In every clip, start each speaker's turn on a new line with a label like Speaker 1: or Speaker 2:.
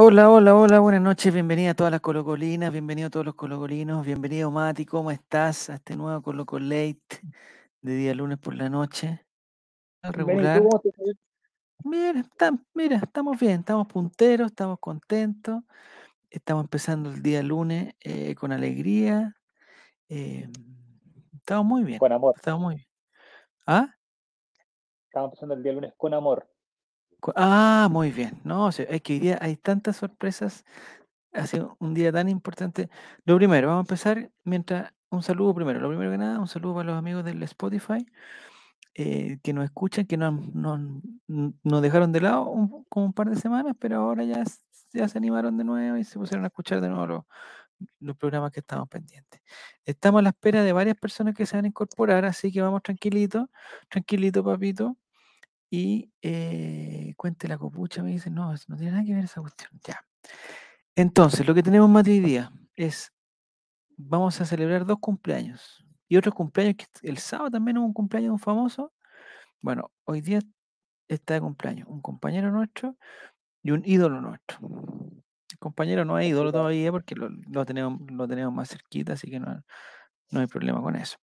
Speaker 1: Hola, hola, hola, buenas noches, bienvenida a todas las colocolinas, bienvenido a todos los colocolinos, bienvenido Mati, ¿cómo estás? A este nuevo Coloco Late de día lunes por la noche.
Speaker 2: Bien, ¿y tú
Speaker 1: Regular. Mira, mira, estamos bien, estamos punteros, estamos contentos, estamos empezando el día lunes eh, con alegría. eh, estamos muy bien,
Speaker 2: Con amor.
Speaker 1: estamos muy bien. ¿Ah?
Speaker 2: Estamos pasando el día lunes con amor.
Speaker 1: Ah, muy bien. No, es que hay tantas sorpresas ha un día tan importante. Lo primero, vamos a empezar mientras un saludo primero. Lo primero que nada, un saludo para los amigos del Spotify eh, que nos escuchan, que nos, nos, nos dejaron de lado un, como un par de semanas, pero ahora ya, ya se animaron de nuevo y se pusieron a escuchar de nuevo los, los programas que estamos pendientes. Estamos a la espera de varias personas que se van a incorporar, así que vamos tranquilito, tranquilito, papito. Y eh, cuente la copucha, me dicen, no, no tiene nada que ver esa cuestión. Ya. Entonces, lo que tenemos más hoy día es, vamos a celebrar dos cumpleaños y otros cumpleaños, que el sábado también hubo un cumpleaños de un famoso. Bueno, hoy día está de cumpleaños un compañero nuestro y un ídolo nuestro. El compañero no es ídolo todavía porque lo, lo tenemos, lo tenemos más cerquita, así que no, no hay problema con eso.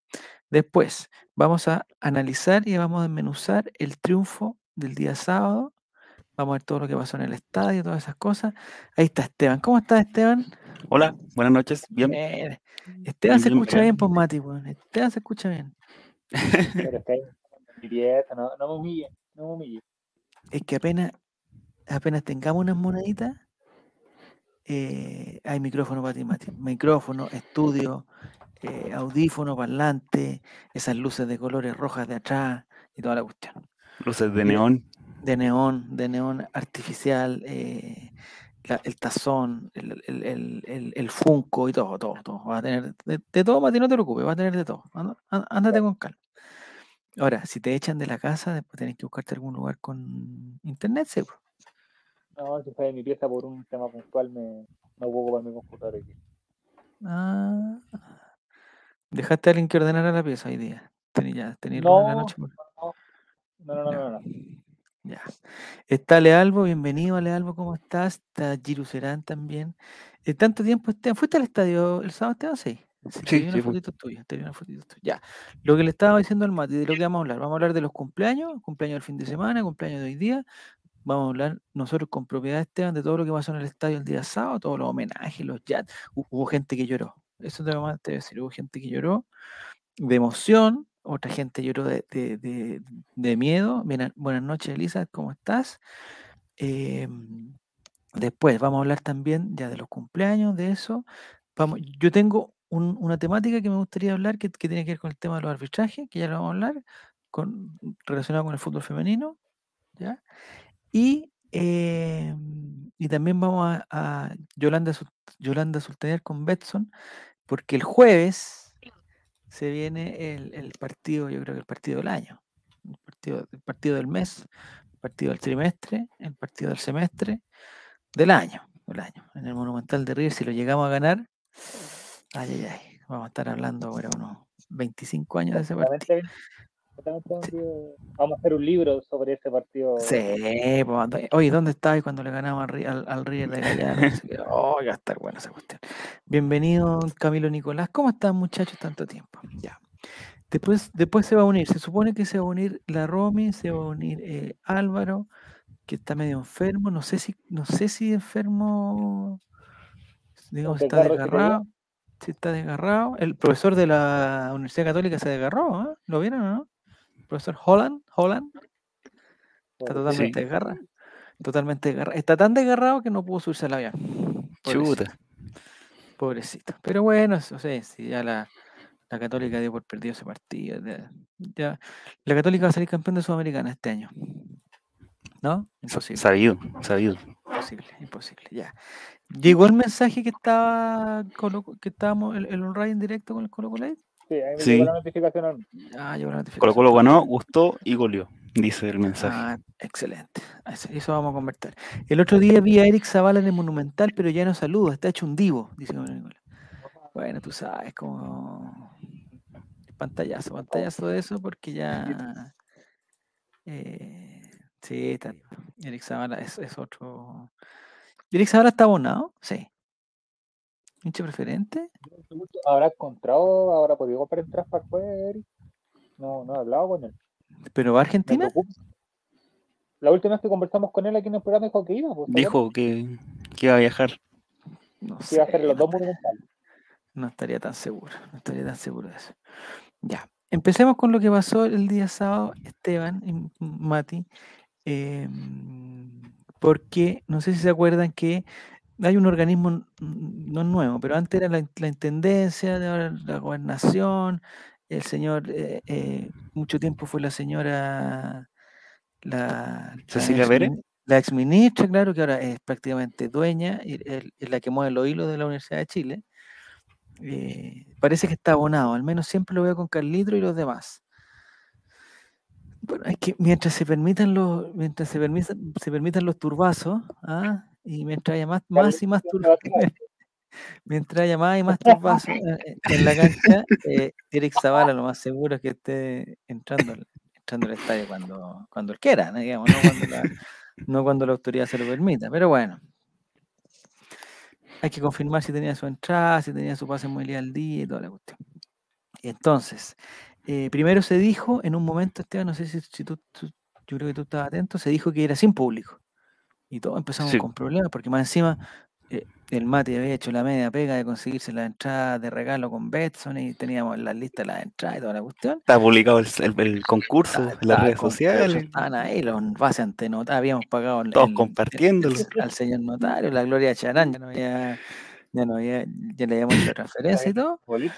Speaker 1: Después, vamos a analizar y vamos a desmenuzar el triunfo del día sábado. Vamos a ver todo lo que pasó en el estadio, todas esas cosas. Ahí está Esteban. ¿Cómo estás, Esteban?
Speaker 3: Hola, buenas noches. Bien.
Speaker 1: Bien. Esteban
Speaker 3: Bien,
Speaker 1: se
Speaker 3: bien,
Speaker 1: escucha
Speaker 3: bacán.
Speaker 1: bien, pues Mati, weón. Esteban se escucha bien.
Speaker 2: Pero está no, no me humille, no me humille.
Speaker 1: Es que apenas, apenas tengamos unas moneditas, eh, hay micrófono para ti, Mati. Micrófono, estudio, eh, audífono, parlante, esas luces de colores rojas de atrás y toda la cuestión.
Speaker 3: Luces de neón.
Speaker 1: De neón, de neón artificial, eh, la- el tazón, el, el, el, el, el Funko y todo, todo, todo. Va a tener de, de todo, Mati, no te preocupes, va a tener de todo. Ándate con calma. Ahora, si te echan de la casa, después tenés que buscarte algún lugar con internet, sí, po.
Speaker 2: No, si en mi pieza por un tema puntual, me, no puedo ocupar mi computador día.
Speaker 1: Ah, dejaste a alguien que ordenara la pieza hoy día. Tení ya, tení el lunes en la
Speaker 2: No,
Speaker 1: noche. por-
Speaker 2: no, no, no, no, no.
Speaker 1: Ya. Está Lealbo, bienvenido Lealbo, ¿cómo estás? Está Giru Serán también. Eh, tanto tiempo, Esteban, ¿fuiste al estadio el sábado, Esteban? Sí. Sí, te vi una
Speaker 3: sí,
Speaker 1: fotito tuya, te vi una fotito tuya. Ya. Lo que le estaba diciendo al Mati, de lo que vamos a hablar. Vamos a hablar de los cumpleaños, cumpleaños del fin de semana, cumpleaños de hoy día. Vamos a hablar nosotros con propiedad, Esteban, de todo lo que pasó en el estadio el día sábado, todos los homenajes, los. Hu- Hubo gente que lloró. Eso te voy a decir, hubo gente que lloró de emoción, otra gente lloró de, de- de- miedo. Bien, buenas noches, Elisa, ¿cómo estás? Em, después vamos a hablar también ya de los cumpleaños, de eso. Vamos, yo tengo un- una temática que me gustaría hablar que, que tiene que ver con el tema de los arbitrajes, que ya lo vamos a hablar, con, relacionado con el fútbol femenino. ¿ya? Y, em, y también vamos a, a Yolanda, Yolanda Sultaner con Betson, porque el jueves se viene el, el partido, yo creo que el partido del año, el partido, el partido del mes, el partido del trimestre, el partido del semestre, del año, del año. En el Monumental de River, si lo llegamos a ganar, ay, ay, ay, vamos a estar hablando ahora unos 25 años de ese partido.
Speaker 2: Vamos a hacer un libro sobre ese partido.
Speaker 1: Sí, pues, oye, ¿dónde estabas cuando le ganamos al, al, al River de. Oh, va a estar buena esa cuestión. Bienvenido, Camilo Nicolás. ¿Cómo están, muchachos, tanto tiempo? Ya. Después, después se va a unir, se supone que se va a unir la Romy, se va a unir eh, Álvaro, que está medio enfermo. No sé si, no sé si enfermo, digamos,
Speaker 2: ¿El
Speaker 1: está desgarrado. Si está desgarrado. El profesor de la Universidad Católica se desgarró, ¿eh? ¿Lo vieron o no? Profesor Holland, Holland. Está
Speaker 2: Por-
Speaker 1: totalmente
Speaker 3: Sí.
Speaker 1: desgarrado. Totalmente desgarrado. Está tan desgarrado que no pudo subirse al avión. Pobrecito.
Speaker 3: Chuta.
Speaker 1: Pobrecito. Pero bueno, eso sí, si ya la, la Católica dio por perdido ese partido. ya- ya- la Católica va a salir campeón de Sudamericana este año. ¿No? Imposible.
Speaker 3: Sabido, sabido.
Speaker 1: Imposible, imposible. Ya. Llegó el mensaje que estaba que estábamos el, el on-ride en directo con el Colo Colo?
Speaker 2: Sí, ahí me
Speaker 3: Sí.
Speaker 2: llegó la notificación. a mí.
Speaker 1: Ah, llegó la notificación.
Speaker 3: Colo ganó, gustó y goleó, dice el mensaje.
Speaker 1: Ah, excelente. Eso, eso vamos a convertir. El otro día vi a Eric Zavala en el Monumental, pero ya no saluda, está hecho un divo, dice Nicolás. Bueno, tú sabes, como pantallazo, pantallazo de eso, porque ya. eh, sí, está- Eric Zavala es, es otro. ¿Eric Zavala está abonado? Sí. ¿Hincha preferente?
Speaker 2: ¿Habrá encontrado, habrá podido comprar entradas para Eric? No, no he hablado con él.
Speaker 1: ¿Pero va a Argentina?
Speaker 2: La última vez que conversamos con él aquí en el programa dijo que iba. Pues, ¿te
Speaker 3: Dijo que, que iba a viajar.
Speaker 1: No?
Speaker 2: Que iba a hacer
Speaker 1: sé,
Speaker 2: los
Speaker 1: no
Speaker 2: dos monumentales.
Speaker 1: No estaría tan seguro, no estaría tan seguro de eso. Ya, empecemos con lo que pasó el día sábado, Esteban y Mati, em, porque no sé si se acuerdan que hay un organismo, no nuevo, pero antes era la, la intendencia, de ahora la gobernación, el señor, eh, eh, mucho tiempo fue la señora, la,
Speaker 3: Cecilia Pérez.
Speaker 1: la exministra, claro, que ahora es prácticamente dueña, es la que mueve los hilos de la Universidad de Chile eh, parece que está abonado, al menos siempre lo veo con Carlitro y los demás. Bueno, es que mientras se permitan los, mientras se permitan, se permitan los turbazos, ¿ah? Y mientras haya más, más y más turbazos, mientras haya más y más turbazos eh, en la cancha, eh, Eric Zavala lo más seguro es que esté entrando, al- entrando al estadio cuando, cuando él quiera, ¿no? Digamos, no cuando la, no cuando la autoridad se lo permita, pero bueno. Hay que confirmar si tenía su entrada, si tenía su pase movilidad al día y toda la cuestión. Entonces, eh, primero se dijo, en un momento, Esteban, no sé si, si tú, tú- yo creo que tú estabas atento, se dijo que era sin público. Y todos empezamos
Speaker 3: Sí.
Speaker 1: con problemas, porque más encima eh, el Mati había hecho la media pega de conseguirse la entrada de regalo con Betson y teníamos la lista de las entradas y toda la cuestión.
Speaker 3: Está publicado el, el- el concurso en las redes sociales.
Speaker 1: Estaban ahí los bases ante notario, habíamos pagado
Speaker 3: Todos compartiéndolo.
Speaker 1: al señor notario, la Gloria Charán, ya no había, ya no había, ya le habíamos hecho referencia y todo.
Speaker 2: Bolito.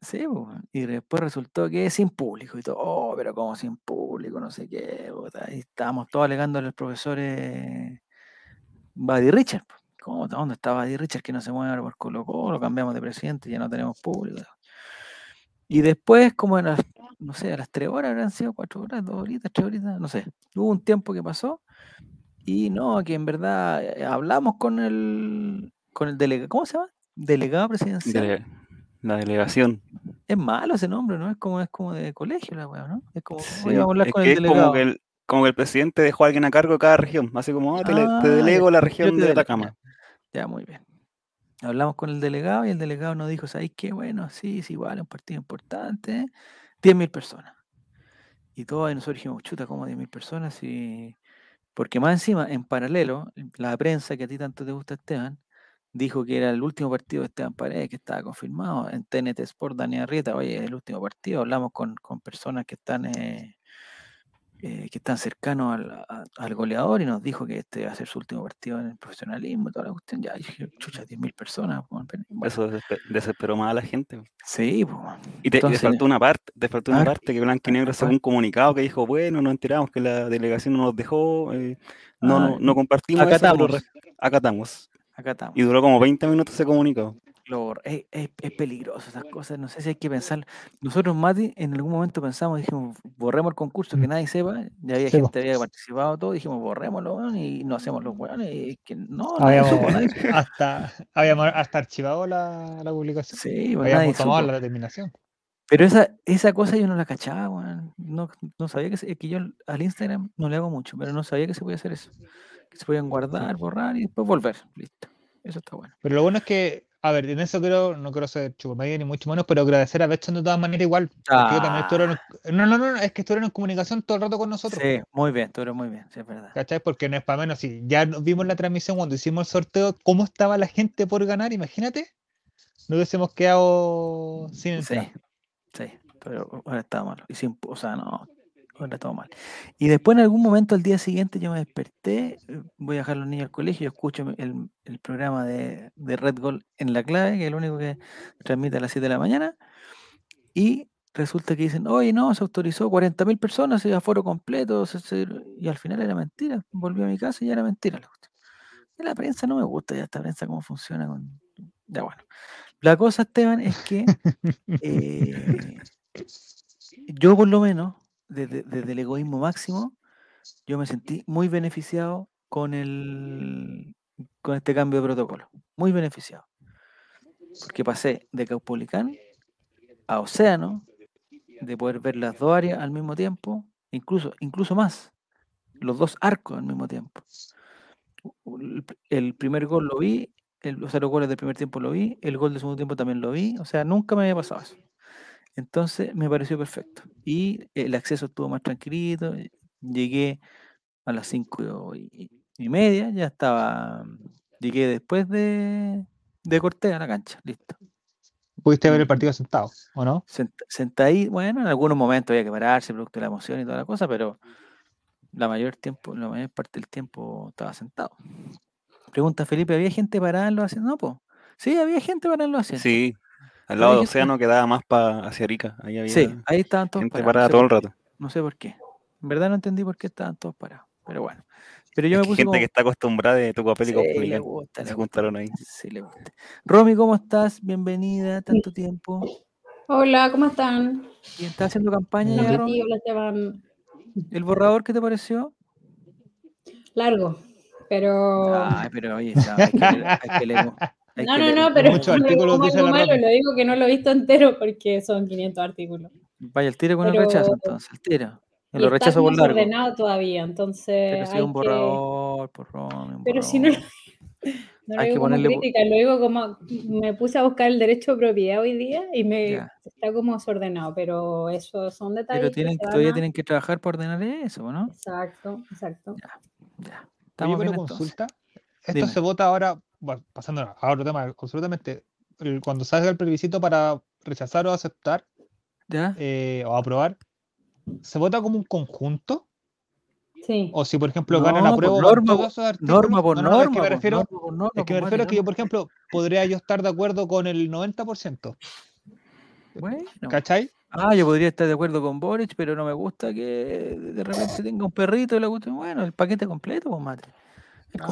Speaker 1: Sí, y después resultó que sin público y todo, oh, pero como sin público, no sé qué, y estábamos todos alegándole al profesor eh, Buddy Richard. pues, ¿Cómo, ¿Dónde está Buddy Richard que no se mueve ahora por Colo Colo? Cambiamos de presidente, ya no tenemos público. Y después, como a las, no sé, a las tres horas habrán sido cuatro horas, dos horitas, tres horitas, no sé. Hubo un tiempo que pasó y no, que en verdad eh, hablamos con el, con el delegado, ¿cómo se llama? Delegado presidencial.
Speaker 3: La delegación.
Speaker 1: Es malo ese nombre, ¿no? Es como, es como de colegio la weá, ¿no? Es como,
Speaker 3: Sí,
Speaker 1: a hablar
Speaker 3: es
Speaker 1: con
Speaker 3: que
Speaker 1: el
Speaker 3: es como que el, como que el presidente dejó a alguien a cargo de cada región. Así como, ah, te, te
Speaker 1: Ah, ya,
Speaker 3: delego la región
Speaker 1: te
Speaker 3: de Atacama.
Speaker 1: Ya, ya, muy bien. Hablamos con el delegado y el delegado nos dijo, ¿sabéis qué? Bueno, sí, es igual, es un partido importante. 10.000 personas. Y todos nosotros dijimos, chuta, ¿cómo 10.000 personas? Y... Porque más encima, en paralelo, la prensa que a ti tanto te gusta, Esteban, dijo que era el último partido de Esteban Paredes, que estaba confirmado en TNT Sport, Daniel Arrieta, oye, es el último partido, hablamos con, con personas que están eh, eh, que están cercanos al, a- al goleador y nos dijo que este va a ser su último partido en el profesionalismo y toda la cuestión, ya dije, chucha, 10.000 personas, bueno,
Speaker 3: Eso desespe- desesperó más a la gente.
Speaker 1: sí, pues.
Speaker 3: Y te, faltó una parte, te faltó una
Speaker 1: ver,
Speaker 3: parte que Blanco y Negro sacó un comunicado que dijo, bueno, nos enteramos que la delegación no nos dejó, eh, no,
Speaker 1: Ah,
Speaker 3: no, no compartimos eso, pero
Speaker 1: acatamos,
Speaker 3: re- acatamos.
Speaker 1: Acá estamos.
Speaker 3: Y duró como 20 minutos ese comunicado.
Speaker 1: Lo borra- es, es- es peligroso esas cosas, no sé si hay que pensar. Nosotros, Mati, en algún momento pensamos, dijimos, borremos el concurso, que
Speaker 4: Mm.
Speaker 1: nadie sepa, ya había
Speaker 4: Sí,
Speaker 1: gente había participado, todo, dijimos, borrémoslo, y no hacemos los weones, y que no, nadie
Speaker 4: Habíamos
Speaker 1: supo, nadie supo.
Speaker 4: hasta, habíamos hasta archivado la, la publicación.
Speaker 1: Sí, pues nadie
Speaker 4: Habíamos tomado
Speaker 1: supo.
Speaker 4: la determinación.
Speaker 1: Pero esa, esa cosa yo no la cachaba, weón. No, no sabía que, se- es que yo al- al Instagram no le hago mucho, pero no sabía que se podía hacer eso. Se podían guardar, borrar y después volver. Listo. Eso está bueno.
Speaker 4: Pero lo bueno es que, a ver, en eso quiero, no quiero ser chupamedia ni mucho menos, pero agradecer a Betson de todas maneras igual. Porque ellos también estuvieron, en- no, no, no, es que estuvieron en comunicación todo el rato con nosotros.
Speaker 1: Sí, muy bien, eres muy bien, sí, es verdad.
Speaker 4: ¿Cachai? Porque no es para menos. Si ya nos vimos la transmisión cuando hicimos el sorteo, cómo estaba la gente por ganar, imagínate. No hubiésemos quedado sin
Speaker 1: Sí,
Speaker 4: entrar.
Speaker 1: sí, pero ahora estaba mal. Y sin, o sea, no, ahora estaba mal. Y después en algún momento al día siguiente yo me desperté, eh, voy a dejar a los niños al colegio, yo escucho el, el programa de, de Red Gold en la clave, que es el único que transmite a las 7 de la mañana, y resulta que dicen, oye, no, se autorizó 40.000 personas, y aforo completo, se- se- y al final era mentira. Volví a mi casa y ya era mentira la cuestión. Y la prensa no me gusta ya esta prensa cómo funciona con... Ya bueno. La cosa, Esteban, es que eh, yo por lo menos, desde, el egoísmo máximo, yo me sentí muy beneficiado con el con este cambio de protocolo. Muy beneficiado. Porque pasé de Caupolicán a Océano, de poder ver las dos áreas al mismo tiempo, incluso, incluso más, los dos arcos al mismo tiempo. el, el primer gol lo vi, el, o sea, los goles del primer tiempo lo vi, el gol del segundo tiempo también lo vi, o sea, nunca me había pasado eso. Entonces me pareció perfecto. Y el acceso estuvo más tranquilito, eh, llegué a las cinco y, y media, ya estaba, llegué después de, de Cortés a la cancha, listo.
Speaker 4: Pudiste ver el partido sentado, ¿o no?
Speaker 1: Sent- Sentadí, bueno, en algunos momentos había que pararse, producto de la emoción y toda la cosa, pero la mayor tiempo, la mayor parte del tiempo estaba sentado. Pregunta Felipe, ¿había gente parada en los asientos? No, pues. Sí, había gente parada en los asientos.
Speaker 3: Sí, al lado del océano quedaba más para hacia Arica. Ahí había
Speaker 1: Sí, ahí estaban todos
Speaker 3: gente
Speaker 1: parados. no sé
Speaker 3: todo el
Speaker 1: por qué,
Speaker 3: rato.
Speaker 1: No sé por qué. En verdad no entendí por qué estaban todos parados. Pero bueno. Pero yo me puse
Speaker 3: gente
Speaker 1: como...
Speaker 3: que está acostumbrada de tu papel y
Speaker 1: Sí, le le
Speaker 3: Se
Speaker 1: gusta.
Speaker 3: juntaron ahí.
Speaker 1: Sí, le gusta. Romy, ¿cómo estás? Bienvenida, tanto tiempo.
Speaker 5: Hola, ¿cómo están?
Speaker 1: ¿Y estás haciendo campaña ya. Romy?
Speaker 5: Hola Esteban.
Speaker 1: ¿El borrador qué te pareció?
Speaker 5: Largo, pero...
Speaker 1: Ay, pero oye, no, hay que leer- hay que leer-
Speaker 5: no,
Speaker 1: que
Speaker 5: no, no, pero
Speaker 4: muchos
Speaker 5: no lo
Speaker 4: artículos
Speaker 5: digo
Speaker 4: dice
Speaker 5: algo
Speaker 4: la
Speaker 5: malo, lo digo que no lo he visto entero porque son 500 artículos.
Speaker 1: Vaya el tiro con el
Speaker 5: Pero-
Speaker 1: rechazo, entonces, el tiro.
Speaker 5: Y
Speaker 1: lo
Speaker 5: está
Speaker 1: rechazo por largo.
Speaker 5: desordenado todavía, entonces
Speaker 1: Pero si
Speaker 5: hay
Speaker 1: un
Speaker 5: que...
Speaker 1: borrador, por Romy, un
Speaker 5: Pero si no lo, no lo
Speaker 1: Hay que
Speaker 5: digo como
Speaker 1: ponerle bu-
Speaker 5: crítica, lo digo como... Me puse a buscar el derecho de propiedad hoy día y me
Speaker 1: Ya.
Speaker 5: está como desordenado, pero eso son detalles
Speaker 1: Pero
Speaker 5: que
Speaker 1: tienen, todavía
Speaker 5: a-
Speaker 1: tienen que trabajar para ordenar eso, ¿no?
Speaker 5: Exacto, exacto.
Speaker 1: Ya.
Speaker 4: Oye,
Speaker 1: Estamos
Speaker 4: pero
Speaker 1: bien entonces.
Speaker 4: consulta. Esto
Speaker 1: Dime.
Speaker 4: se vota ahora, bueno, pasando a otro tema, absolutamente. el- Cuando salga el plebiscito para rechazar o aceptar
Speaker 1: ¿Ya?
Speaker 4: eh, o aprobar, ¿se vota como un conjunto?
Speaker 5: Sí.
Speaker 4: O si, por ejemplo,
Speaker 1: No,
Speaker 4: ganan la
Speaker 1: por
Speaker 4: prueba
Speaker 1: norma,
Speaker 4: artículos.
Speaker 1: Norma por
Speaker 4: No, no, no,
Speaker 1: norma.
Speaker 4: es que me
Speaker 1: por
Speaker 4: refiero,
Speaker 1: norma por norma,
Speaker 4: es que me
Speaker 1: por
Speaker 4: refiero a que yo, por ejemplo, podría yo estar de acuerdo con el 90%.
Speaker 1: ¿no? Bueno.
Speaker 4: ¿Cachai?
Speaker 1: Ah, yo podría estar de acuerdo con Boric, pero no me gusta que de repente tenga un perrito y la cuestión. Bueno, el paquete completo, pues, Mate.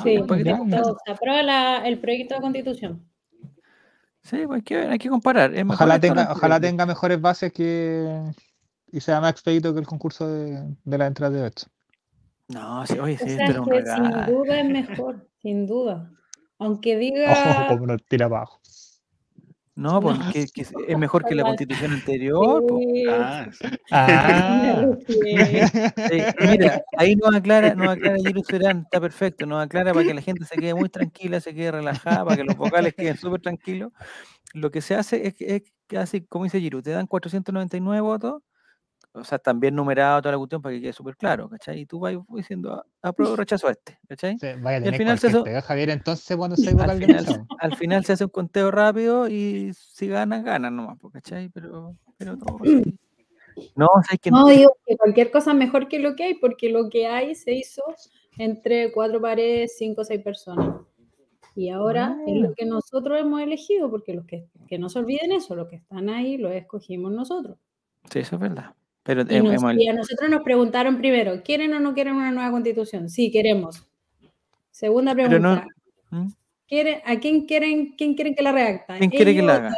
Speaker 5: Sí, todo- se aprueba la- el proyecto de constitución.
Speaker 1: Sí, pues hay que, hay que comparar. Es
Speaker 4: Ojalá tenga, ojalá tenga mejores bases que y sea más expedito que el concurso de, de la entrada de Betson.
Speaker 1: No, sí, oye,
Speaker 5: O
Speaker 1: sí,
Speaker 5: sea,
Speaker 1: era un
Speaker 5: que sin duda es mejor, sin duda. Aunque
Speaker 4: Ojo,
Speaker 5: diga.
Speaker 4: como nos tira abajo.
Speaker 1: No, pues
Speaker 5: No.
Speaker 1: que, que es mejor que la constitución anterior.
Speaker 5: Sí,
Speaker 3: Ah, sí.
Speaker 4: Ah.
Speaker 1: Sí, mira, ahí nos aclara, nos aclara Giru Serán, está perfecto, nos aclara para que la gente se quede muy tranquila, se quede relajada, para que los vocales queden súper tranquilos. Lo que se hace es que, es que así, como dice Giru, te dan 499 votos, o sea, también numerado toda la cuestión para que quede súper claro, ¿cachai? Y tú vas diciendo, "Ah, apruebo rechazo a este, ¿cachai?
Speaker 4: sí, vaya a
Speaker 1: al final se
Speaker 4: pega, Javier, entonces cuando soy
Speaker 1: Al final, al final se hace un conteo rápido y si ganan, ganan nomás, po, ¿cachai? Pero, pero todo. No, o sea, es que
Speaker 5: No, digo que cualquier cosa es mejor que lo que hay, porque lo que hay se hizo entre cuatro paredes, cinco o seis personas. Y ahora es lo que nosotros hemos elegido, porque los que, que no se olviden eso, los que están ahí los escogimos nosotros.
Speaker 1: Sí, eso es verdad. Pero
Speaker 5: Y, nos-
Speaker 1: hemos-
Speaker 5: y a nosotros nos preguntaron primero, ¿quieren o no quieren una nueva constitución? Sí, queremos. Segunda pregunta,
Speaker 1: no- ¿Mm?
Speaker 5: ¿quieren, ¿a quién quieren, quién quieren que la redacta?
Speaker 1: ¿Quién quiere que la haga?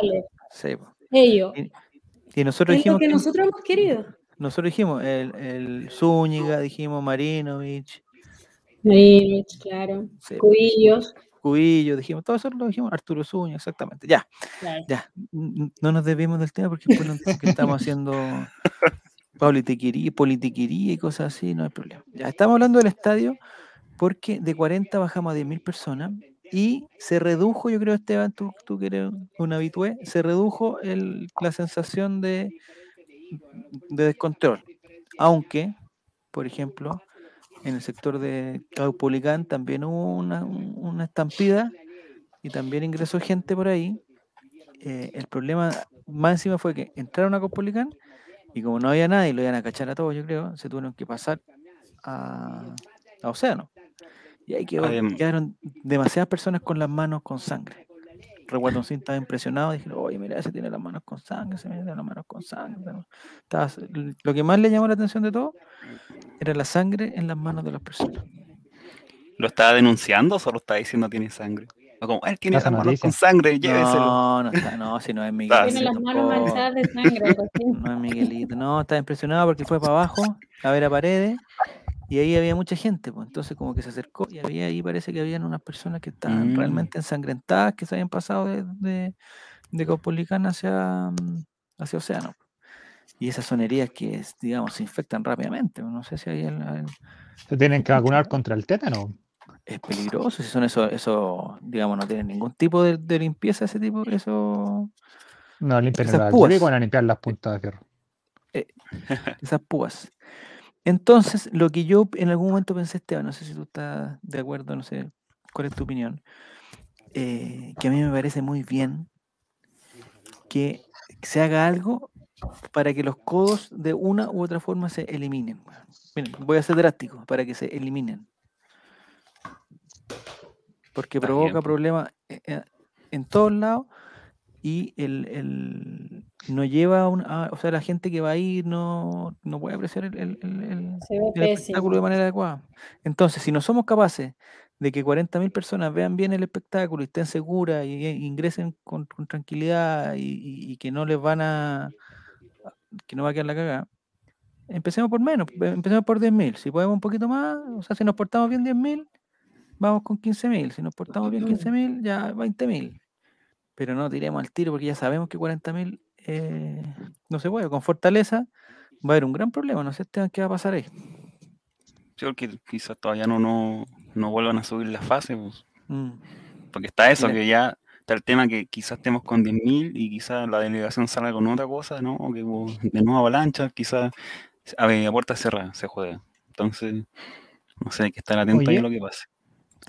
Speaker 1: Sí.
Speaker 5: Ellos.
Speaker 1: Y nosotros
Speaker 5: Es lo
Speaker 1: dijimos
Speaker 5: que
Speaker 1: que-
Speaker 5: nosotros hemos querido.
Speaker 1: nosotros dijimos el, el Zúñiga, dijimos Marinovich,
Speaker 5: Marinovich, claro.
Speaker 1: sí,
Speaker 5: Cubillos.
Speaker 1: Cubillo, dijimos, todo eso lo dijimos, Arturo Zúñiga, exactamente. Ya,
Speaker 5: Claro.
Speaker 1: ya. No nos desviemos del tema porque estamos haciendo politiquería, politiquería y cosas así, no hay problema. Ya, estamos hablando del estadio porque de 40 bajamos a 10.000 personas y se redujo, yo creo, Esteban, tú, tú que eres un habitué, se redujo la sensación de, de descontrol. Aunque, por ejemplo, en el sector de Caupolicán también hubo una, un- una estampida y también ingresó gente por ahí. Eh, el problema más encima fue que entraron a Caupolicán y como no había nadie, lo iban a cachar a todos, yo creo, se tuvieron que pasar a, a Océano. Y ahí quedó-
Speaker 3: Adem-
Speaker 1: quedaron demasiadas personas con las manos con sangre. Reguatoncín estaba impresionado, dijeron, oye, mira, ese tiene las manos con sangre, se me tiene las manos con sangre. Estaba- lo que más le llamó la atención de todo era la sangre en las manos de las personas.
Speaker 3: ¿Lo estaba denunciando o solo estaba diciendo tiene sangre? O como, él tiene
Speaker 4: Pasa
Speaker 3: las manos
Speaker 4: noticia.
Speaker 3: con sangre, lléveselo.
Speaker 1: No, no está, no, si no es Miguelito.
Speaker 5: Tiene las manos manchadas de sangre.
Speaker 1: No es Miguelito, no, estaba impresionado porque fue para abajo a ver a paredes y ahí había mucha gente, pues entonces como que se acercó y había ahí parece que habían unas personas que estaban
Speaker 3: Mm.
Speaker 1: realmente ensangrentadas, que se habían pasado de, de, de Caupolicán hacia, mm, hacia Océano. Y esas son heridas que, digamos, se infectan rápidamente. No sé si hay el- el-
Speaker 4: Se tienen que vacunar contra el tétano.
Speaker 1: Es peligroso. Si son eso, eso, digamos, no tienen ningún tipo de, de limpieza ese tipo, eso,
Speaker 4: No, limpian
Speaker 1: Esas púas.
Speaker 4: van a limpiar las puntas de fierro.
Speaker 1: esas púas. Entonces, lo que yo en algún momento pensé, Esteban, no sé si tú estás de acuerdo, no sé cuál es tu opinión, eh, que a mí me parece muy bien que se haga algo para que los codos de una u otra forma se eliminen. Miren, voy a ser drástico, para que se eliminen. Porque provoca
Speaker 3: pues.
Speaker 1: problemas eh, eh, en todos lados y el, el- no lleva a, un- a- o sea, la gente que va a ir no, no puede apreciar el, el- el- espectáculo de manera adecuada. Entonces, si no somos capaces de que 40.000 personas vean bien el espectáculo y estén seguras y, e- ingresen con, con tranquilidad y, y- y que no les van a, que no va a quedar la cagada, empecemos por menos, pe- empecemos por 10.000. Si podemos un poquito más, o sea, si nos portamos bien 10.000, vamos con 15.000. Si nos portamos bien 15.000, ya 20.000. Pero no tiremos al tiro porque ya sabemos que 40.000 eh, no se puede. Con fortaleza va a haber un gran problema. No sé, Esteban, qué va a pasar ahí.
Speaker 3: Sí, porque quizás todavía no, no, no vuelvan a subir la fase, pues,
Speaker 1: Mm.
Speaker 3: porque está eso,
Speaker 1: Mira.
Speaker 3: que ya está el tema que quizás estemos con 10.000 y quizás la delegación salga con otra cosa, ¿no? O que de nuevo avalancha, quizás a, ver, a puerta cerrada se juega. Entonces, no sé, hay que estar atento ahí
Speaker 4: Oye.
Speaker 3: a lo que pase.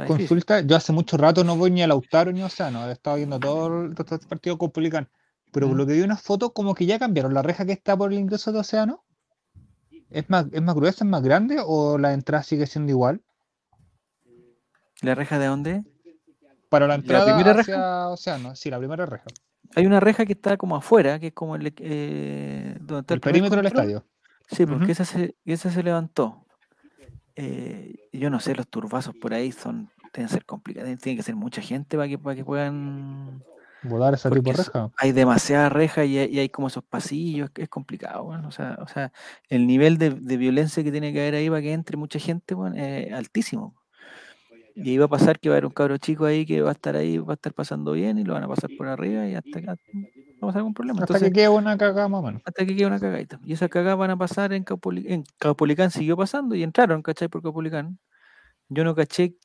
Speaker 4: Consulta, yo hace mucho rato no voy ni a Lautaro ni a Océano, he estado viendo todo el todo este partido con pero por lo que vi unas fotos como que ya cambiaron la reja que está por el ingreso de Océano. ¿Es más, ¿Es más gruesa, es más grande o la entrada sigue siendo igual?
Speaker 1: ¿La reja de dónde?
Speaker 4: Para la entrada
Speaker 1: primera reja?
Speaker 4: Océano, sí, la primera reja.
Speaker 1: Hay una reja que está como afuera, que es como el, eh, donde está
Speaker 4: El perímetro del estadio.
Speaker 1: Sí, porque esa, se, esa se levantó. Eh, yo no sé, los turbazos por ahí son deben ser complicados. Tiene que ser mucha gente para que, para que puedan.
Speaker 4: Volar ese tipo de reja.
Speaker 1: Hay demasiadas rejas y hay, y hay como esos pasillos, que es complicado. bueno, o, sea, o sea, el nivel de, de violencia que tiene que haber ahí para que entre mucha gente bueno, es altísimo. Y ahí va a pasar que va a haber un cabro chico ahí que va a estar ahí, va a estar pasando bien y lo van a pasar por arriba y hasta acá no va a pasar algún problema.
Speaker 4: Hasta
Speaker 1: Entonces,
Speaker 4: que quede una cagada más o menos.
Speaker 1: hasta que quede una cagadita. Y esas cagadas van a pasar en Caupolicán. En Caupolicán siguió pasando y entraron, ¿cachai? Por Caupolicán. Yo no caché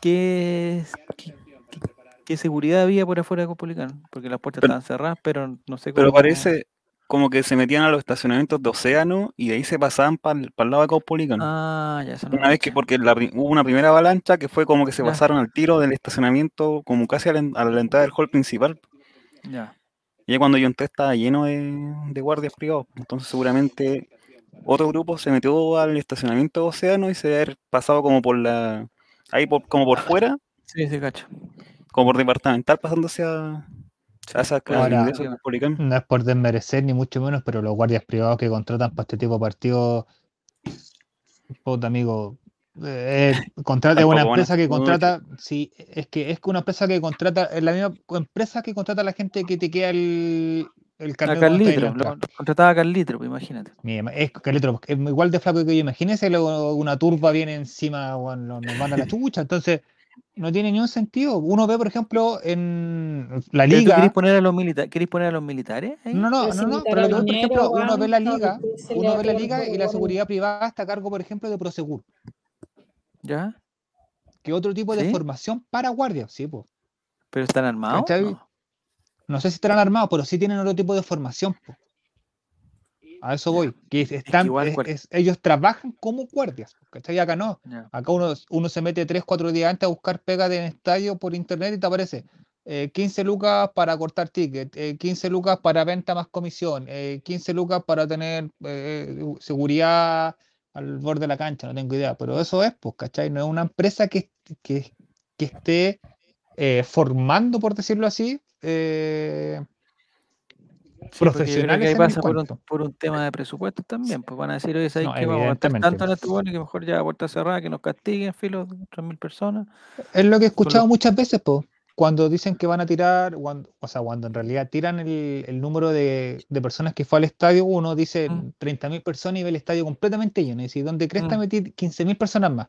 Speaker 1: qué, qué, qué- qué seguridad había por afuera de Caupolicán, porque las puertas
Speaker 3: Pero-
Speaker 1: estaban cerradas, pero no sé cómo.
Speaker 3: Pero parece como que se metían a los estacionamientos de Océano y de ahí se pasaban para el lado de Caupolicán.
Speaker 1: Ah, ya, eso no
Speaker 3: Una vez
Speaker 1: caché.
Speaker 3: que, porque la hubo una primera avalancha que fue como que se
Speaker 1: Ya.
Speaker 3: pasaron al tiro del estacionamiento, como casi a la, a la entrada del hall principal.
Speaker 1: Ya.
Speaker 3: Y ahí cuando yo entré estaba lleno de, de guardias privados. Entonces seguramente otro grupo se metió al estacionamiento de Océano y se debe haber pasado como por la. Ahí por- como por fuera,
Speaker 1: Sí, sí, cacho.
Speaker 3: como por departamental, pasándose a, a esa clase
Speaker 4: Ahora-. No es por desmerecer ni mucho menos, pero los guardias privados que contratan para este tipo de partidos, puta amigo, eh, contrata es una empresa que contrata, sí, es que es que una empresa que contrata, es la misma empresa que contrata a la gente que te queda el, el carnet
Speaker 1: Carlitro, lo, lo contrataba a Carlitro, pues imagínate.
Speaker 4: Mira, Es, Carlitro, es igual de flaco que yo. Imagínese luego una turba viene encima, weón, nos manda la chucha. Entonces, no tiene ni un sentido. Uno ve, por ejemplo, en la liga.
Speaker 1: querés poner a los militares, ¿querés poner a los militares? ahí?
Speaker 4: No, no, no, no, pero lo que por ejemplo, uno ve la liga, uno ve la liga y la seguridad privada está a cargo, por ejemplo, de Prosegur,
Speaker 1: ¿Ya?
Speaker 4: que otro tipo de
Speaker 1: ¿Sí?
Speaker 4: formación para guardias, sí, pues.
Speaker 1: ¿Pero están armados? No.
Speaker 4: No sé si estarán armados, pero sí tienen otro tipo de formación, po. A eso voy, que es- están,
Speaker 1: igual
Speaker 4: es-
Speaker 1: cual-
Speaker 4: es- ellos trabajan como guardias, ¿cachai? Acá no. Acá uno, uno se mete 3, 4 días antes a buscar pega de estadio por internet y te aparece eh, 15 lucas para cortar ticket, eh, 15 lucas para venta más comisión, eh, 15 lucas para tener eh, seguridad al borde de la cancha, no tengo idea, pero eso es, pues, ¿cachai? No es una empresa que, que, que esté eh, formando, por decirlo así, eh,
Speaker 1: Sí, creo que
Speaker 4: profesionales
Speaker 1: ahí pasa por un, por un tema de presupuesto también, pues van a decir, oye, ¿sabes
Speaker 4: No,
Speaker 1: qué? Vamos a gastar tanto en este bueno que mejor ya a puerta cerrada, que nos castiguen, filo, 3.000 personas.
Speaker 4: Es lo que he escuchado muchas veces, pues, cuando dicen que van a tirar, cuando- o sea, cuando en realidad tiran el, el número de, de personas que fue al estadio, uno dice
Speaker 1: Mm.
Speaker 4: 30.000 personas y ve el estadio completamente lleno. Y dice, ¿dónde crees que
Speaker 1: Mm.
Speaker 4: metí 15.000 personas más?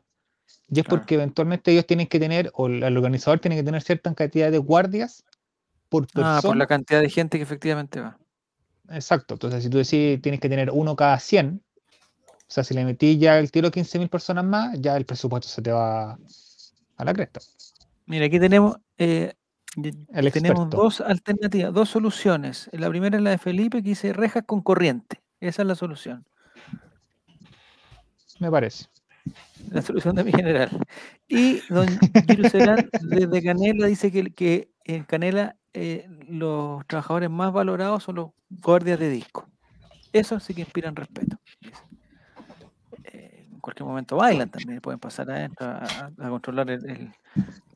Speaker 4: Y es
Speaker 1: Claro.
Speaker 4: porque eventualmente ellos tienen que tener, o el organizador tiene que tener cierta cantidad de guardias por persona.
Speaker 1: Ah, por la cantidad de gente que efectivamente va.
Speaker 4: Exacto. Entonces, si tú decís tienes que tener uno cada 100, o sea, si le metí ya el tiro a 15.000 personas más, ya el presupuesto se te va a la cresta.
Speaker 1: Mira, aquí tenemos, eh, tenemos dos alternativas, dos soluciones. La primera es la de Felipe que dice rejas con corriente. Esa es la solución.
Speaker 4: Me parece.
Speaker 1: La solución de mi general. Y don Serán desde Canela dice que, que en Canela eh, los trabajadores más valorados son los guardias de disco. Eso sí que inspiran respeto. Eh, en cualquier momento bailan también, pueden pasar adentro a, a- a controlar el- el-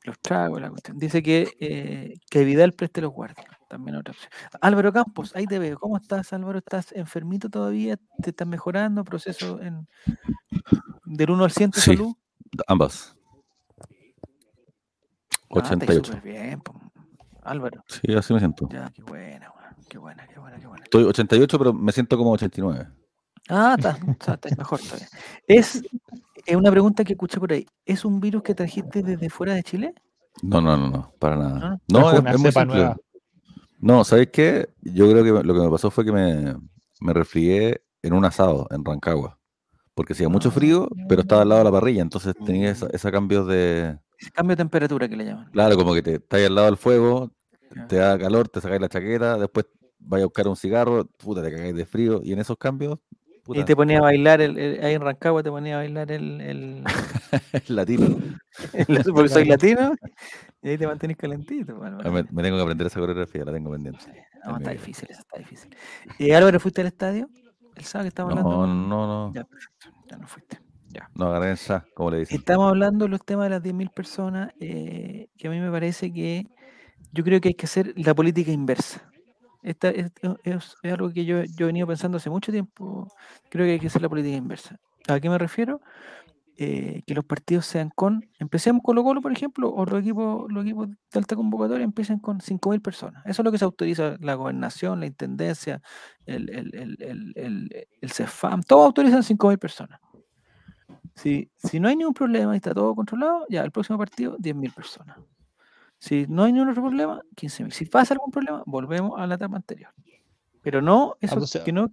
Speaker 1: los tragos, la cuestión. Dice que, eh, que Vidal preste los guardias. También otra opción. Álvaro Campos, ahí te veo. ¿Cómo estás, Álvaro? ¿Estás enfermito todavía? ¿Te estás mejorando? ¿Proceso en, del 1 al 100 de
Speaker 6: Sí.
Speaker 1: salud?
Speaker 6: Ambas.
Speaker 1: Ah, estáis
Speaker 6: 88.
Speaker 1: súper bien, Álvaro.
Speaker 6: Sí, así me siento.
Speaker 1: Ya, qué buena, qué buena, qué buena, qué buena.
Speaker 6: Estoy 88, pero me siento como 89.
Speaker 1: Ah, está, está, está mejor todavía. Es eh, una pregunta que escuché por ahí. ¿Es un virus que trajiste desde fuera de Chile?
Speaker 6: No, no, no, no, para nada.
Speaker 1: ¿No?
Speaker 6: No, es, es muy simple.
Speaker 4: nueva.
Speaker 6: No, ¿sabes qué? Yo creo que lo que me pasó fue que me, me resfrié en un asado en Rancagua. Porque hacía mucho frío, pero estaba al lado de la parrilla, entonces tenía esa, esa cambios de...
Speaker 1: Ese Cambio de temperatura que le llaman.
Speaker 6: Claro, como que te estás al lado del fuego, te da calor, te sacáis la chaqueta, después vais a buscar un cigarro, puta, te cagáis de frío, y en esos cambios,
Speaker 1: Y te ponía a bailar, el, el- ahí en Rancagua te ponía a bailar el, el,
Speaker 6: latino.
Speaker 1: porque soy latino, y ahí te mantenés calentito. bueno,
Speaker 6: Ah, Me, me tengo que aprender esa coreografía, la tengo pendiente.
Speaker 1: No, está difícil, eso está difícil. ¿Y Álvaro, fuiste al estadio? ¿El sábado que estamos
Speaker 6: No,
Speaker 1: hablando?
Speaker 6: no, no,
Speaker 1: Ya, perfecto, ya no fuiste. Ya.
Speaker 6: no agarré como le dicen.
Speaker 1: Estamos hablando de los temas de las 10.000 personas, eh, que a mí me parece que yo creo que hay que hacer la política inversa. Esta es, es- algo que yo, yo he venido pensando hace mucho tiempo. Creo que hay que hacer la política inversa. ¿A qué me refiero? Eh, que los partidos sean con, empecemos con Colo Colo, por ejemplo, o los equipos, los equipos de alta convocatoria empiecen con 5.000 personas. Eso es lo que se autoriza la gobernación, la intendencia, el, el, el, el, el, el CEFAM, todos autorizan 5.000 personas. Si, si no hay ningún problema y está todo controlado, ya el próximo partido 10.000 personas. Si no hay ningún otro problema, 15.000. Si pasa algún problema, volvemos a la etapa anterior. Pero no, eso, que, no,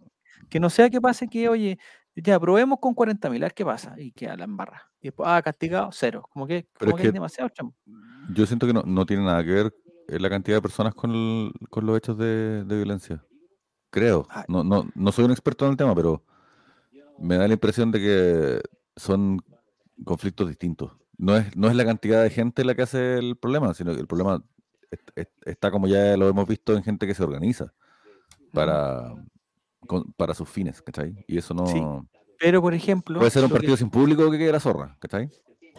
Speaker 1: que no sea que pase que, oye, ya probemos con 40.000, a ver qué pasa. Y que a la embarra. Y después, ah, castigado, cero. Como que, como
Speaker 6: es
Speaker 1: que demasiado chamo.
Speaker 6: Yo siento que no, no tiene nada que ver eh, la cantidad de personas con, el- con los hechos de, de violencia. Creo.
Speaker 1: Ay.
Speaker 6: No, no, no soy un experto en el tema, pero me da la impresión de que son conflictos distintos. No es, no es la cantidad de gente la que hace el problema, sino que el problema est- est- está como ya lo hemos visto en gente que se organiza para, para sus fines, ¿cachai? Y eso no...
Speaker 1: Sí, Pero, por ejemplo.
Speaker 6: Puede ser un
Speaker 1: que-
Speaker 6: partido sin público que quede la zorra, ¿cachai?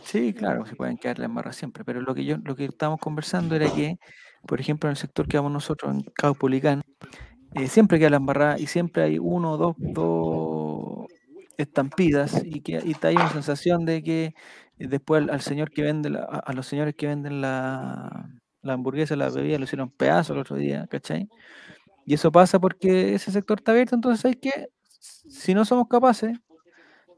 Speaker 1: Sí, claro, se pueden quedar la embarra siempre, pero lo que yo, lo que estábamos conversando era que, por ejemplo, en el sector que vamos nosotros, en Caupolicán, eh, siempre queda la embarrada y siempre hay uno dos, dos estampidas y que y hay una sensación de que eh, después al, al señor que vende, la- a, los señores que venden la, la hamburguesa, la bebida, lo hicieron pedazos el otro día, ¿cachai? Y eso pasa porque ese sector está abierto, entonces hay que, si no somos capaces,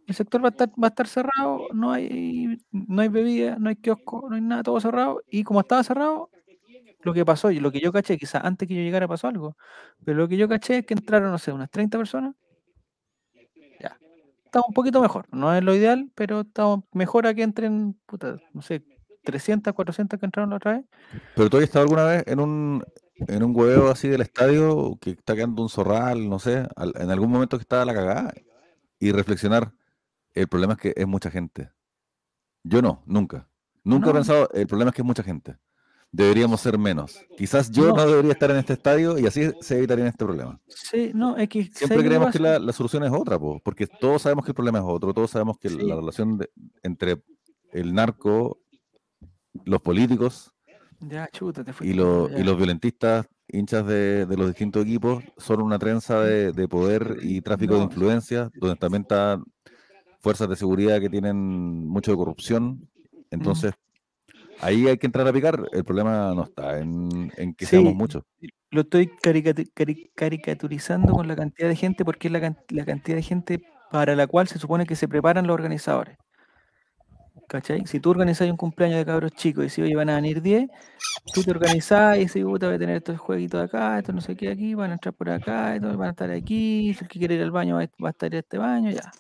Speaker 1: el sector va a estar, va a estar cerrado, no hay, no hay bebida, no hay kiosco, no hay nada, todo cerrado. Y como estaba cerrado, lo que pasó, lo que yo caché, quizás antes que yo llegara pasó algo, pero lo que yo caché es que entraron, no sé, unas 30 personas. Estamos un poquito mejor, no es lo ideal, pero estamos mejor a que entren, puta, no sé, 300, 400 que entraron la otra vez.
Speaker 6: Pero tú has estado alguna vez en un, en un huevo así del estadio que está quedando un zorral, no sé, al- en algún momento que estaba la cagada y reflexionar, el problema es que es mucha gente. Yo no, nunca. Nunca he pensado, el problema es que es mucha gente. Deberíamos ser menos. Quizás yo
Speaker 1: No.
Speaker 6: no, debería estar en este estadio y así se evitaría este problema.
Speaker 1: Sí, no, es que
Speaker 6: Siempre
Speaker 1: ¿sabes qué
Speaker 6: creemos que la, la solución es otra, po, porque todos sabemos que el problema es otro, todos sabemos que
Speaker 1: Sí.
Speaker 6: la relación de- entre el narco, los políticos
Speaker 1: Ya, chuta, te
Speaker 6: y, lo- y los violentistas hinchas de, de los distintos equipos son una trenza de, de poder y tráfico de
Speaker 1: No.
Speaker 6: influencia, donde también están fuerzas de seguridad que tienen mucho de corrupción. Entonces, ahí hay que entrar a picar. El problema no está en, en que seamos
Speaker 1: Sí,
Speaker 6: muchos.
Speaker 1: lo estoy caricatu- cari- caricaturizando con la cantidad de gente porque es la, can- la cantidad de gente para la cual se supone que se preparan los organizadores. ¿Cachai? Si tú organizas un cumpleaños de cabros chicos y si oye, van a venir 10, tú te organizás y dices, puta, voy a tener estos jueguitos acá, esto no sé qué aquí, van a entrar por acá, esto, van a estar aquí, si el que quiere ir al baño va a estar en este baño, ya.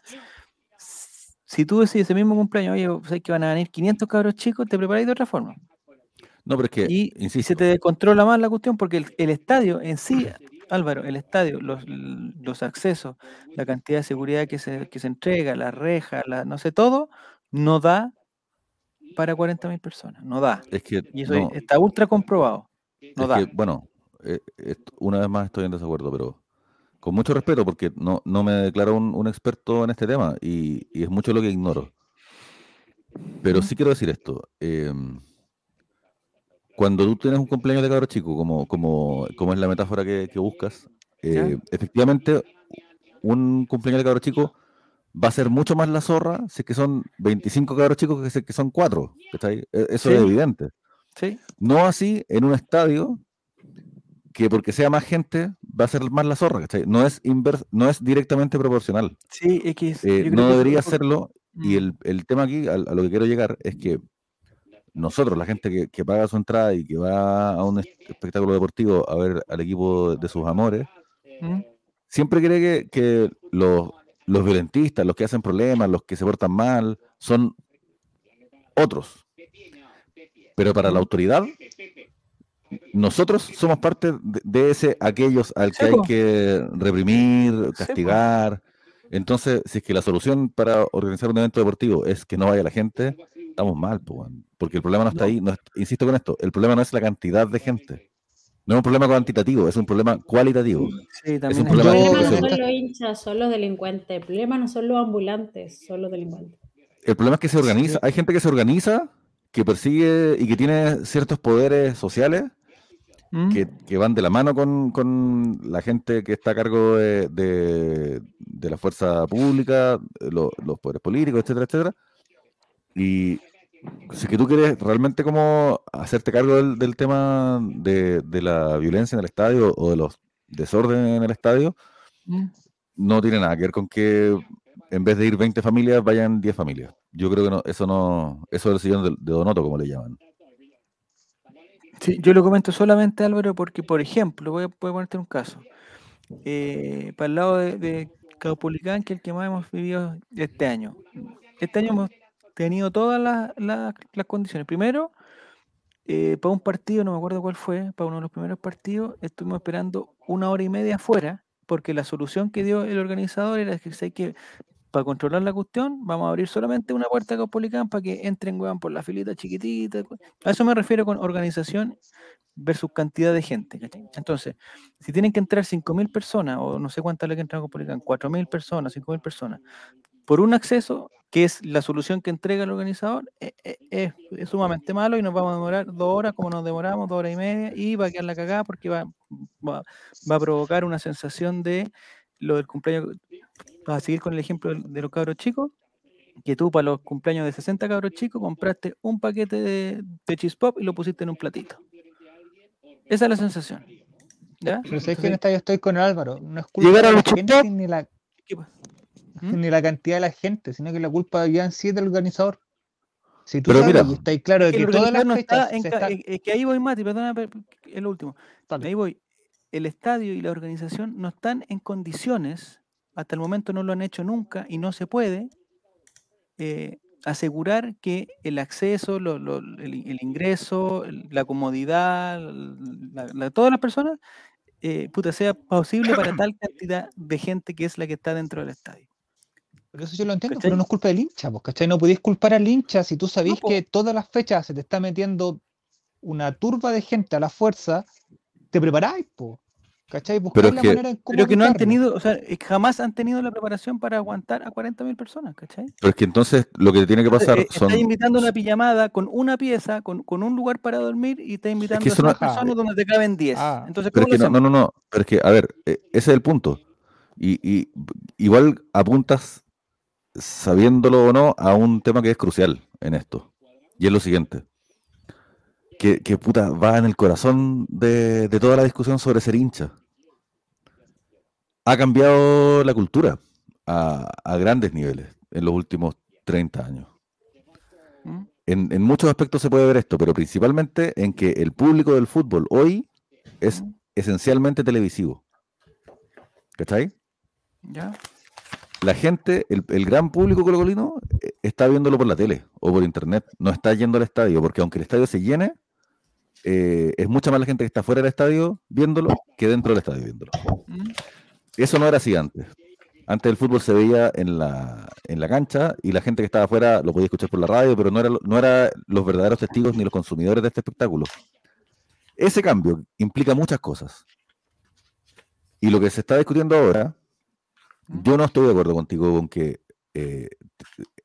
Speaker 1: Si tú decides ese mismo cumpleaños, oye, sabes que van a venir 500 cabros chicos, te preparáis de otra forma.
Speaker 6: No, pero es que,
Speaker 1: Y, y
Speaker 6: insisto,
Speaker 1: se te descontrola más la cuestión porque el, el estadio en sí, Álvaro, el estadio, los, los accesos, la cantidad de seguridad que se, que se entrega, las rejas, la, no sé, todo, no da para 40.000 personas, no da.
Speaker 6: es que
Speaker 1: Y eso
Speaker 6: no,
Speaker 1: está ultra comprobado. No
Speaker 6: es
Speaker 1: da.
Speaker 6: que, bueno, eh, una vez más estoy en desacuerdo, pero con mucho respeto, porque no, no me declaro un, un experto en este tema y, y es mucho lo que ignoro. Pero sí quiero decir esto. em, cuando tú tienes un cumpleaños de cabro chico, como, como, como es la metáfora que, que buscas, eh, efectivamente, un cumpleaños de cabro chico va a ser mucho más la zorra si es que son 25 cabros chicos que, que son 4. Eso es evidente.
Speaker 1: ¿Sí?
Speaker 6: No así en un estadio que porque sea más gente va a ser más la zorra, ¿cachai? No es, inver- no es directamente proporcional.
Speaker 1: Sí, es que es-
Speaker 6: Eh, no debería serlo. Y
Speaker 1: Mm.
Speaker 6: el, el tema aquí, a, lo que quiero llegar, es que nosotros, la gente que, que paga su entrada y que va a un es- espectáculo deportivo a ver al equipo de sus amores,
Speaker 1: Mm.
Speaker 6: siempre cree que, que los, los violentistas, los que hacen problemas, los que se portan mal, son otros. Pero para la autoridad, nosotros somos parte de, de ese aquellos al que
Speaker 1: Sí,
Speaker 6: hay
Speaker 1: po.
Speaker 6: que reprimir, castigar. Entonces, si es que la solución para organizar un evento deportivo es que no vaya la gente, estamos mal, porque el problema no está
Speaker 1: No.
Speaker 6: ahí. no insisto con esto, el problema no es la cantidad de gente. No es un problema cuantitativo, es un problema cualitativo.
Speaker 1: Sí, también
Speaker 6: un
Speaker 1: es-
Speaker 6: problema
Speaker 5: El problema no son los hinchas, son los delincuentes. El problema no son los ambulantes, son los delincuentes.
Speaker 6: El problema es que se organiza, hay gente que se organiza, que persigue y que tiene ciertos poderes sociales
Speaker 1: Mm.
Speaker 6: que, que van de la mano con, con la gente que está a cargo de, de- de la fuerza pública, eh, lo- los poderes políticos, etcétera, etcétera. Y si que tú quieres realmente como hacerte cargo del, del tema de, de la violencia en el estadio o de los desórdenes en el estadio,
Speaker 1: Mm.
Speaker 6: no tiene nada que ver con que en vez de ir 20 familias, vayan 10 familias. Yo creo que no, eso no, eso es el sillón de, de Donoto, como le llaman.
Speaker 1: Sí, yo lo comento solamente, Álvaro, porque, por ejemplo, voy a, voy ponerte un caso. Eh, para el lado de, de Caupolicán, que es el que más hemos vivido este año. Este año hemos tenido todas las, las- condiciones. Primero, eh, para un partido, no me acuerdo cuál fue, para uno de los primeros partidos, estuvimos esperando una hora y media afuera, porque la solución que dio el organizador era que, sé que para controlar la cuestión, vamos a abrir solamente una puerta Caupolicán para que entren weón, por la filita chiquitita. A eso me refiero con organización versus cantidad de gente. Entonces, si tienen que entrar 5.000 personas, o no sé cuántas le que entrar a Caupolicán, 4.000 personas, 5.000 personas, por un acceso, que es la solución que entrega el organizador, e- e- es, sumamente malo y nos vamos a demorar dos horas, como nos demoramos, dos horas y media, y va a quedar la cagada porque va, va a provocar una sensación de lo del cumpleaños, para seguir con el ejemplo de los cabros chicos, que tú para los cumpleaños de 60 cabros chicos compraste un paquete de, de cheese pop y lo pusiste en un platito. Esa es la sensación. ¿Ya?
Speaker 4: Pero sabes que en esta yo estoy con Álvaro. No es culpa de
Speaker 1: a
Speaker 4: la gente ni la,
Speaker 1: ¿qué pa- ¿Mm?
Speaker 4: ni la cantidad de la gente, sino que la culpa en sí es del organizador. Si tú
Speaker 6: Pero
Speaker 4: sabes
Speaker 6: mira,
Speaker 4: y está ahí claro de
Speaker 1: que el
Speaker 4: que todas las
Speaker 1: no está en es- es que ahí voy, Mati, perdona, lo último.
Speaker 4: Dale.
Speaker 1: Ahí voy. El estadio y la organización no están en condiciones, hasta el momento no lo han hecho nunca y no se puede, eh, asegurar que el acceso, lo- lo- el, el ingreso, la comodidad, la- la- todas las personas, eh, puta, sea posible para tal cantidad de gente que es la que está dentro del estadio.
Speaker 4: Pero eso yo lo entiendo,
Speaker 1: ¿Cachai?
Speaker 4: pero no es culpa del hincha, pues, ¿cachai? No podéis culpar al hincha si tú sabéis
Speaker 1: po.
Speaker 4: que todas las fechas se te está metiendo una turba de gente a la fuerza, te preparáis, po, ¿cachai? Buscar
Speaker 6: Pero es
Speaker 4: la
Speaker 6: que-
Speaker 4: manera en cómo
Speaker 1: Pero que no han tenido, o sea, eh, jamás han tenido la preparación para aguantar a 40.000 personas, ¿cachai?
Speaker 6: Pero es que entonces lo que tiene que pasar
Speaker 1: eh,
Speaker 6: son...
Speaker 1: Estás invitando a una pijamada con una pieza, con, con un lugar para dormir y estás invitando
Speaker 6: que
Speaker 1: a 100
Speaker 6: no-
Speaker 1: personas donde te caben 10.
Speaker 4: Ah,
Speaker 1: Entonces,
Speaker 6: Pero
Speaker 1: ¿cómo
Speaker 6: es que
Speaker 1: lo
Speaker 6: no, no, no, pero es que, a ver, eh, ese es el punto. Y, y igual apuntas, sabiéndolo o no, a un tema que es crucial en esto. Y es lo siguiente. Que, que puta, va en el corazón de, de toda la discusión sobre ser hincha. Ha cambiado la cultura a, a grandes niveles en los últimos 30 años.
Speaker 1: ¿Mm?
Speaker 6: En, en muchos aspectos se puede ver esto, pero principalmente en que el público del fútbol hoy es
Speaker 1: ¿Mm?
Speaker 6: esencialmente televisivo. ¿Cachai?
Speaker 1: ¿Ya?
Speaker 6: la gente, el, el gran público colocolino, eh, está viéndolo por la tele o por internet, no está yendo al estadio, porque aunque el estadio se llene, eh, es mucha más la gente que está fuera del estadio viéndolo que dentro del estadio viéndolo.
Speaker 1: ¿Mm?
Speaker 6: Eso no era así antes. Antes el fútbol se veía en la, en la cancha y la gente que estaba afuera lo podía escuchar por la radio, pero no era, lo- no era los verdaderos testigos ni los consumidores de este espectáculo. Ese cambio implica muchas cosas. Y lo que se está discutiendo ahora, yo no estoy de acuerdo contigo con que eh,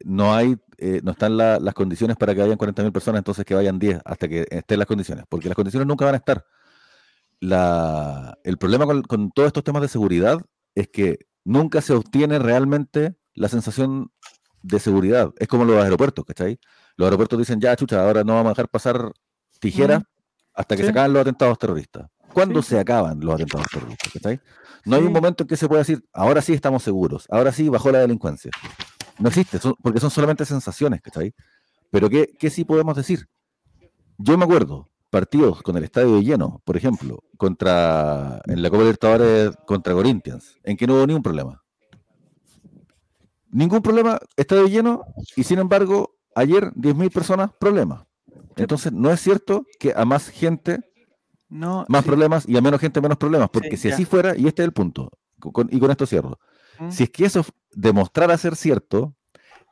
Speaker 6: no hay, eh, no están la- las condiciones para que vayan 40.000 personas, entonces que vayan 10 hasta que estén las condiciones, porque las condiciones nunca van a estar. La, el problema con, con todos estos temas de seguridad es que nunca se obtiene realmente la sensación de seguridad. Es como los aeropuertos, ¿cachai? Los aeropuertos dicen, ya, chucha, ahora no vamos a dejar pasar tijeras hasta que
Speaker 1: Sí.
Speaker 6: se acaban los atentados terroristas. ¿Cuándo
Speaker 1: Sí,
Speaker 6: se acaban los atentados terroristas? No hay un momento en que se pueda decir, ahora sí estamos seguros, ahora sí bajó la delincuencia. No existe, son- porque son solamente sensaciones, ¿cachai? Pero ¿qué, ¿qué sí podemos decir? Yo me acuerdo, partidos con el estadio lleno, por ejemplo, contra en la Copa Libertadores contra Corinthians, en que no hubo ningún problema. Ningún problema, estadio lleno, y sin embargo, ayer 10.000 personas, problema. Entonces, no es cierto que a más gente
Speaker 1: No,
Speaker 6: más
Speaker 1: sí,
Speaker 6: problemas y a menos gente menos problemas, porque
Speaker 1: Sí,
Speaker 6: si
Speaker 1: ya.
Speaker 6: así fuera, y este es el punto, con- y con esto cierro,
Speaker 1: ¿Mm?
Speaker 6: si es que eso demostrara ser cierto,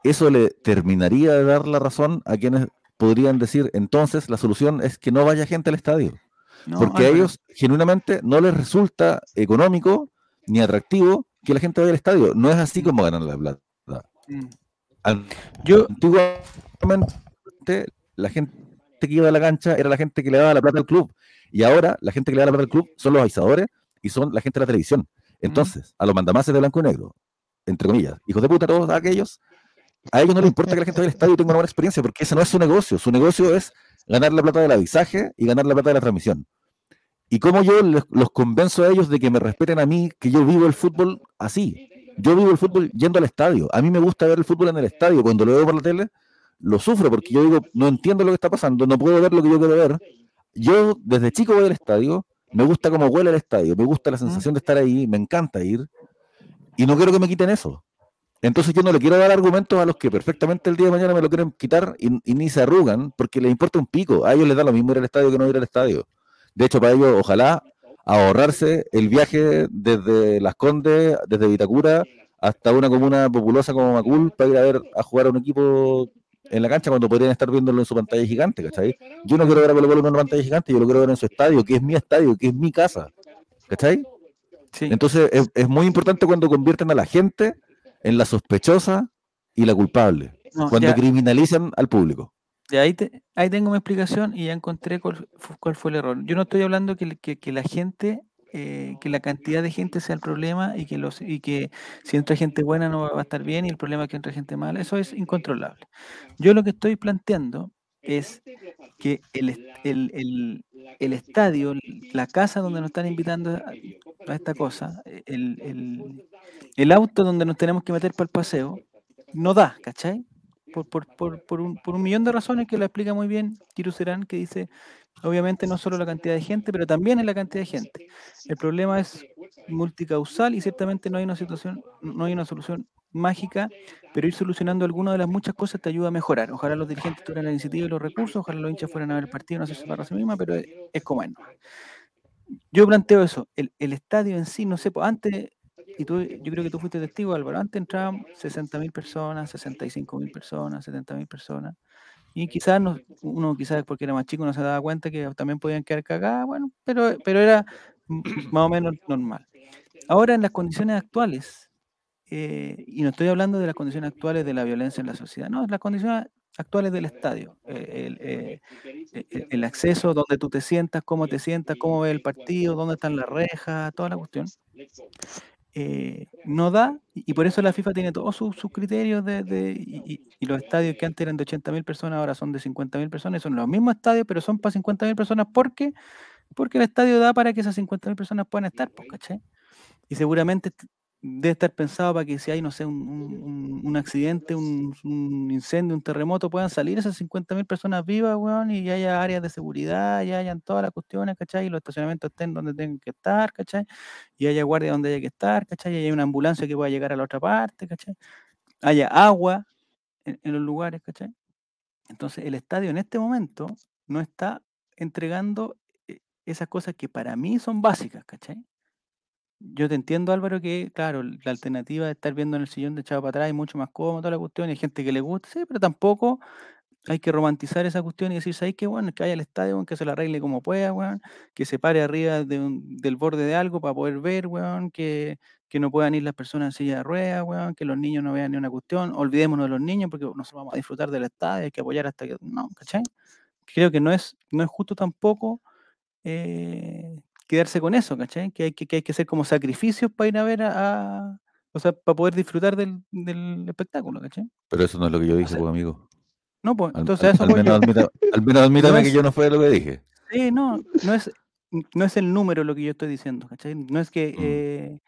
Speaker 6: eso le terminaría de dar la razón a quienes podrían decir, entonces la solución es que no vaya gente al estadio,
Speaker 1: no,
Speaker 6: porque a ellos genuinamente no les resulta económico ni atractivo que la gente vaya al estadio, no es así como ganan la plata.
Speaker 1: mm. Yo,
Speaker 6: Antiguamente la gente que iba a la cancha era la gente que le daba la plata al club. Y ahora la gente que le da la plata al club son los avisadores y son la gente de la televisión. Entonces, a los mandamases de blanco y negro, entre comillas, hijos de puta, todos aquellos, a ellos no les importa que la gente vaya al estadio y tenga una buena experiencia, porque ese no es su negocio. Su negocio es ganar la plata del avisaje y ganar la plata de la transmisión. Y cómo yo les- los convenzo a ellos de que me respeten a mí, que yo vivo el fútbol así. Yo vivo el fútbol yendo al estadio. A mí me gusta ver el fútbol en el estadio. Cuando lo veo por la tele, lo sufro porque yo digo, no entiendo lo que está pasando, no puedo ver lo que yo quiero ver. Yo desde chico voy al estadio, me gusta cómo huele el estadio, me gusta la sensación de estar ahí, me encanta ir y no quiero que me quiten eso. Entonces yo no le quiero dar argumentos a los que perfectamente el día de mañana me lo quieren quitar y, y ni se arrugan porque les importa un pico. A ellos les da lo mismo ir al estadio que no ir al estadio. De hecho, para ellos, ojalá ahorrarse el viaje desde Las Condes, desde Vitacura, hasta una comuna populosa como Macul para ir a ver a jugar a un equipo en la cancha cuando podrían estar viéndolo en su pantalla gigante, ¿cachai? Yo no quiero ver a Colo Colo en una pantalla gigante, yo lo quiero ver en su estadio, que es mi estadio, que es mi casa, ¿cachai?
Speaker 1: sí,
Speaker 6: Entonces es, es muy importante cuando convierten a la gente en la sospechosa y la culpable,
Speaker 1: no,
Speaker 6: cuando
Speaker 1: ya,
Speaker 6: criminalizan al público.
Speaker 1: ya ahí, te- ahí tengo mi explicación y ya encontré cuál, cuál fue el error. Yo no estoy hablando que, que- que la gente, eh, que la cantidad de gente sea el problema y que, los, y que si entra gente buena no va a estar bien y el problema es que entra gente mala. Eso es incontrolable. Yo lo que estoy planteando es que el, el, el- el estadio, la casa donde nos están invitando a, a esta cosa, el, el- auto donde nos tenemos que meter para el paseo, no da, ¿cachai? Por, por, por, por un, un millón de razones que lo explica muy bien Kiru Serán, que dice, obviamente no solo la cantidad de gente, pero también es la cantidad de gente. El problema es multicausal y ciertamente no hay una situación, no hay una solución mágica, pero ir solucionando algunas de las muchas cosas te ayuda a mejorar. Ojalá los dirigentes tuvieran la iniciativa y los recursos, ojalá los hinchas fueran a ver el partido, no se para sí misma, pero es, como es. Yo planteo eso, el, el estadio en sí, no sé, pues, antes, y tú, yo creo que tú fuiste testigo, Álvaro, antes entraban 60.000 personas, 65.000 personas, 70.000 personas, y quizás no- uno, quizás porque era más chico, no se daba cuenta que también podían quedar cagadas, bueno, pero, pero era más o menos normal. Ahora, en las condiciones actuales, eh, y no estoy hablando de las condiciones actuales de la violencia en la sociedad, no, las condiciones actuales del estadio, eh, el, eh, el acceso, donde tú te sientas, cómo te sientas, cómo ves el partido, dónde están las rejas, toda la cuestión, eh, no da, y por eso la FIFA tiene todos sus, criterios de, y, los estadios que antes eran de 80.000 personas ahora son de 50.000 personas, son los mismos estadios, pero son para 50.000 personas, ¿por qué? Porque el estadio da para que esas 50.000 personas puedan estar, pues. Y seguramente debe estar pensado para que si hay, no sé, un, un- un- accidente, un, un incendio, un terremoto, puedan salir esas 50.000 personas vivas, weón, y haya áreas de seguridad, y hayan todas las cuestiones, ¿cachai? Y los estacionamientos estén donde tengan que estar, ¿cachai? Y haya guardia donde haya que estar, ¿cachai? Y haya una ambulancia que pueda llegar a la otra parte, ¿cachai? Haya agua en, en los lugares, ¿cachai? Entonces, el estadio en este momento no está entregando eh, esas cosas que para mí son básicas, ¿cachai? Yo te entiendo, Álvaro, que claro, la alternativa de estar viendo en el sillón de echado para atrás es mucho más cómodo, toda la cuestión, y hay gente que le gusta, sí, pero tampoco hay que romantizar esa cuestión y decir, ¿sabes qué, bueno? Que vaya al estadio, que se lo arregle como pueda, weón, que se pare arriba del borde de algo para poder ver, weón, que, que no puedan ir las personas en silla de ruedas, weón, que los niños no vean ni una cuestión, olvidémonos de los niños porque nosotros vamos a disfrutar del estadio, hay que apoyar hasta que, no, ¿cachai? Creo que no es, no es justo tampoco eh, quedarse con eso, ¿cachai? Que hay que, que hay que hacer como sacrificios para ir a ver a, a- o sea, para poder disfrutar del, del espectáculo, ¿cachai?
Speaker 6: Pero eso no es lo que yo dije,
Speaker 1: sea,
Speaker 6: pues, amigo.
Speaker 1: No, pues, entonces
Speaker 6: al-
Speaker 1: eso
Speaker 6: al menos admita- al menos admítame
Speaker 1: No
Speaker 6: que yo no fue lo que dije.
Speaker 1: Sí, no, no es, no es el número lo que yo estoy diciendo, ¿cachai? No es que,
Speaker 6: Mm.
Speaker 1: eh,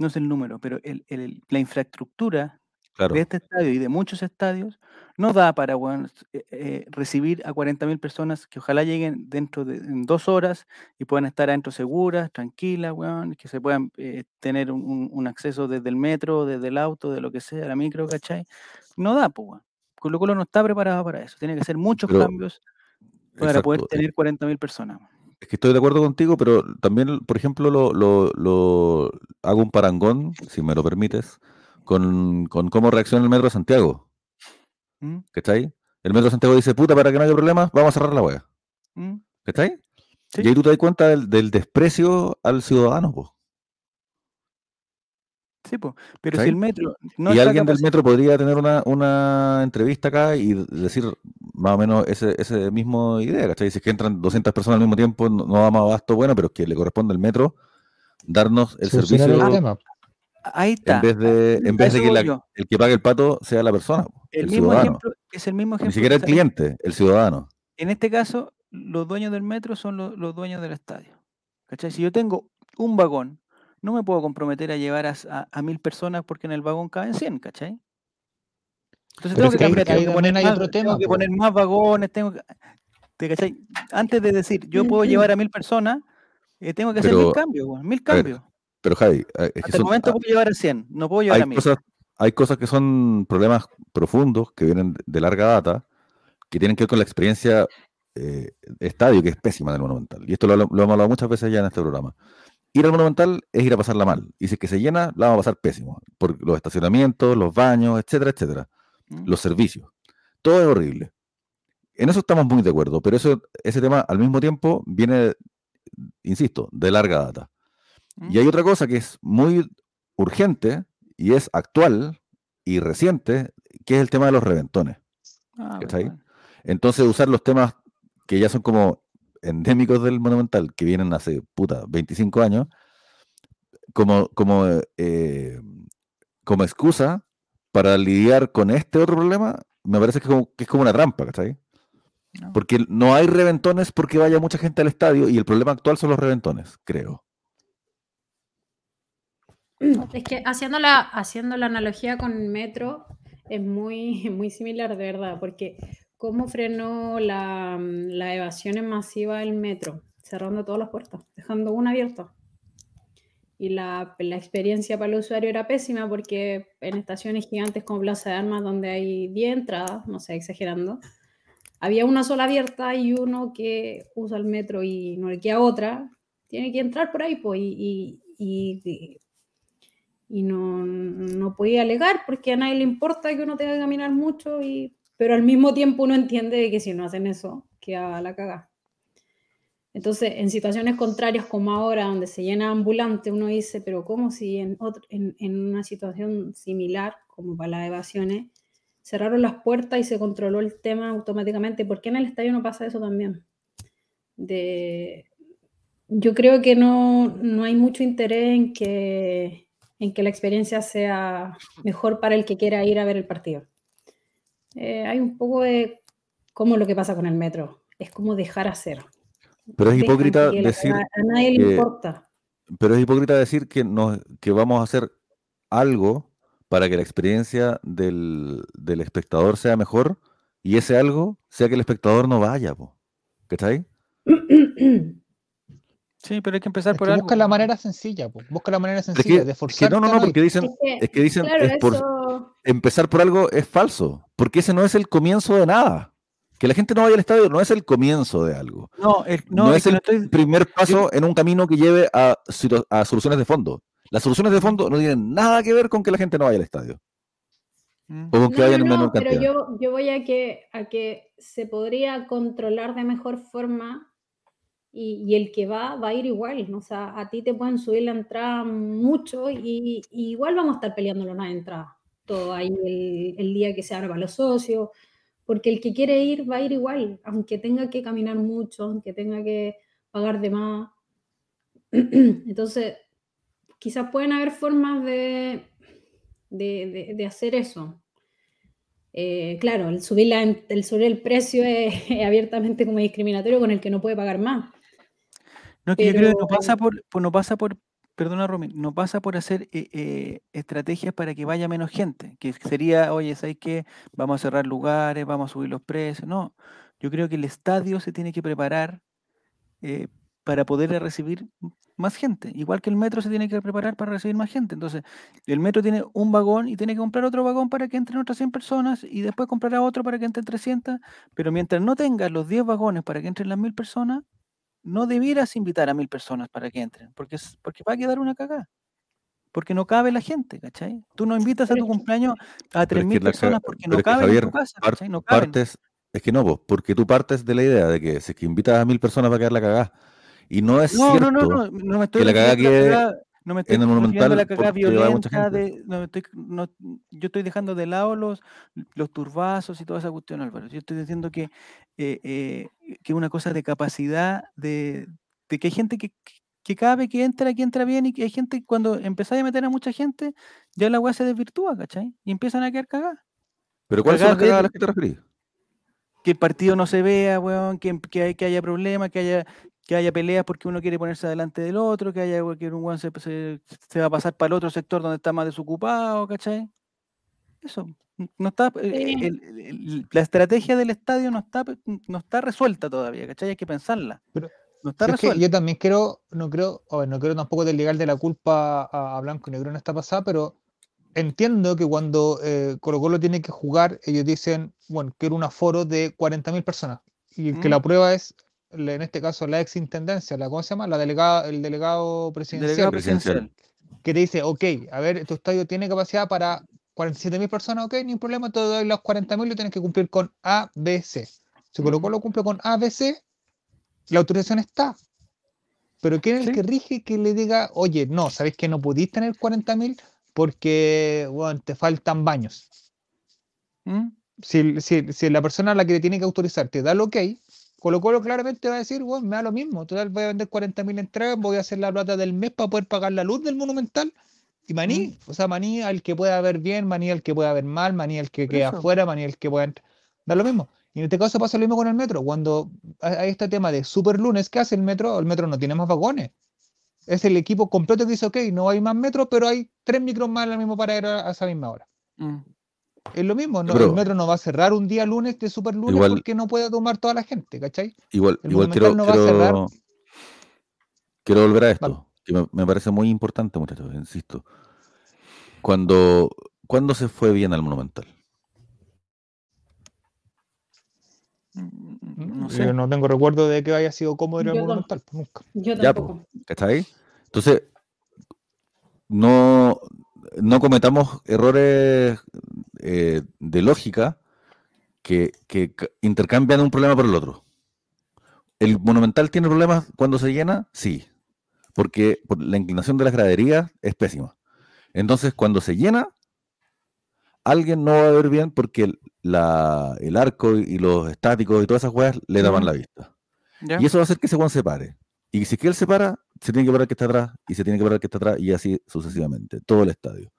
Speaker 1: no es el número, pero el, el- la infraestructura
Speaker 6: Claro.
Speaker 1: de este estadio y de muchos estadios no da para eh, eh, recibir a 40.000 personas que ojalá lleguen dentro de en dos horas y puedan estar adentro seguras, tranquilas, que se puedan eh, tener un, acceso desde el metro, desde el auto, de lo que sea, la micro, ¿cachai? No da, pues, weón. Colo Colo no está preparado para eso. Tiene que hacer muchos
Speaker 6: Pero-
Speaker 1: cambios para poder
Speaker 6: Exacto.
Speaker 1: tener 40.000 personas.
Speaker 6: Es que estoy de acuerdo contigo, pero también, por ejemplo, lo, lo- lo- hago un parangón, si me lo permites, con, con cómo reacciona el Metro de Santiago.
Speaker 1: ¿Mm?
Speaker 6: ¿Cachai? El Metro de Santiago dice, puta, para que no haya problemas, vamos a cerrar la wea.
Speaker 1: ¿Mm?
Speaker 6: ¿Cachai?
Speaker 1: Sí.
Speaker 6: Y ahí tú te das cuenta del, del desprecio al ciudadano, po.
Speaker 1: Sí, pues. Pero
Speaker 6: ¿Cachai?
Speaker 1: si el metro no
Speaker 6: y alguien del metro podría tener una, una entrevista acá y decir más o menos ese, ese mismo idea, ¿cachai? Si es que entran 200 personas al mismo tiempo, no, no damos abasto, bueno, pero es que le corresponde al metro darnos el
Speaker 4: Solucionar
Speaker 6: servicio
Speaker 4: el tema.
Speaker 1: Ahí está.
Speaker 6: en vez de, en
Speaker 1: A
Speaker 6: vez de
Speaker 1: eso
Speaker 6: que la- el que pague el pato sea la persona,
Speaker 1: El,
Speaker 6: el,
Speaker 1: mismo
Speaker 6: ciudadano.
Speaker 1: ejemplo, es el mismo ejemplo.
Speaker 6: Ni siquiera el cliente, el ciudadano.
Speaker 1: En este caso, los dueños del metro son lo- los, dueños del estadio. ¿Cachai? Si yo tengo un vagón, no me puedo comprometer a llevar a, s- a- a mil personas porque en el vagón caben 100, ¿cachai? Entonces tengo que cambiar, tengo poner más,
Speaker 4: otro
Speaker 1: tengo
Speaker 4: tema,
Speaker 1: que
Speaker 4: po.
Speaker 1: poner más vagones, tengo que, ¿te cachai? Antes de decir, yo puedo llevar a mil personas, eh, tengo que hacer mil cambios, mil cambios.
Speaker 6: Pero Javi, eh, es que
Speaker 1: Hasta el momento
Speaker 6: ah,
Speaker 1: puedo llevar a 100, no puedo llevar a
Speaker 6: hay
Speaker 1: mil.
Speaker 6: cosas, hay cosas que son problemas profundos que vienen de- larga data, que tienen que ver con la experiencia eh, estadio, que es pésima del Monumental. Y esto lo, lo hemos hablado muchas veces ya en este programa. Ir al Monumental es ir a pasarla mal. Y si es que se llena, la vamos a pasar pésimo. Por los estacionamientos, los baños, etcétera, etcétera.
Speaker 1: ¿Mm?
Speaker 6: Los servicios. Todo es horrible. En eso estamos muy de acuerdo, pero eso, ese tema al mismo tiempo viene, insisto, de larga data.
Speaker 1: ¿Mm?
Speaker 6: Y hay otra cosa que es muy urgente y es actual y reciente, que es el tema de los reventones.
Speaker 1: Ah.
Speaker 6: Entonces, usar los temas que ya son como endémicos del Monumental, que vienen hace, puta, 25 años, como, como, eh, como excusa para lidiar con este otro problema, me parece que es como, que es como una trampa, ¿cachai?
Speaker 1: No.
Speaker 6: Porque no hay reventones porque vaya mucha gente al estadio y el problema actual son los reventones, creo.
Speaker 5: Es que haciendo la, haciendo la analogía con el metro es muy, muy similar, de verdad, porque cómo frenó la, la evasión masiva del metro, cerrando todas las puertas, dejando una abierta. Y la, la experiencia para el usuario era pésima porque en estaciones gigantes como Plaza de Armas, donde hay 10 entradas, no sé, exagerando, había una sola abierta y uno que usa el metro y no le queda otra, tiene que entrar por ahí, pues, y- y no, no podía alegar porque a nadie le importa que uno tenga que caminar mucho, y, pero al mismo tiempo uno entiende de que si no hacen eso, queda la caga. Entonces, en situaciones contrarias como ahora, donde se llena ambulante, uno dice, pero ¿cómo si en, otro- en, en una situación similar, como para las evasiones, cerraron las puertas y se controló el tema automáticamente? ¿Por qué en el estadio no pasa eso también? De, yo creo que no, no hay mucho interés en que, en que la experiencia sea mejor para el que quiera ir a ver el partido. Eh, hay un poco de como lo que pasa con el metro, es como dejar hacer.
Speaker 6: Pero es hipócrita
Speaker 5: la
Speaker 6: decir
Speaker 5: a nadie le
Speaker 6: que-
Speaker 5: importa.
Speaker 6: pero es hipócrita decir que, nos, que vamos a hacer algo para que la experiencia del, del espectador sea mejor y ese algo sea que el espectador no vaya, po. ¿cachai?
Speaker 1: Sí, pero hay que empezar
Speaker 4: Es
Speaker 1: por
Speaker 4: que
Speaker 1: algo.
Speaker 4: busca la manera sencilla, po. busca la manera
Speaker 6: Es que,
Speaker 4: sencilla de
Speaker 6: es que
Speaker 4: forzar.
Speaker 6: no, no, no, porque dicen,
Speaker 5: Es que,
Speaker 6: es que dicen,
Speaker 5: claro,
Speaker 6: es por,
Speaker 5: eso.
Speaker 6: empezar por algo es falso, porque ese no es el comienzo de nada. Que la gente no vaya al estadio no es el comienzo de algo.
Speaker 1: No, el-
Speaker 6: No,
Speaker 1: no,
Speaker 6: es el
Speaker 1: no estoy.
Speaker 6: primer paso en un camino que lleve a, soluciones de fondo. Las soluciones de fondo no tienen nada que ver con que la gente no vaya al estadio.
Speaker 1: Mm.
Speaker 6: O con que
Speaker 5: No,
Speaker 6: vayan
Speaker 5: no,
Speaker 6: en
Speaker 5: no, pero yo, yo voy a que, a que se podría controlar de mejor forma y, el que va va a ir igual. O sea, a ti te pueden subir la entrada mucho y, igual vamos a estar peleando las entradas. Todo ahí el, día que se abra para los socios, porque el que quiere ir va a ir igual, aunque tenga que caminar mucho, aunque tenga que pagar de más. Entonces, quizás pueden haber formas de, de, de- hacer eso. Eh, claro, el subir, la- el subir el precio es abiertamente como discriminatorio con el que no puede pagar más.
Speaker 1: No, es que yo creo que no pasa por, por- no pasa por, perdona Romy, no pasa por hacer eh, eh, estrategias para que vaya menos gente, que sería, oye, ¿sabes qué? Vamos a cerrar lugares, vamos a subir los precios. No, yo creo que el estadio se tiene que preparar eh, para poder recibir más gente, igual que el metro se tiene que preparar para recibir más gente. Entonces, el metro tiene un vagón y tiene que comprar otro vagón para que entren otras 100 personas y después comprará otro para que entren 300, pero mientras no tengas los 10 vagones para que entren las 1000 personas, no debieras invitar a mil personas para que entren, porque, es- porque va a quedar una cagada. Porque no cabe la gente, ¿cachai? Tú no invitas a tu cumpleaños a
Speaker 6: Pero es
Speaker 1: 3.000
Speaker 6: que la
Speaker 1: personas
Speaker 6: caga-
Speaker 1: porque no caben en tu casa,
Speaker 6: par-
Speaker 1: ¿cachai? No caben.
Speaker 6: partes, es que no, vos, porque tú partes de la idea de que si es que invitas a mil personas va a quedar la cagada. Y no es
Speaker 1: No,
Speaker 6: cierto.
Speaker 1: no, no, no, no me estoy
Speaker 6: que la cagada quede
Speaker 1: cagada- no me estoy
Speaker 6: en el
Speaker 1: refiriendo a la cagada violenta de, no me estoy, no- yo estoy dejando de lado los, los turbazos y toda esa cuestión, Álvaro. Yo estoy diciendo que eh, eh, que es una cosa de capacidad de, de que hay gente que, que cabe, que entra, que entra bien y que hay gente que cuando empezáis a meter a mucha gente, ya la weá se desvirtúa, ¿cachai? Y empiezan a quedar cagadas.
Speaker 6: Pero ¿cuáles son las cagadas a las que te referís?
Speaker 1: que el partido no se vea, weón, que, que, hay- que haya problemas, que haya, que haya peleas porque uno quiere ponerse adelante del otro, que haya que un weón se, se- se va a pasar para el otro sector donde está más desocupado, ¿cachai? Eso. No está, eh,
Speaker 5: Sí.
Speaker 1: el- el- el- la estrategia del estadio no está, no está resuelta todavía, ¿cachai? Hay que pensarla.
Speaker 4: Pero-
Speaker 1: no está
Speaker 4: es que yo también quiero, no creo, a ver, no quiero tampoco desligar de la culpa a, a Blanco y Negro en esta pasada, pero entiendo que cuando eh, Colo Colo tiene que jugar, ellos dicen, bueno, quiero un aforo de 40.000 personas. Y que
Speaker 1: Mm.
Speaker 4: la prueba es, en este caso, la ex intendencia, la, ¿cómo se llama? La delegada, el delegado presidencial,
Speaker 1: Delegado
Speaker 6: presidencial.
Speaker 4: que te dice, ok, a ver, tu estadio tiene capacidad para 47.000 personas, ok, ni un problema, te doy los 40.000 y tienes que cumplir con A, B, C. Si Colo. Colo cumple con A, B, C, la autorización está. Pero ¿quién es el
Speaker 1: Sí.
Speaker 4: que rige que le diga, oye, no, sabéis que no podéis tener 40.000 porque bueno, te faltan baños?
Speaker 1: ¿Mm?
Speaker 4: Si, si, si la persona a la que le tiene que autorizar te da el ok, Colo Colo claramente va a decir, bueno, me da lo mismo, total voy a vender 40.000 entradas, voy a hacer la plata del mes para poder pagar la luz del Monumental. Y Maní, o sea, Maní al que pueda ver bien, Maní al que pueda ver mal, Maní al que queda afuera, Maní al que pueda entrar. Da lo mismo. Y en este caso pasa lo mismo con el metro. Cuando hay este tema de super lunes, ¿qué hace el metro? El metro no tiene más vagones. Es el equipo completo que dice, ok, no hay más metro, pero hay tres micros más al mismo paradero a esa misma hora.
Speaker 1: Mm.
Speaker 4: Es lo mismo, no,
Speaker 6: Pero-
Speaker 4: el metro no va a cerrar un día lunes de super lunes
Speaker 6: Igual-
Speaker 4: porque no puede tomar toda la gente, ¿cachai?
Speaker 6: Igual,
Speaker 4: El
Speaker 6: igual
Speaker 4: Monumental
Speaker 6: quiero,
Speaker 4: no va a cerrar.
Speaker 6: quiero, quiero volver a esto,
Speaker 4: Vale.
Speaker 6: que me, me parece muy importante, muchachos, insisto. Cuando, ¿Cuándo se fue bien al Monumental?
Speaker 1: Mm,
Speaker 4: No,
Speaker 1: No sé.
Speaker 4: no tengo recuerdo de que haya sido cómodo ir al Monumental, pues, nunca.
Speaker 5: Yo
Speaker 6: Ya, po.
Speaker 5: tampoco.
Speaker 6: ¿Cachai? Entonces, no, no cometamos errores eh, de lógica que, que ca- intercambian un problema por el otro. ¿El Monumental tiene problemas cuando se llena? Sí, porque por la inclinación de las graderías es pésima. Entonces, cuando se llena, alguien no va a ver bien porque el, la- el arco y los estáticos y todas esas weas le daban la vista.
Speaker 1: ¿Ya?
Speaker 6: Y eso va a hacer que ese Juan se pare. Y si es que él se para, se tiene que parar el que está atrás, y se tiene que parar el que está atrás, y así sucesivamente, todo el estadio.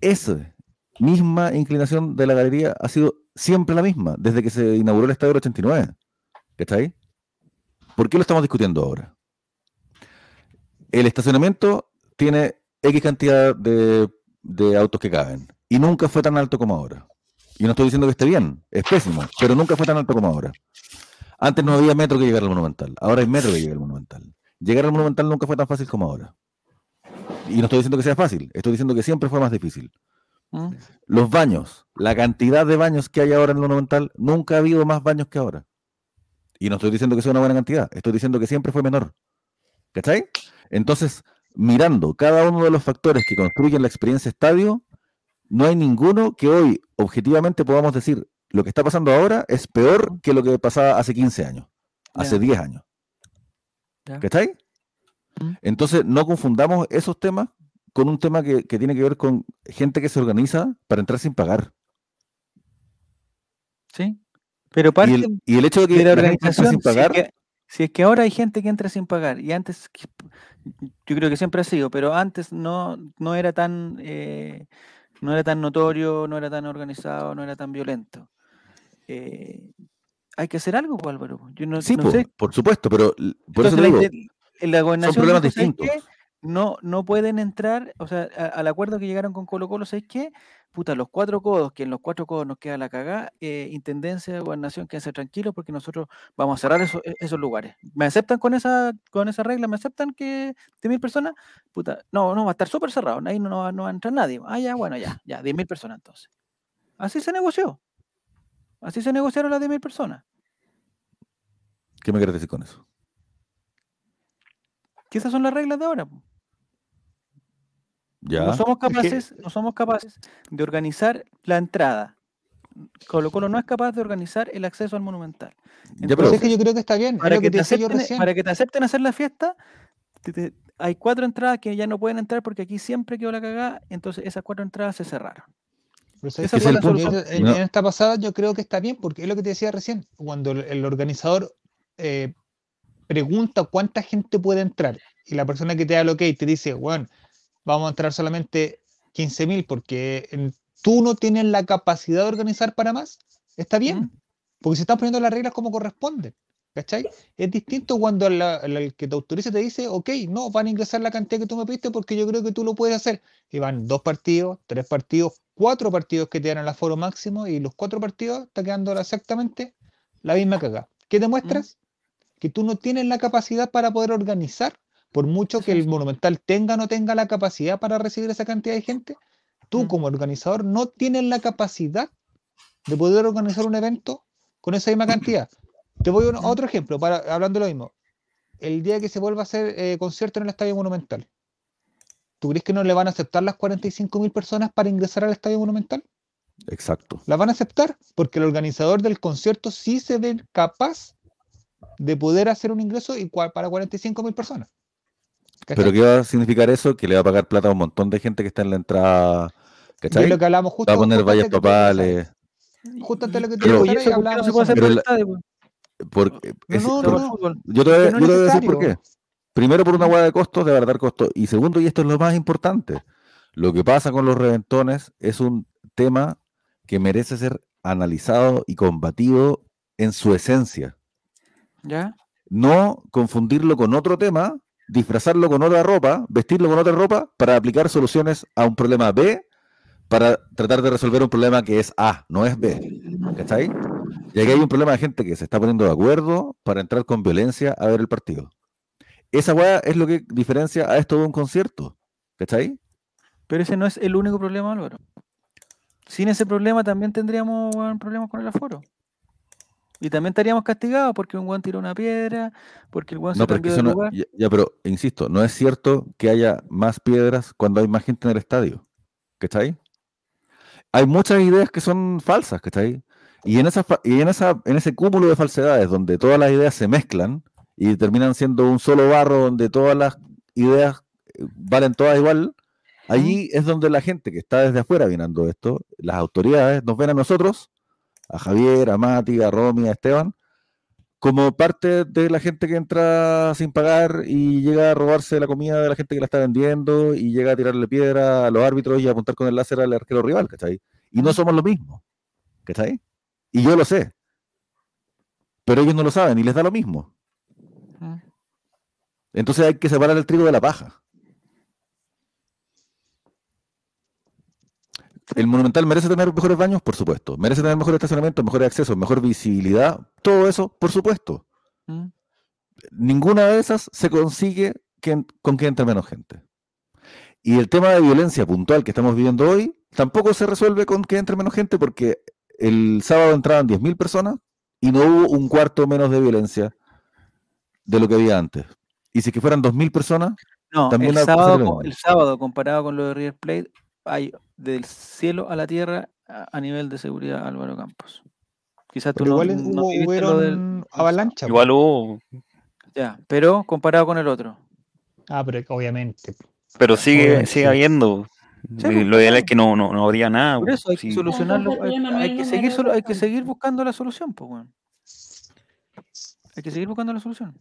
Speaker 6: Esa misma inclinación de la galería ha sido siempre la misma, desde que se inauguró el estadio del 89. ¿Está ahí? ¿Por qué lo estamos discutiendo ahora? el estacionamiento tiene X cantidad de, autos que caben y nunca fue tan alto como ahora. Y no estoy diciendo que esté bien, es pésimo, pero nunca fue tan alto como ahora. Antes no había metro que llegar al Monumental, ahora hay metro que llegar al Monumental. Llegar al Monumental nunca fue tan fácil como ahora. Y no estoy diciendo que sea fácil, estoy diciendo que siempre fue más difícil.
Speaker 1: ¿Mm?
Speaker 6: Los baños, la cantidad de baños que hay ahora en el Monumental, nunca ha habido más baños que ahora. Y no estoy diciendo que sea una buena cantidad, estoy diciendo que siempre fue menor. ¿Cachai? Entonces, mirando cada uno de los factores que construyen la experiencia estadio, no hay ninguno que hoy objetivamente podamos decir lo que está pasando ahora es peor que lo que pasaba hace 15 años, hace
Speaker 1: Ya.
Speaker 6: 10 años.
Speaker 1: Ya.
Speaker 6: ¿Cachai?
Speaker 1: Mm.
Speaker 6: Entonces, no confundamos esos temas con un tema que, que tiene que ver con gente que se organiza para entrar sin pagar.
Speaker 1: ¿Sí? Pero
Speaker 6: Y
Speaker 1: parte
Speaker 6: el, y el hecho de que
Speaker 1: de la organización,
Speaker 6: sin
Speaker 1: si es,
Speaker 6: pagar,
Speaker 1: que, si es que ahora hay gente que entra sin pagar, y antes, yo creo que siempre ha sido, pero antes no, no era tan eh, no era tan notorio, no era tan organizado, no era tan violento. Eh, hay que hacer algo, pues, Álvaro. Yo no,
Speaker 6: sí,
Speaker 1: no
Speaker 6: po,
Speaker 1: sé.
Speaker 6: por supuesto, pero por eso
Speaker 1: Entonces,
Speaker 6: te
Speaker 1: la,
Speaker 6: digo,
Speaker 1: la gobernación
Speaker 6: problemas
Speaker 1: dijo, ¿sabes
Speaker 6: distintos.
Speaker 1: No, no pueden entrar, o sea, a- al acuerdo que llegaron con Colo Colo, ¿sabes qué? Puta, los cuatro codos, que en los cuatro codos nos queda la cagada, eh, Intendencia, Gobernación, quédense tranquilos porque nosotros vamos a cerrar esos, e- esos lugares. ¿Me aceptan con esa, con esa regla? ¿Me aceptan que de mil personas? Puta, no, no, va a estar súper cerrado, ahí no, no no va a entrar nadie. Ah, ya, bueno, ya, ya, diez mil personas entonces. Así se negoció. Así se negociaron las diez mil personas.
Speaker 6: ¿qué me quieres decir con eso?
Speaker 1: Que esas son las reglas de ahora.
Speaker 6: Ya,
Speaker 1: No somos capaces, no somos capaces de organizar la entrada. Colo Colo no es capaz de organizar el acceso al monumental.
Speaker 6: ya,
Speaker 4: Pero
Speaker 6: pero
Speaker 4: es que yo creo que está bien. Es
Speaker 1: Para que,
Speaker 4: que
Speaker 1: te acepten,
Speaker 4: recién.
Speaker 1: para que te acepten hacer la fiesta, te- te- hay cuatro entradas que ya no pueden entrar porque aquí siempre quedó la cagada, entonces esas cuatro entradas se cerraron.
Speaker 4: Pero ¿sabes
Speaker 1: Esa
Speaker 4: qué?
Speaker 1: fue la
Speaker 4: Yo-
Speaker 1: solución.
Speaker 4: En,
Speaker 6: No.
Speaker 4: en esta pasada yo creo que está bien, porque es lo que te decía recién, cuando el, el organizador eh, pregunta cuánta gente puede entrar y la persona que te da el ok te dice, bueno, vamos a entrar solamente 15.000 porque en- tú no tienes la capacidad de organizar para más, está bien,
Speaker 1: Mm.
Speaker 4: porque se están poniendo las reglas como corresponden. ¿Cachai? Es distinto cuando la- la- el que te autoriza te dice, ok, no, van a ingresar la cantidad que tú me pediste porque yo creo que tú lo puedes hacer. Y van dos partidos, tres partidos, cuatro partidos que te dan el aforo máximo y los cuatro partidos está quedando exactamente la misma cagada. ¿Qué demuestras? Que tú no tienes la capacidad para poder organizar, por mucho que el Monumental tenga o no tenga la capacidad para recibir esa cantidad de gente, tú
Speaker 1: Mm.
Speaker 4: como organizador no tienes la capacidad de poder organizar un evento con esa misma cantidad. Te voy a otro ejemplo, para, hablando de lo mismo. El día que se vuelva a hacer eh, concierto en el Estadio Monumental, ¿tú crees que no le van a aceptar las 45.000 personas para ingresar al Estadio Monumental?
Speaker 6: exacto.
Speaker 4: ¿La van a aceptar? Porque el organizador del concierto sí se ve capaz de poder hacer un ingreso y para 45.000 personas. ¿Cachai?
Speaker 6: Pero ¿qué va a significar eso? Que le va a pagar plata a un montón de gente que está en la entrada, ¿cachai?
Speaker 4: lo que hablamos justo.
Speaker 6: Va a poner vallas papales.
Speaker 4: Justo antes de lo que tú
Speaker 6: Pero-
Speaker 1: ¿Y eso qué no se
Speaker 4: de
Speaker 1: puede hacer
Speaker 6: Pero la-
Speaker 1: estadio? po?
Speaker 6: Porque
Speaker 4: No,
Speaker 6: es-
Speaker 4: no,
Speaker 6: por-
Speaker 4: no.
Speaker 6: Yo te voy, a-
Speaker 4: que no
Speaker 6: yo
Speaker 4: es
Speaker 6: te voy a decir por qué. Primero por una hueá de costos, de abaratar costos. Y segundo, y esto es lo más importante, lo que pasa con los reventones es un tema que merece ser analizado y combatido en su esencia.
Speaker 1: ¿Ya?
Speaker 6: No confundirlo con otro tema, disfrazarlo con otra ropa, vestirlo con otra ropa para aplicar soluciones a un problema B para tratar de resolver un problema que es A, no es B. ¿Cachai? Y aquí hay un problema de gente que se está poniendo de acuerdo para entrar con violencia a ver el partido. Esa weá es lo que diferencia a esto de un concierto. ¿Cachai?
Speaker 1: Pero ese no es el único problema, Álvaro. Sin ese problema también tendríamos weón, problemas con el aforo. Y también estaríamos castigados porque un guan tiró una piedra, porque el guan
Speaker 6: No,
Speaker 1: se cambió de
Speaker 6: no,
Speaker 1: lugar.
Speaker 6: ya, ya, pero insisto, no es cierto que haya más piedras cuando hay más gente en el estadio. ¿Cachai? Hay muchas ideas que son falsas, ¿cachai? Y en, esa, y en, esa, en ese cúmulo de falsedades donde todas las ideas se mezclan y terminan siendo un solo barro donde todas las ideas eh, valen todas igual, allí es donde la gente que está desde afuera viendo esto, las autoridades, nos ven a nosotros, a Javier, a Mati, a Romy, a Esteban, como parte de la gente que entra sin pagar y llega a robarse la comida de la gente que la está vendiendo y llega a tirarle piedra a los árbitros y a apuntar con el láser al arquero rival, ¿cachai? Y no somos lo mismo, ¿cachai? Y yo lo sé. Pero ellos no lo saben y les da lo mismo.
Speaker 1: Mm.
Speaker 6: Entonces hay que separar el trigo de la paja. El Monumental merece tener mejores baños, por supuesto. Merece tener mejor estacionamiento, mejores accesos, mejor visibilidad. Todo eso, por supuesto.
Speaker 1: ¿Mm?
Speaker 6: Ninguna de esas se consigue que- con que entre menos gente. Y el tema de violencia puntual que estamos viviendo hoy tampoco se resuelve con que entre menos gente porque el sábado entraban 10.000 personas y no hubo un cuarto menos de violencia de lo que había antes. Y si que fueran 2.000 personas,
Speaker 1: No,
Speaker 6: También
Speaker 1: el
Speaker 6: la-
Speaker 1: sábado, el sábado comparado con lo de River Plate, hay del cielo a la tierra a, a nivel de seguridad Álvaro Campos. Quizás tú
Speaker 4: Pero
Speaker 1: no,
Speaker 4: igual
Speaker 1: no
Speaker 4: hubo,
Speaker 1: lo del...
Speaker 4: avalancha.
Speaker 3: Igual hubo,
Speaker 1: Ya, pero comparado con el otro.
Speaker 4: Ah, pero obviamente.
Speaker 3: pero sigue,
Speaker 4: Obviamente,
Speaker 3: sigue habiendo.
Speaker 1: Sí,
Speaker 3: Y
Speaker 1: pues,
Speaker 3: lo ideal es que no, no, no habría nada.
Speaker 1: Por eso hay que solucionarlo. Hay, que seguir solo, hay que seguir buscando la solución, pues. Hay que seguir buscando la solución.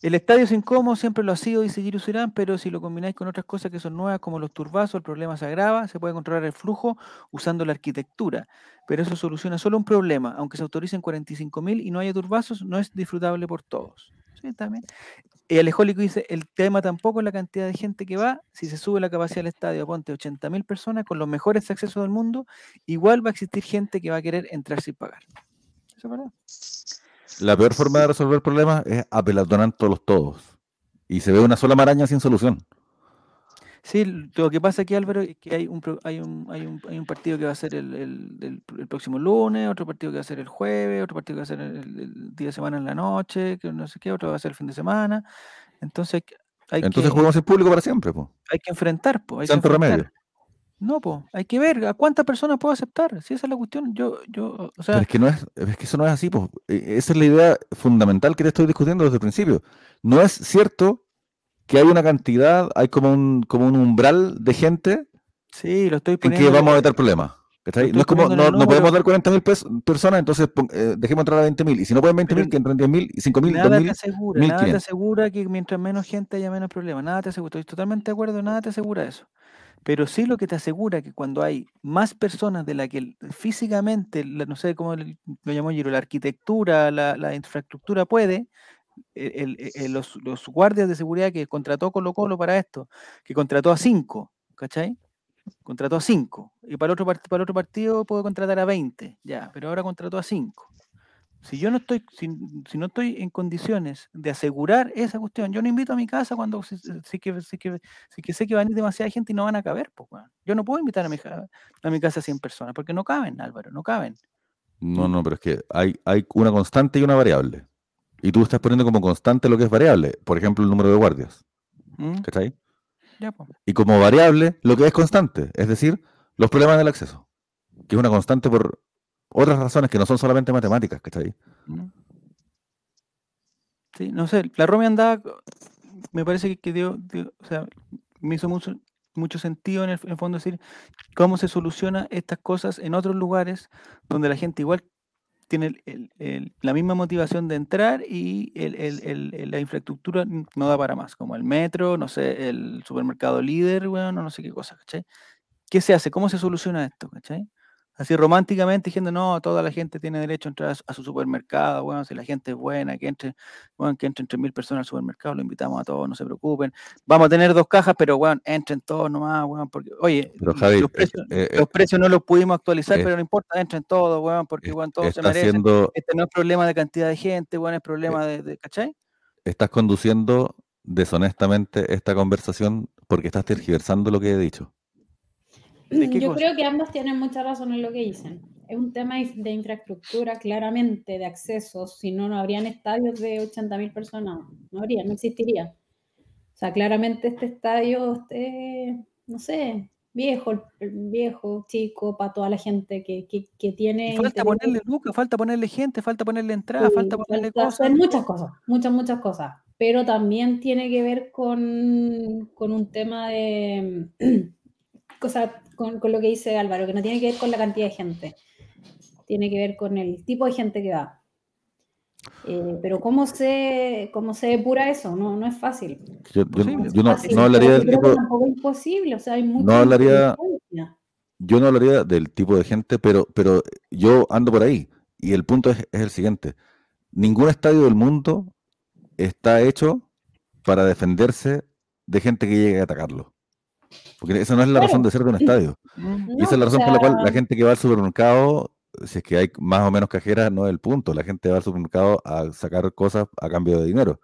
Speaker 1: El estadio es incómodo, siempre lo ha sido y seguir usarán, pero si lo combináis con otras cosas que son nuevas, como los turbazos, el problema se agrava, se puede controlar el flujo usando la arquitectura. Pero eso soluciona solo un problema, aunque se autoricen 45.000 y no haya turbazos, no es disfrutable por todos. Sí, también. Y Alejólico dice, el tema tampoco es la cantidad de gente que va, si se sube la capacidad del estadio, ponte 80.000 personas con los mejores accesos del mundo, igual va a existir gente que va a querer entrar sin pagar. Eso es verdad.
Speaker 6: la peor forma de resolver problemas es apelotonándolos todos. Y se ve una sola maraña sin solución.
Speaker 1: Sí, lo que pasa aquí, Álvaro, es que hay un, pro- hay un, hay un, hay un partido que va a ser el, el- el pr- el próximo lunes, otro partido que va a ser el jueves, otro partido que va a ser el, el día de semana en la noche, que no sé qué, otro va a ser el fin de semana. Entonces hay que, hay
Speaker 6: Entonces
Speaker 1: que,
Speaker 6: juguemos en público para siempre. po.
Speaker 1: hay que enfrentar, pues, hay que
Speaker 6: Santo
Speaker 1: enfrentar.
Speaker 6: remedio.
Speaker 1: No, pues, hay que ver a cuántas personas puedo aceptar. Si esa es la cuestión, yo, yo, o
Speaker 6: Pero
Speaker 1: sea,
Speaker 6: es que no es, es que eso no es así, po. E- Esa es la idea fundamental que te estoy discutiendo desde el principio. No es cierto que hay una cantidad, hay como un, como un umbral de gente
Speaker 1: sí, lo estoy
Speaker 6: en que vamos a evitar problemas. No es como, no, no podemos dar 40.000 pes- personas, entonces eh, dejemos entrar a 20.000. Y si no pueden 20.000,
Speaker 1: Pero
Speaker 6: que entren 10.000, y 5.000,
Speaker 1: Nada te
Speaker 6: 2.000.
Speaker 1: asegura, nada te
Speaker 6: 1500.
Speaker 1: asegura que mientras menos gente haya menos problemas. Nada te asegura. Estoy totalmente de acuerdo, nada te asegura eso. Pero sí lo que te asegura que cuando hay más personas de la que físicamente, no sé cómo lo llamó Giro, la arquitectura, la, la infraestructura puede, el- el- e- el- los, los guardias de seguridad que contrató Colo Colo para esto, que contrató a cinco, ¿cachai? Contrató a cinco. Y para el otro, para el otro partido puedo contratar a 20, ya, pero ahora contrató a cinco. Si yo no estoy, si, si no estoy en condiciones de asegurar esa cuestión, yo no invito a mi casa cuando si, si- que, si que, si que sé que van a ir demasiada gente y no van a caber, pues. Yo no puedo invitar a mi, a mi casa 100 personas, porque no caben, Álvaro, no caben.
Speaker 6: No, no, pero es que hay, hay una constante y una variable. Y tú estás poniendo como constante lo que es variable. Por ejemplo, el número de guardias.
Speaker 1: ¿Mm?
Speaker 6: ¿Cachai?
Speaker 1: Ya, pues.
Speaker 6: Y como variable, lo que es constante. Es decir, los problemas del acceso. Que es una constante por otras razones que no son solamente matemáticas. ¿Cachai?
Speaker 1: ¿Mm? Sí, no sé, la Romy andaba, me parece que, que dio, dio- o sea, me hizo mucho, mucho sentido en el, en el fondo decir cómo se soluciona estas cosas en otros lugares donde la gente igual tiene el- el- la misma motivación de entrar y el- la infraestructura no da para más, como el metro, no sé, el supermercado líder, bueno, no sé qué cosa, ¿cachai? ¿Qué se hace? ¿Cómo se soluciona esto? ¿cachai? Así románticamente diciendo, no, toda la gente tiene derecho a entrar a su, supermercado, bueno, si la gente es buena, que entre, bueno, que entren 3.000 personas al supermercado, lo invitamos a todos, no se preocupen. Vamos a tener dos cajas, pero bueno, entren todos nomás, bueno, porque, oye,
Speaker 6: Pero
Speaker 1: l-
Speaker 6: Javi,
Speaker 1: los
Speaker 6: eh,
Speaker 1: precios,
Speaker 6: eh,
Speaker 1: los precios no los pudimos actualizar,
Speaker 6: eh,
Speaker 1: pero no importa, entren todos, weón, porque weón, todos se merecen. Este no es problema de cantidad de gente, weón, es problema de, de- ¿cachai?
Speaker 6: estás conduciendo deshonestamente esta conversación porque estás tergiversando lo que he dicho.
Speaker 1: ¿De qué
Speaker 5: Yo
Speaker 1: cosa?
Speaker 5: creo que ambas tienen mucha razón en lo que dicen. Es un tema de infraestructura, claramente, de accesos. Si no, no habrían estadios de 80.000 personas. No habría, no existiría. O sea, claramente este estadio, este, no sé, viejo, viejo, chico, para toda la gente que, que, que tiene
Speaker 1: Y falta
Speaker 5: interés.
Speaker 1: ponerle lucas, falta ponerle gente, falta ponerle entrada,
Speaker 5: Sí,
Speaker 1: falta ponerle
Speaker 5: falta
Speaker 1: cosas.
Speaker 5: muchas cosas, muchas, muchas cosas. Pero también tiene que ver con, con un tema de, o sea, con, con lo que dice Álvaro, que no tiene que ver con la cantidad de gente, tiene que ver con el tipo de gente que va. Eh, pero ¿cómo se, cómo se depura eso? No, no es fácil.
Speaker 6: Yo, yo-
Speaker 1: Posible.
Speaker 6: yo no,
Speaker 5: Fácil,
Speaker 6: no hablaría del tipo,
Speaker 5: tampoco es imposible, o sea, hay mucha
Speaker 6: no hablaría- yo no hablaría del tipo de gente, pero, pero yo ando por ahí. Y el punto es, es el siguiente. Ningún estadio del mundo está hecho para defenderse de gente que llegue a atacarlo. Porque esa no es la razón de ser de un estadio. Y esa es la
Speaker 5: o
Speaker 6: razón por la cual la gente que va al supermercado, si es que hay más o menos cajeras, no es el punto. La gente va al supermercado a sacar cosas a cambio de dinero.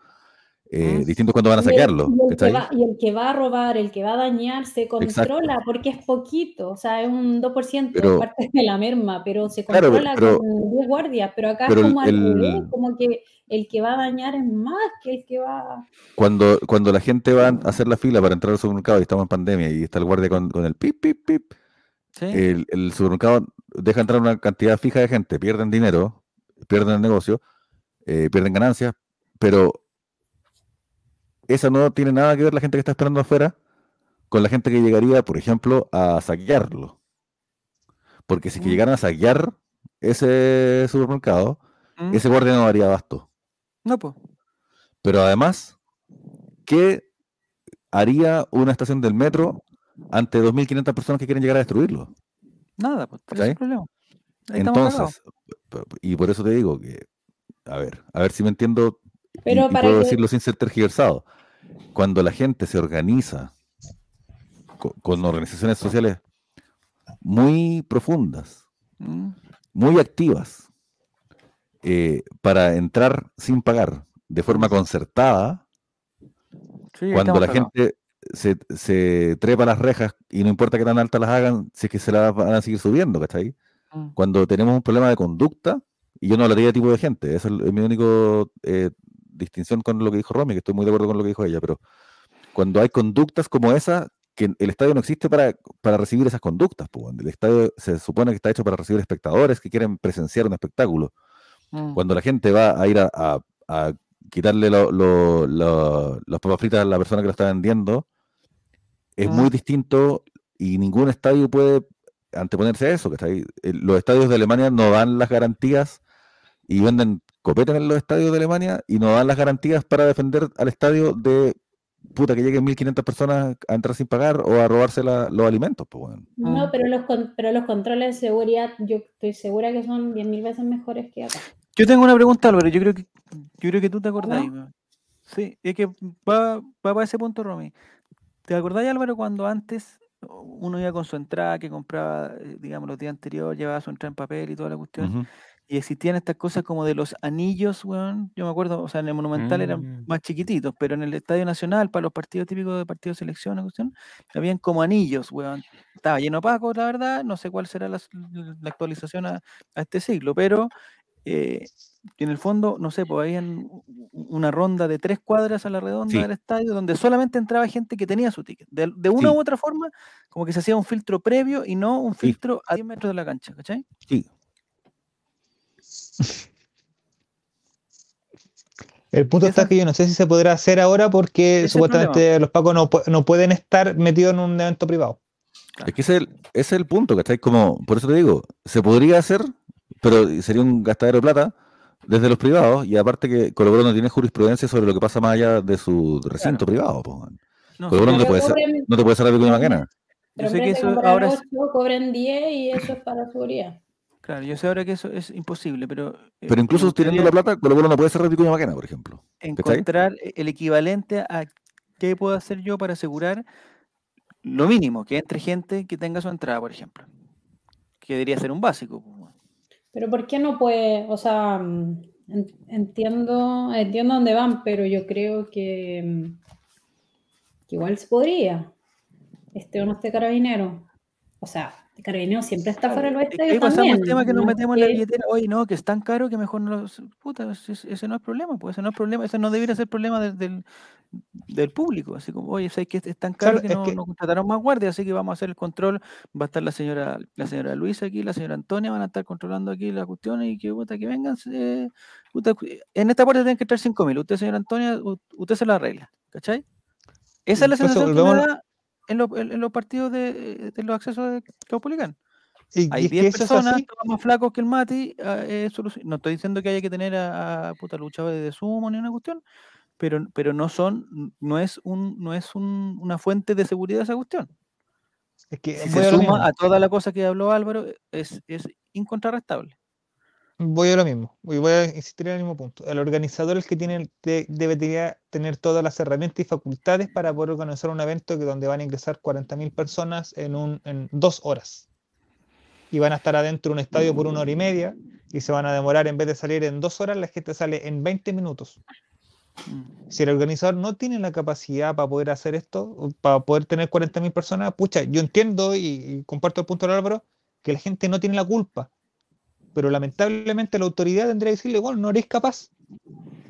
Speaker 6: Eh. Distinto es cuando van a saquearlo.
Speaker 5: y el que va, y el que va a robar, el que va a dañar, se
Speaker 6: Exacto.
Speaker 5: controla porque es poquito, o sea, es un 2%
Speaker 6: Pero-
Speaker 5: parte de la merma, pero se
Speaker 6: Claro,
Speaker 5: controla
Speaker 6: pero-
Speaker 5: con 10 guardias, pero acá
Speaker 6: pero
Speaker 5: es
Speaker 6: el-
Speaker 5: como al revés,
Speaker 6: el-
Speaker 5: como que el que va a dañar es más que el que va...
Speaker 6: Cuando, cuando la gente va a hacer la fila para entrar al supermercado y estamos en pandemia y está el guardia con, con el pip, pip, pip,
Speaker 1: Sí.
Speaker 6: el, el supermercado deja entrar una cantidad fija de gente, pierden dinero, pierden el negocio, eh, pierden ganancias, pero esa no tiene nada que ver la gente que está esperando afuera con la gente que llegaría, por ejemplo, a saquearlo. Porque si que
Speaker 1: Mm.
Speaker 6: llegaran a saquear ese supermercado,
Speaker 1: Mm.
Speaker 6: ese guardia no daría abasto.
Speaker 1: No, pues.
Speaker 6: Pero además, ¿qué haría una estación del metro ante 2.500 personas que quieren llegar a destruirlo?
Speaker 1: Nada, pues. ese es problema. Ahí.
Speaker 6: Entonces, y por eso te digo que, a ver, a ver si me entiendo
Speaker 5: Pero
Speaker 6: y,
Speaker 5: para
Speaker 6: puedo
Speaker 5: que-
Speaker 6: decirlo sin ser tergiversado. Cuando la gente se organiza co- con, organizaciones sociales muy profundas,
Speaker 1: Mm.
Speaker 6: muy activas, eh, para entrar sin pagar de forma concertada,
Speaker 1: Sí,
Speaker 6: cuando la gente se, se trepa las rejas y no importa qué tan altas las hagan, si es que se las van a seguir subiendo, ¿cachai?
Speaker 1: Mm.
Speaker 6: Cuando tenemos un problema de conducta, y yo no hablaría de tipo de gente, esa es mi único eh, distinción con lo que dijo Romy, que estoy muy de acuerdo con lo que dijo ella, pero cuando hay conductas como esa, que el estadio no existe para, para recibir esas conductas, pues, el estadio se supone que está hecho para recibir espectadores que quieren presenciar un espectáculo
Speaker 1: Mm.
Speaker 6: cuando la gente va a ir a, a- a quitarle lo- lo- lo- las papas fritas a la persona que lo está vendiendo, es muy
Speaker 1: Ah.
Speaker 6: distinto y ningún estadio puede anteponerse a eso. Los estadios de Alemania no dan las garantías y venden copete en los estadios de Alemania y no dan las garantías para defender al estadio de puta que lleguen 1.500 personas a entrar sin pagar o a robarse la- los alimentos. Pues, weón.
Speaker 5: No,
Speaker 1: Mm.
Speaker 5: pero los, con- pero los controles de seguridad, yo estoy segura que son 10.000 veces mejores que acá.
Speaker 1: Yo tengo una pregunta, Álvaro. Yo creo que, yo creo que tú te acordás.
Speaker 5: ¿No?
Speaker 1: Sí, es que va, va para ese punto, Romy. ¿Te acordás, Álvaro, cuando antes uno iba con su entrada, que compraba, eh, digamos, los días anteriores, llevaba su entrada en papel y toda la cuestión?
Speaker 6: Ujú.
Speaker 1: Y existían estas cosas como de los anillos, weón. Yo me acuerdo, o sea, en el Monumental eran
Speaker 3: Mm.
Speaker 1: más chiquititos, pero en el Estadio Nacional, para los partidos típicos de partido de selección, la cuestión, habían como anillos, weón. Estaba lleno opaco, la verdad. No sé cuál será la, la actualización a, a este siglo, pero eh, en el fondo, no sé, pues habían una ronda de tres cuadras a la redonda
Speaker 6: Sí.
Speaker 1: del estadio donde solamente entraba gente que tenía su ticket. De, de una
Speaker 6: Sí.
Speaker 1: u otra forma, como que se hacía un filtro previo y no un
Speaker 6: Sí.
Speaker 1: filtro a 10 metros de la cancha, ¿cachai?
Speaker 6: Sí,
Speaker 4: El punto está que yo no sé si se podrá hacer ahora porque supuestamente los pacos no, no pueden estar metidos en un evento privado.
Speaker 6: Es que ese es el, ese es el punto, ¿cachai? Como, por eso te digo, se podría hacer, pero sería un gastadero de plata desde los privados, y aparte que Colo Colo no tiene jurisprudencia sobre lo que pasa más allá de su recinto privado. po.
Speaker 1: No,
Speaker 6: Colo Colo no te puede, hacer,
Speaker 5: cobren-
Speaker 6: no te puede cerrar pico de maquena.
Speaker 1: yo sé que eso ahora es,
Speaker 5: 8, cobren 10 y eso es para seguridad.
Speaker 1: claro, yo sé ahora que eso es imposible, pero eh,
Speaker 6: Pero incluso teniendo
Speaker 1: gustaría
Speaker 6: la plata, Colo Colo no puede cerrar de maquena, por ejemplo.
Speaker 1: encontrar el equivalente a qué puedo hacer yo para asegurar lo mínimo, que entre gente que tenga su entrada, por ejemplo. Que debería ser un básico.
Speaker 5: Pero ¿por qué no puede? O sea, mm, en- entiendo, entiendo dónde van, pero yo creo que, mm, que igual se podría. Este o no esté carabinero. O sea, el carabinero siempre está fuera de los
Speaker 1: Es que ahí pasamos
Speaker 5: también.
Speaker 1: el tema que nos
Speaker 5: no es
Speaker 1: metemos en la billetera. Oye, no, que es tan caro que mejor no lo. Puta, ese, ese no es problema, pues ese no es problema, ese no debería ser problema del, del, del público. Así como, oye, sabes que es tan caro
Speaker 4: Claro,
Speaker 1: que
Speaker 4: es
Speaker 1: no,
Speaker 4: que-
Speaker 1: no contrataron más guardias, así que vamos a hacer el control. Va a estar la señora, la señora Luisa aquí, la señora Antonia, van a estar controlando aquí las cuestiones y que puta, que vengan. eh, puta, en esta parte tienen que estar 5.000. Usted, señora Antonia, usted se la arregla, ¿cachai? Esa es la
Speaker 4: Entonces,
Speaker 1: sensación que me da en, los- en- en los partidos de, de los accesos de Caupolicán.
Speaker 4: Y,
Speaker 1: Hay
Speaker 4: es que
Speaker 1: 10
Speaker 4: eso es
Speaker 1: personas, todos más flacos que el Mati. ah, eh, no estoy diciendo que haya que tener a, a puta luchadores de sumo ni una cuestión, pero, pero no son, no es un, no es un- una fuente de seguridad esa cuestión.
Speaker 4: Es que
Speaker 1: Si se suma a toda la cosa que habló Álvaro, es, es incontrarrestable.
Speaker 4: Voy a lo mismo, voy a insistir en el mismo punto. El organizador es el que tiene, de- debería tener todas las herramientas y facultades para poder organizar un evento que donde van a ingresar 40.000 personas en, un, en dos horas. Y van a estar adentro de un estadio por una hora y media y se van a demorar, en vez de salir en dos horas, la gente sale en 20 minutos. Si el organizador no tiene la capacidad para poder hacer esto, para poder tener 40.000 personas, pucha, yo entiendo y, comparto el punto del Álvaro, que la gente no tiene la culpa. Pero lamentablemente la autoridad tendría que decirle, bueno, no eres capaz.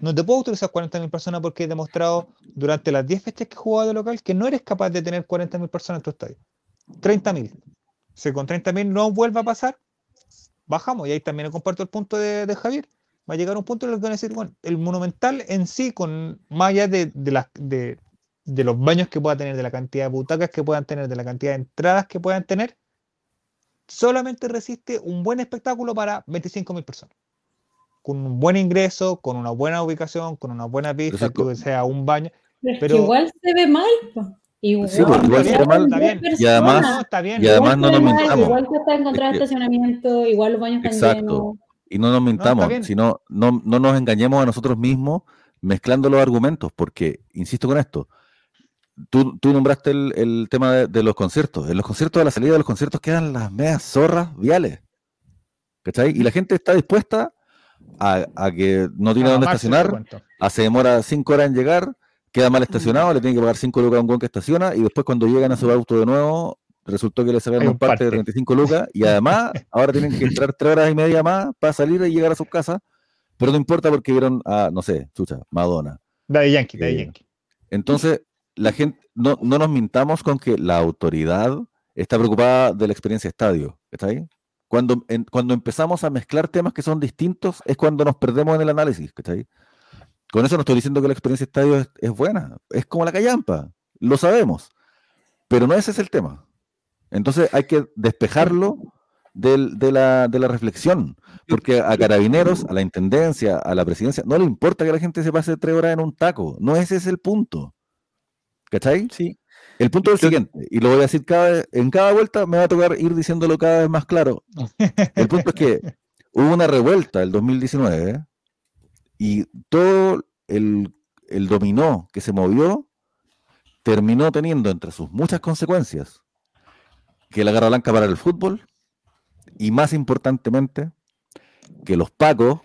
Speaker 4: No te puedo autorizar 40.000 personas porque he demostrado durante las 10 fechas que he jugado de local que no eres capaz de tener 40.000 personas en tu estadio. 30.000. Si con 30.000 no vuelve a pasar, bajamos. Y ahí también comparto el punto de, de Javier. Va a llegar un punto en el que van a decir, bueno, el monumental en sí, con más allá de, de, las- de, de los baños que pueda tener, de la cantidad de butacas que puedan tener, de la cantidad de entradas que puedan tener, solamente resiste un buen espectáculo para 25.000 personas. Con un buen ingreso, con una buena ubicación, con una buena pista, que sea un baño.
Speaker 5: Pero, igual se ve mal. Igual,
Speaker 6: Sí, pues, igual se ve mal.
Speaker 4: Está bien.
Speaker 6: Y además-
Speaker 4: No, está bien.
Speaker 6: y además
Speaker 5: Igual
Speaker 6: no nos.
Speaker 5: Igual cuesta encontrar
Speaker 6: Es que-
Speaker 5: estacionamiento, igual los baños están
Speaker 6: Exacto.
Speaker 5: llenos.
Speaker 6: Y no nos mintamos, sino no, no nos engañemos a nosotros mismos mezclando los argumentos, porque, insisto con esto, tú, tú nombraste el, el tema de, de los conciertos. En los conciertos, a la salida de los conciertos quedan las medias zorras viales. ¿Cachai? Y la gente está dispuesta a, a que no tiene dónde estacionar, a se demora cinco horas en llegar, queda mal estacionado, le tiene que pagar cinco lucas a un buen que estaciona, y después cuando llegan a su auto de nuevo, resultó que le sacaron
Speaker 4: un
Speaker 6: un parte de
Speaker 4: parte.
Speaker 6: 35 lucas, y además ahora tienen que entrar tres horas y media más para salir y llegar a sus casas, pero no importa porque vieron a, no sé, chucha, Madonna.
Speaker 4: Daddy Yankee, Daddy
Speaker 6: Eh,
Speaker 4: Yankee.
Speaker 6: Entonces, la gente, no, no nos mintamos con que la autoridad está preocupada de la experiencia estadio. ¿Está ahí? Cuando, en- cuando empezamos a mezclar temas que son distintos es cuando nos perdemos en el análisis. ¿está ahí? Con eso no estoy diciendo que la experiencia estadio es, es buena. Es como la callampa. Lo sabemos. Pero no ese es el tema. Entonces hay que despejarlo del- de, la, de la reflexión. Porque a carabineros, a la intendencia, a la presidencia, no le importa que la gente se pase tres horas en un taco. No ese es el punto. ¿Cachai?
Speaker 1: Sí,
Speaker 6: El punto es el siguiente, y lo voy a decir cada vez, en cada vuelta me va a tocar ir diciéndolo cada vez más claro. El punto es que hubo una revuelta el 2019 y todo el, el dominó que se movió terminó teniendo entre sus muchas consecuencias que la garra blanca para el fútbol y más importantemente que los pacos,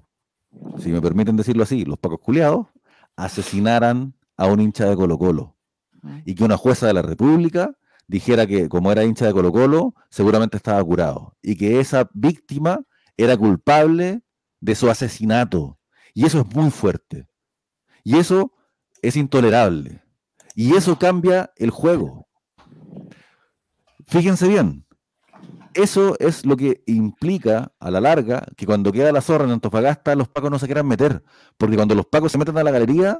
Speaker 6: si me permiten decirlo así, los pacos culiados, asesinaran a un hincha de Colo Colo
Speaker 1: Mm.
Speaker 6: y que una jueza de la República dijera que como era hincha de Colo Colo, seguramente estaba curado y que esa víctima era culpable de su asesinato. Y eso es muy fuerte. Y eso es intolerable. Y eso cambia el juego. Fíjense bien, eso es lo que implica a la larga que cuando queda la zorra en Antofagasta los pacos no se quieran meter. Porque cuando los pacos se meten a la galería,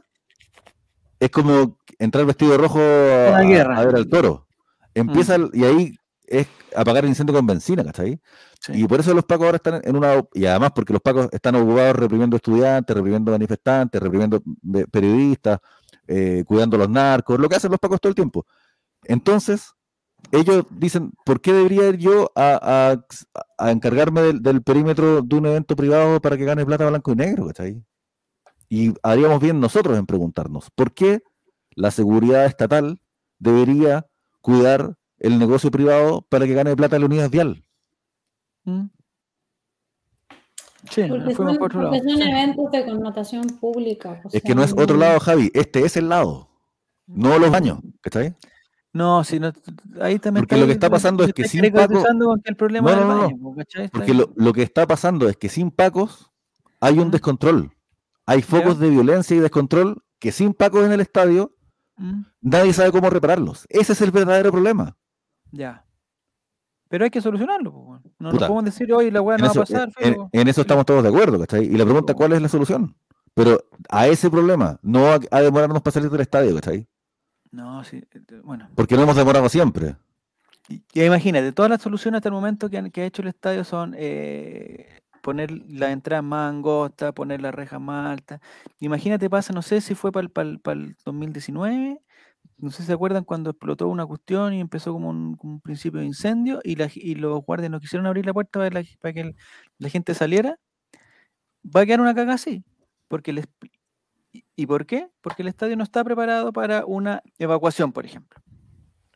Speaker 6: es como entrar vestido de rojo a, ver al toro. Empieza el- y ahí es apagar el incendio con benzina, ¿cachai?
Speaker 1: sí.
Speaker 6: Y por eso los pacos ahora están en una... Y además porque los pacos están ocupados reprimiendo estudiantes, reprimiendo manifestantes, reprimiendo eh, periodistas, eh, cuidando a los narcos, lo que hacen los pacos todo el tiempo. Entonces, ellos dicen, ¿por qué debería ir yo a, a- a encargarme del, del perímetro de un evento privado para que gane plata blanco y negro? ¿cachai? Y haríamos bien nosotros en preguntarnos, ¿por qué la seguridad estatal debería cuidar el negocio privado para que gane plata la unidad vial?
Speaker 1: Mm. Sí,
Speaker 5: Porque
Speaker 1: nos fuimos
Speaker 5: son,
Speaker 1: por otro lado.
Speaker 5: son
Speaker 1: Sí.
Speaker 5: eventos de connotación pública. o
Speaker 6: Es que no es otro lado, Javi, este es el lado, no los baños, ¿cachai?
Speaker 1: No, sí, no, ahí también
Speaker 6: Porque lo que está pasando es que sin Paco-
Speaker 1: con que el problema
Speaker 6: No, no, no,
Speaker 1: po, ¿cachai?
Speaker 6: Porque lo, lo que está pasando es que sin pacos hay un descontrol. Hay focos de violencia y descontrol que sin pacos en el estadio
Speaker 1: Mm,
Speaker 6: nadie sabe cómo repararlos. Ese es el verdadero problema.
Speaker 1: Ya. Pero hay que solucionarlo, weón. No nos
Speaker 6: Puta.
Speaker 1: podemos decir hoy la weá no
Speaker 6: eso,
Speaker 1: va a pasar.
Speaker 6: en- eso estamos todos de acuerdo, ¿cachai? Y la pregunta, ¿cuál es la solución? Pero a ese problema, no a, a demorarnos para salir del estadio, ¿cachai?
Speaker 1: No, sí. eh, Bueno,
Speaker 6: Porque no hemos demorado siempre.
Speaker 1: y- ya imagínate, todas las soluciones hasta el momento que, han- que ha hecho el estadio son eh, poner la entrada más angosta, poner la reja más alta. Imagínate, pasa, no sé si fue para el 2019, no sé si se acuerdan cuando explotó una cuestión y empezó como un, como un principio de incendio y, la y los guardias no quisieron abrir la puerta para, la- para que el- la gente saliera. va a quedar una caga así. Porque les, ¿Y por qué? Porque el estadio no está preparado para una evacuación, por ejemplo.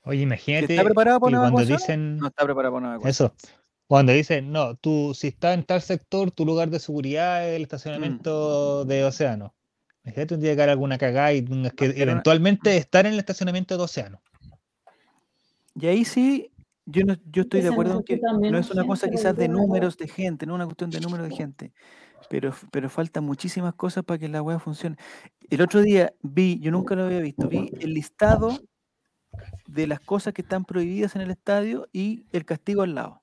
Speaker 4: Oye, imagínate
Speaker 1: está preparado para una
Speaker 4: cuando
Speaker 1: evacuación,
Speaker 4: dicen
Speaker 1: no está preparado para una evacuación.
Speaker 4: eso, cuando dicen, no, tú si estás en tal sector, tu lugar de seguridad es el
Speaker 1: Mm.
Speaker 4: estacionamiento de Océano. Imagínate un día que alguna cagada y tengas que eventualmente estar en el estacionamiento de Océano.
Speaker 1: Y ahí sí, yo, no, yo estoy de acuerdo en que no es una cosa quizás de números de gente, no una cuestión de número de gente, pero, pero faltan muchísimas cosas para que la web funcione. El otro día vi, yo nunca lo había visto, vi el listado de las cosas que están prohibidas en el estadio y el castigo al lado.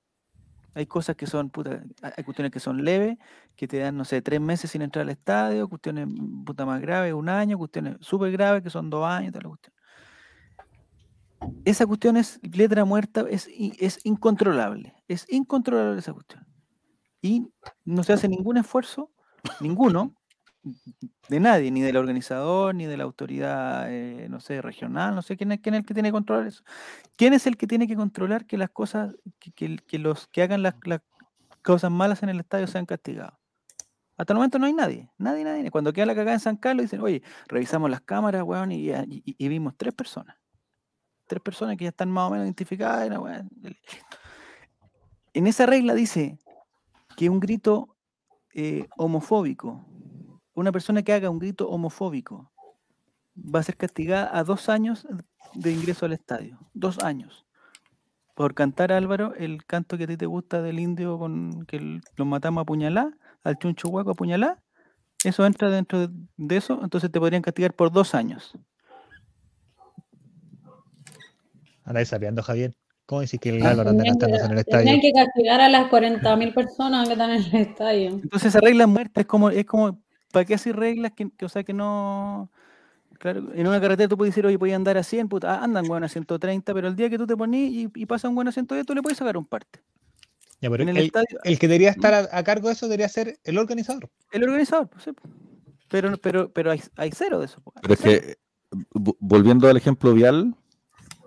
Speaker 1: Hay cosas que son, puta, hay cuestiones que son leves, que te dan, no sé, tres meses sin entrar al estadio, cuestiones mm, puta más graves, un año, cuestiones súper graves que son dos años, toda la cuestión. Esa cuestión es letra muerta, es, es incontrolable, es incontrolable esa cuestión. Y no se hace ningún esfuerzo, ninguno, de nadie, ni del organizador, ni de la autoridad, eh, no sé, regional, no sé quién es, el que tiene que controlar eso. ¿Quién es el que tiene que controlar que las cosas, que, que que los que hagan las, las cosas malas en el estadio sean castigados? Hasta el momento no hay nadie, nadie, nadie. Cuando queda la cagada en San Carlos, dicen, oye, revisamos las cámaras, weón, y, vimos tres personas. Tres personas que ya están más o menos identificadas. listo. En esa regla dice que un grito eh, homofóbico, una persona que haga un grito homofóbico, va a ser castigada a dos años de ingreso al estadio. Dos años. Por cantar, Álvaro, el canto que a ti te gusta del indio con que los matamos a puñalá, al chuncho a puñalá, eso entra dentro de, eso, entonces te podrían castigar por dos años.
Speaker 4: Andáis sapeando, Javier. ¿Cómo decís que el Álvaro anda en el estadio?
Speaker 5: tenían que castigar a las 40.000 personas que están en el estadio.
Speaker 1: Entonces esa regla muerta es como, es como, ¿para qué hacer reglas que, que, o sea, que no... Claro, en una carretera tú puedes decir, oye, voy a andar a 100, puta, andan bueno a 130, pero el día que tú te ponís y, y pasa un buen a 110, tú le puedes sacar un parte.
Speaker 4: Ya, pero
Speaker 1: En el
Speaker 4: el,
Speaker 1: estadio,
Speaker 4: el que debería estar a, a cargo de eso debería ser el organizador.
Speaker 1: el organizador, pues, sí, pues. pero, pero, pero hay, hay cero de eso. pues,
Speaker 6: Pero es
Speaker 1: cero.
Speaker 6: que, vo- volviendo al ejemplo vial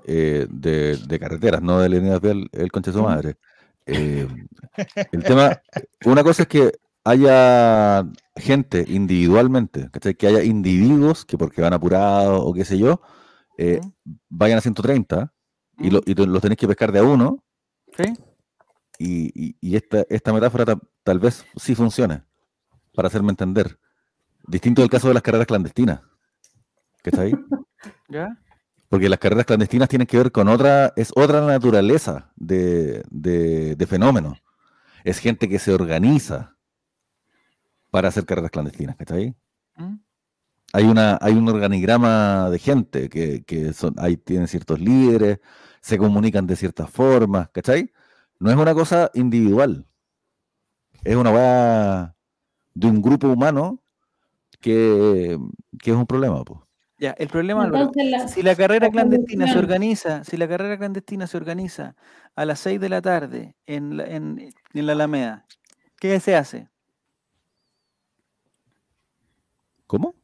Speaker 6: eh, de, de carreteras, no de líneas vial, el concha de su
Speaker 1: Ujú.
Speaker 6: madre. eh, el tema, una cosa es que haya gente individualmente, ¿cachai? Que haya individuos que porque van apurados o qué sé yo, eh, vayan a 130 y, lo- los tenéis que pescar de a uno
Speaker 1: ¿sí?
Speaker 6: y, y- y esta, esta metáfora ta- tal vez sí funcione, para hacerme entender. Distinto del caso de las carreras clandestinas. ¿Cachai?
Speaker 1: ¿Ya?
Speaker 6: Porque las carreras clandestinas tienen que ver con otra, es otra naturaleza de, de, de fenómeno. Es gente que se organiza para hacer carreras clandestinas, ¿cachai?
Speaker 1: ¿Mm?
Speaker 6: Hay, una, hay un organigrama de gente que, que son, ahí tienen ciertos líderes, se comunican de ciertas formas, ¿cachai? No es una cosa individual. Es una weá de un grupo humano que, que es un problema, pues.
Speaker 1: Ya, el problema, Álvaro,
Speaker 5: Entonces, la,
Speaker 1: si la carrera
Speaker 5: la
Speaker 1: clandestina se organiza, si la carrera clandestina se organiza a las 6 de la tarde en la, en, en la Alameda, ¿qué se hace?
Speaker 6: ¿Cómo?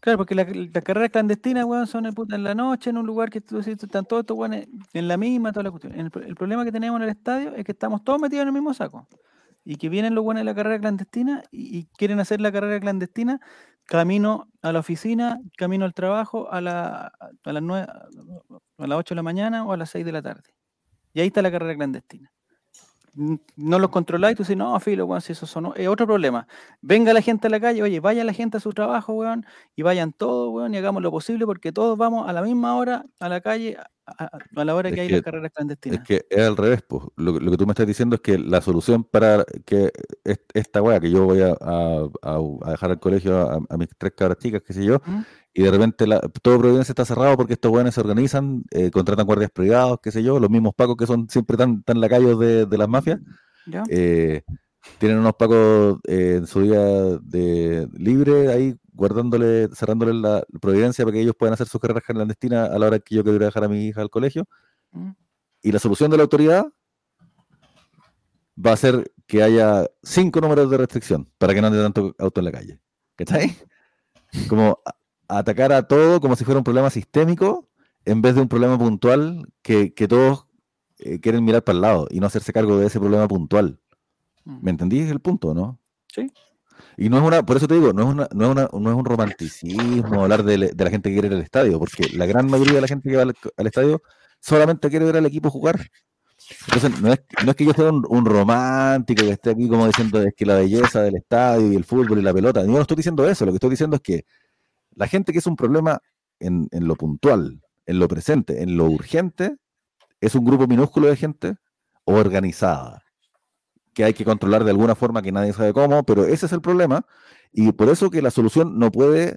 Speaker 1: Claro, porque la, la carrera clandestina, weón, son en, puta en la noche, en un lugar que tú decís, están todos estos weones en la misma, toda la cuestión. El, pro- el problema que tenemos en el estadio es que estamos todos metidos en el mismo saco. Y que vienen los buenos de la carrera clandestina y, y quieren hacer la carrera clandestina camino a la oficina, camino al trabajo a, la, a las 9, a las 8 de la mañana o a las 6 de la tarde. Y ahí está la carrera clandestina. No los controláis, tú dices, no, filo, weón, si eso son, es otro problema. Venga la gente a la calle, oye, vaya la gente a su trabajo, weón, y vayan todos, weón, y hagamos lo posible porque todos vamos a la misma hora a la calle a, la hora
Speaker 6: Es
Speaker 1: que hay
Speaker 6: que-
Speaker 1: las carreras clandestinas.
Speaker 6: Es que es al revés, pues. Lo, que- lo que tú me estás diciendo es que la solución para que est- esta weá que yo voy a, a- dejar al colegio a, a mis tres cabras chicas, qué sé yo,
Speaker 1: ¿Mm?
Speaker 6: Y de repente la- todo Providencia está cerrado porque estos weones se organizan, eh, contratan guardias privados, qué sé yo, los mismos pacos que son siempre tan, tan lacayos de, de las mafias, eh, tienen unos pacos eh, en su día de libre ahí guardándole, cerrándole la providencia para que ellos puedan hacer sus carreras clandestinas a la hora que yo quiero dejar a mi hija al colegio.
Speaker 1: ¿Mm?
Speaker 6: Y la solución de la autoridad va a ser que haya cinco números de restricción para que no ande tanto auto en la calle. ¿Cachai? Como atacar a todo como si fuera un problema sistémico en vez de un problema puntual que, que todos eh, quieren mirar para el lado y no hacerse cargo de ese problema puntual.
Speaker 1: Mm.
Speaker 6: ¿Me entendí el punto, no?
Speaker 1: Sí.
Speaker 6: Y no es una, por eso te digo, no es, una, no es, una, no es un romanticismo hablar de, de la gente que quiere ir al estadio, porque la gran mayoría de la gente que va al, al estadio solamente quiere ver al equipo jugar. Entonces, no es, no es que yo sea un, un romántico que esté aquí como diciendo es que la belleza del estadio y el fútbol y la pelota. Yo no estoy diciendo eso, lo que estoy diciendo es que la gente que es un problema en, lo puntual, en lo presente, en lo urgente, es un grupo minúsculo de gente organizada, que hay que controlar de alguna forma que nadie sabe cómo, pero ese es el problema, y por eso que la solución no puede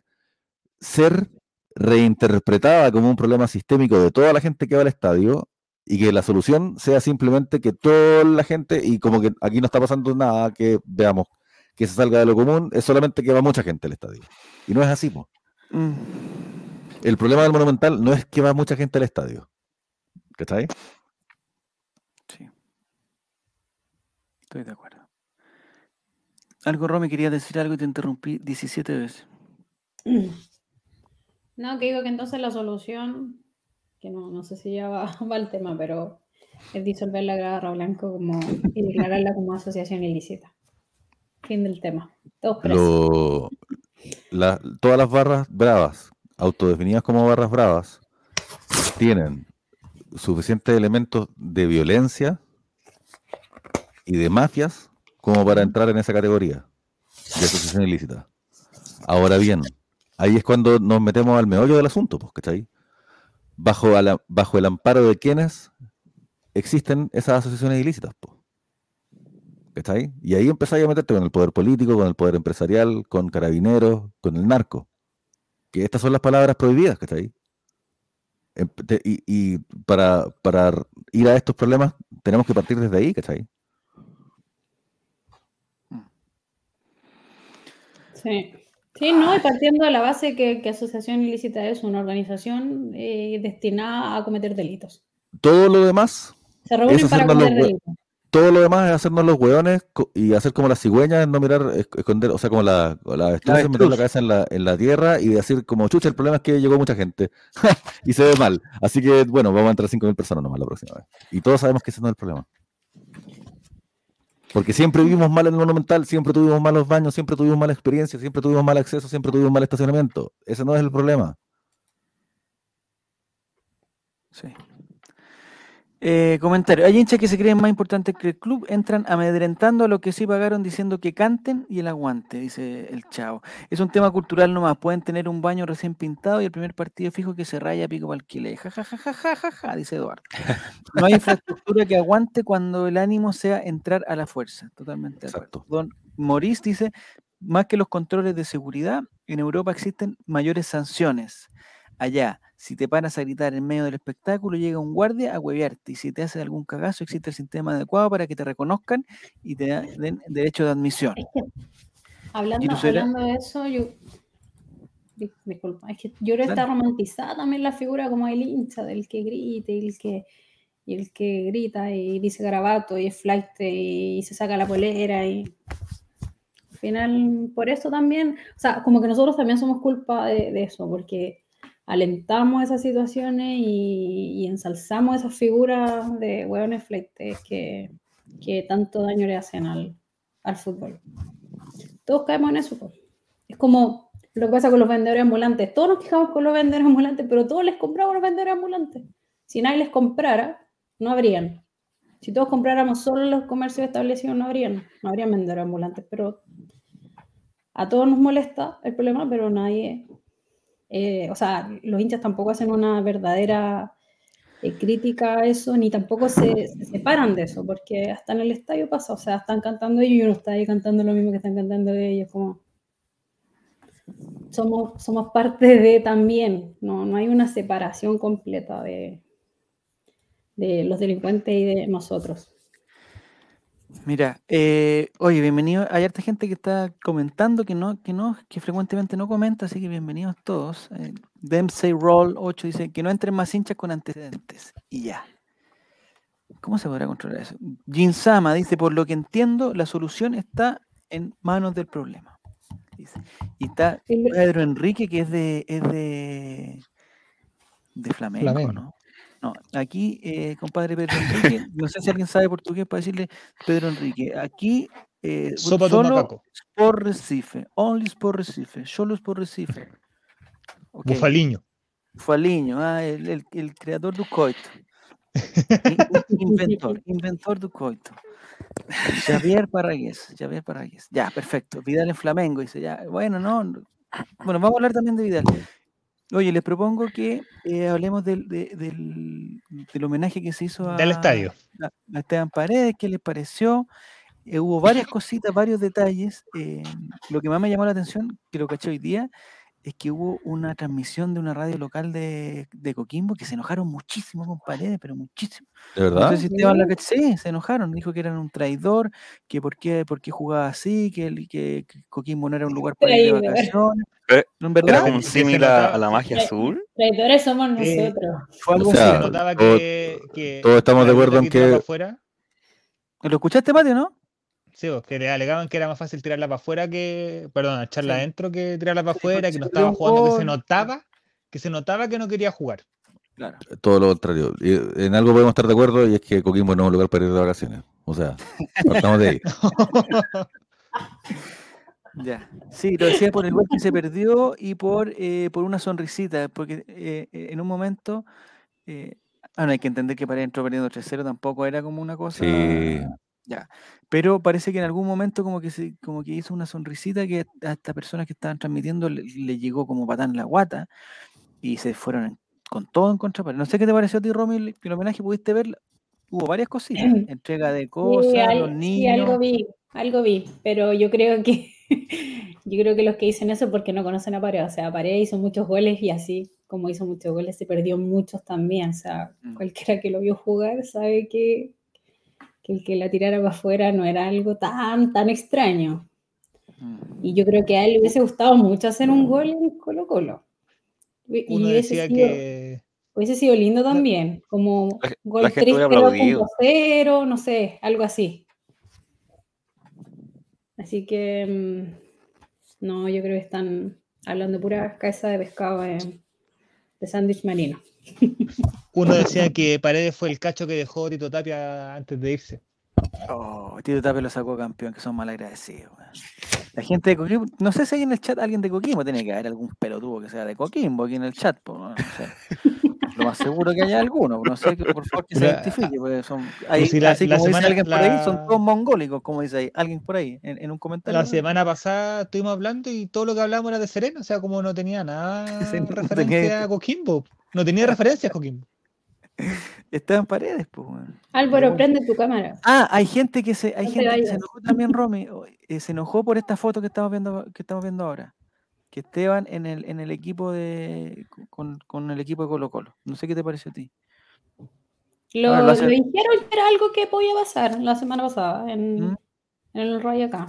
Speaker 6: ser reinterpretada como un problema sistémico de toda la gente que va al estadio y que la solución sea simplemente que toda la gente, y como que aquí no está pasando nada, que veamos que se salga de lo común, es solamente que va mucha gente al estadio. Y no es así, po.
Speaker 1: Mm,
Speaker 6: El problema del Monumental no es que va mucha gente al estadio. ¿Cachai?
Speaker 1: sí. Estoy de acuerdo. Algo, Romy, quería decir algo y te interrumpí 17 veces.
Speaker 5: No, que digo que entonces la solución, que no, no sé si ya va, va al tema, pero es disolver la Garra Blanco como, y declararla como asociación ilícita. Fin del tema. Todos presos.
Speaker 6: Lo- todas las barras bravas, autodefinidas como barras bravas, tienen suficientes elementos de violencia y de mafias como para entrar en esa categoría de asociación ilícita. Ahora bien, ahí es cuando nos metemos al meollo del asunto, pues, ¿cachai? Bajo, bajo el amparo de quienes existen esas asociaciones ilícitas, pues. ¿Cachai? Y ahí empezáis a meterte con el poder político, con el poder empresarial, con carabineros, con el narco. Que estas son las palabras prohibidas, ¿cachai? Em- Y, y para, para ir a estos problemas tenemos que partir desde ahí, ¿cachai?
Speaker 5: Sí. Sí, no, y partiendo de la base que, que asociación ilícita es una organización eh, destinada a cometer delitos.
Speaker 6: Todo lo demás,
Speaker 5: Se reúnen para cometer delitos.
Speaker 6: Todo lo demás es hacernos los hueones y hacer como las cigüeñas, no mirar, es- esconder, o sea, como la, la avestruz, es meter la cabeza en la, en la tierra y decir como, chucha, el problema es que llegó mucha gente y se ve mal. Así que, bueno, vamos a entrar 5.000 personas nomás la próxima vez. Y todos sabemos que ese no es el problema. Porque siempre vivimos mal en el monumental, siempre tuvimos malos baños, siempre tuvimos mala experiencia, siempre tuvimos mal acceso, siempre tuvimos mal estacionamiento. Ese no es el problema.
Speaker 1: Sí. Eh, comentario. Hay hinchas que se creen más importantes que el club, entran amedrentando a los que sí pagaron diciendo que canten y el aguante, dice el chavo. Es un tema cultural nomás. Pueden tener un baño recién pintado y el primer partido fijo que se raya pico para alquiler. Ja, ja, ja, ja, ja, ja, ja, dice Eduardo. No hay infraestructura que aguante cuando el ánimo sea entrar a la fuerza. Totalmente.
Speaker 6: Exacto.
Speaker 1: Don Maurice dice, más que los controles de seguridad, en Europa existen mayores sanciones. Allá, si te paras a gritar en medio del espectáculo, llega un guardia a huevearte y si te haces algún cagazo, existe el sistema adecuado para que te reconozcan y te den derecho de admisión.
Speaker 5: Es que, hablando, hablando de eso, yo. di- Disculpa, es que yo creo que está romantizada también la figura como el hincha, del que grita y el que, y el que grita y dice garabato y es flight y se saca la polera y. Al final, por eso también, o sea, como que nosotros también somos culpa de, de eso, porque alentamos esas situaciones y, y ensalzamos esas figuras de hueones fleites que, que tanto daño le hacen al, al fútbol. Todos caemos en eso. Es como lo que pasa con los vendedores ambulantes. Todos nos quejamos con los vendedores ambulantes, pero todos les compramos los vendedores ambulantes. Si nadie les comprara, no habrían. Si todos compráramos solo los comercios establecidos, no habrían, no habrían vendedores ambulantes. Pero a todos nos molesta el problema, pero nadie, eh, o sea, los hinchas tampoco hacen una verdadera eh, crítica a eso, ni tampoco se, se separan de eso, porque hasta en el estadio pasa, o sea, están cantando ellos y uno está ahí cantando lo mismo que están cantando ellos, como somos, somos parte de también, no, no hay una separación completa de, de los delincuentes y de nosotros.
Speaker 1: Mira, eh, oye, bienvenido. Hay harta gente que está comentando que no, que no, que frecuentemente no comenta, así que bienvenidos todos. Eh, Dempsey Roll 8 dice que no entren más hinchas con antecedentes. Y ya. ¿Cómo se podrá controlar eso? Jin Sama dice, por lo que entiendo, la solución está en manos del problema. Dice. Y está Pedro Enrique, que es de, es de, de flamenco,
Speaker 4: Flamenco.
Speaker 1: ¿no? No, aquí, eh, compadre Pedro Enrique, no sé si alguien sabe portugués para decirle Pedro Enrique. Aquí eh,
Speaker 4: Sopa
Speaker 1: solo Recife, only Sport Recife, solo Sport Recife. Ok,
Speaker 4: Bufaliño.
Speaker 1: Faliño, ah, el, el- el creador do coito. In- in- Inventor, inventor do coito. Javier Parragués, Javier Parragués. Ya, perfecto. Vidal en Flamengo, dice, ya, bueno, no. no. Bueno, vamos a hablar también de Vidal. Oye, les propongo que eh, hablemos del, de- del, del homenaje que se hizo a,
Speaker 4: Del estadio.
Speaker 1: a- a Esteban Paredes, ¿qué les pareció? Eh, hubo varias cositas, varios detalles. eh, lo que más me llamó la atención, que lo caché hoy día, es que hubo una transmisión de una radio local de, de Coquimbo que se enojaron muchísimo con Paredes, pero muchísimo.
Speaker 6: ¿De verdad?
Speaker 1: Sí, se enojaron. Dijo que eran un traidor, que por qué, por qué jugaba así, que, Coquimbo no era un lugar para ir de vacaciones.
Speaker 3: Pero-
Speaker 1: ¿No, en
Speaker 3: Era como un símil a, la magia
Speaker 5: Eh,
Speaker 3: azul.
Speaker 5: Traidores somos
Speaker 4: Eh,
Speaker 5: nosotros.
Speaker 1: Fue algo
Speaker 6: O sea,
Speaker 4: Se
Speaker 1: así.
Speaker 4: notaba
Speaker 6: todo-
Speaker 4: que, que
Speaker 6: todos estamos de acuerdo en que-
Speaker 4: afuera,
Speaker 1: ¿Lo escuchaste, Mateo, no?
Speaker 4: Sí, pues, que le alegaban que era más fácil tirarla para afuera que, perdón, echarla
Speaker 1: Sí.
Speaker 4: adentro que tirarla para
Speaker 1: Sí,
Speaker 4: afuera, que no
Speaker 1: se
Speaker 4: estaba jugando, que se notaba, que se notaba que no quería jugar.
Speaker 1: Claro.
Speaker 6: Todo lo contrario. Y en algo podemos estar de acuerdo y es que Coquimbo no es un lugar para ir de vacaciones. O sea, partamos de ahí.
Speaker 1: Ya. Sí, lo decía por el gol que se perdió y por, eh, por una sonrisita, porque eh, eh, en un momento. Eh, ah, no hay que entender que Paredes entró perdiendo 3-0, tampoco era como una cosa.
Speaker 6: Sí.
Speaker 1: Ya. Pero parece que en algún momento como que se, como que hizo una sonrisita que a estas personas que estaban transmitiendo le, le llegó como patán la guata y se fueron con todo en contra. No sé qué te pareció a ti, Romy, el, el homenaje, pudiste ver, hubo varias cositas, entrega de cosas,
Speaker 5: Sí, al-
Speaker 1: los
Speaker 5: sí,
Speaker 1: niños.
Speaker 5: algo vi, algo vi, pero yo creo que yo creo que los que dicen eso porque no conocen a Paredes, o sea, Paredes hizo muchos goles y así como hizo muchos goles se perdió muchos también, o sea,
Speaker 1: Mm.
Speaker 5: cualquiera que lo vio jugar sabe que, que el que la tirara para afuera no era algo tan tan extraño.
Speaker 1: Mm.
Speaker 5: Y yo creo que a él le hubiese gustado mucho hacer un gol en Colo Colo. Y
Speaker 4: Uno
Speaker 5: hubiese
Speaker 4: decía
Speaker 5: sido-
Speaker 4: que
Speaker 5: Hubiese sido lindo también, como
Speaker 3: La
Speaker 5: gol
Speaker 3: la gente hubiera aplaudido.
Speaker 5: 3.0, no sé, algo así. Así que, mm, no, yo creo que están hablando pura cabeza de pescado de, de sándwich marino.
Speaker 4: uno decía que Paredes fue el cacho que dejó Tito Tapia antes de irse.
Speaker 1: Oh, Tito Tapia lo sacó campeón, que son mal agradecidos. La gente de Coquimbo, no sé si hay en el chat alguien de Coquimbo, tiene que haber algún pelotudo que sea de Coquimbo aquí en el chat. po, no sé. Lo más seguro que haya alguno, no sé, por favor que se identifique, porque son, hay-
Speaker 4: si la-
Speaker 1: así
Speaker 4: la
Speaker 1: como dice alguien por ahí, son todos mongólicos, como dice ahí, alguien por ahí, en, en un comentario.
Speaker 4: La semana pasada estuvimos hablando y todo lo que hablábamos era de Serena, o sea, como no tenía nada
Speaker 1: no
Speaker 4: referencia a Coquimbo. No tenía referencia a Coquimbo.
Speaker 1: Esteban Paredes, pues.
Speaker 5: Álvaro, prende tu cámara.
Speaker 1: Ah, hay gente que se, hay
Speaker 5: No
Speaker 1: gente que se enojó también, Romy, eh, se enojó por esta foto que estamos viendo, que estamos viendo ahora. Que Esteban en el, en el equipo de con, con el equipo de Colo Colo. No sé qué te pareció a ti.
Speaker 5: Lo,
Speaker 1: Ahora lo
Speaker 5: lo dijeron que era algo que podía pasar la semana pasada en,
Speaker 1: ¿Mm?
Speaker 5: en el rollo acá.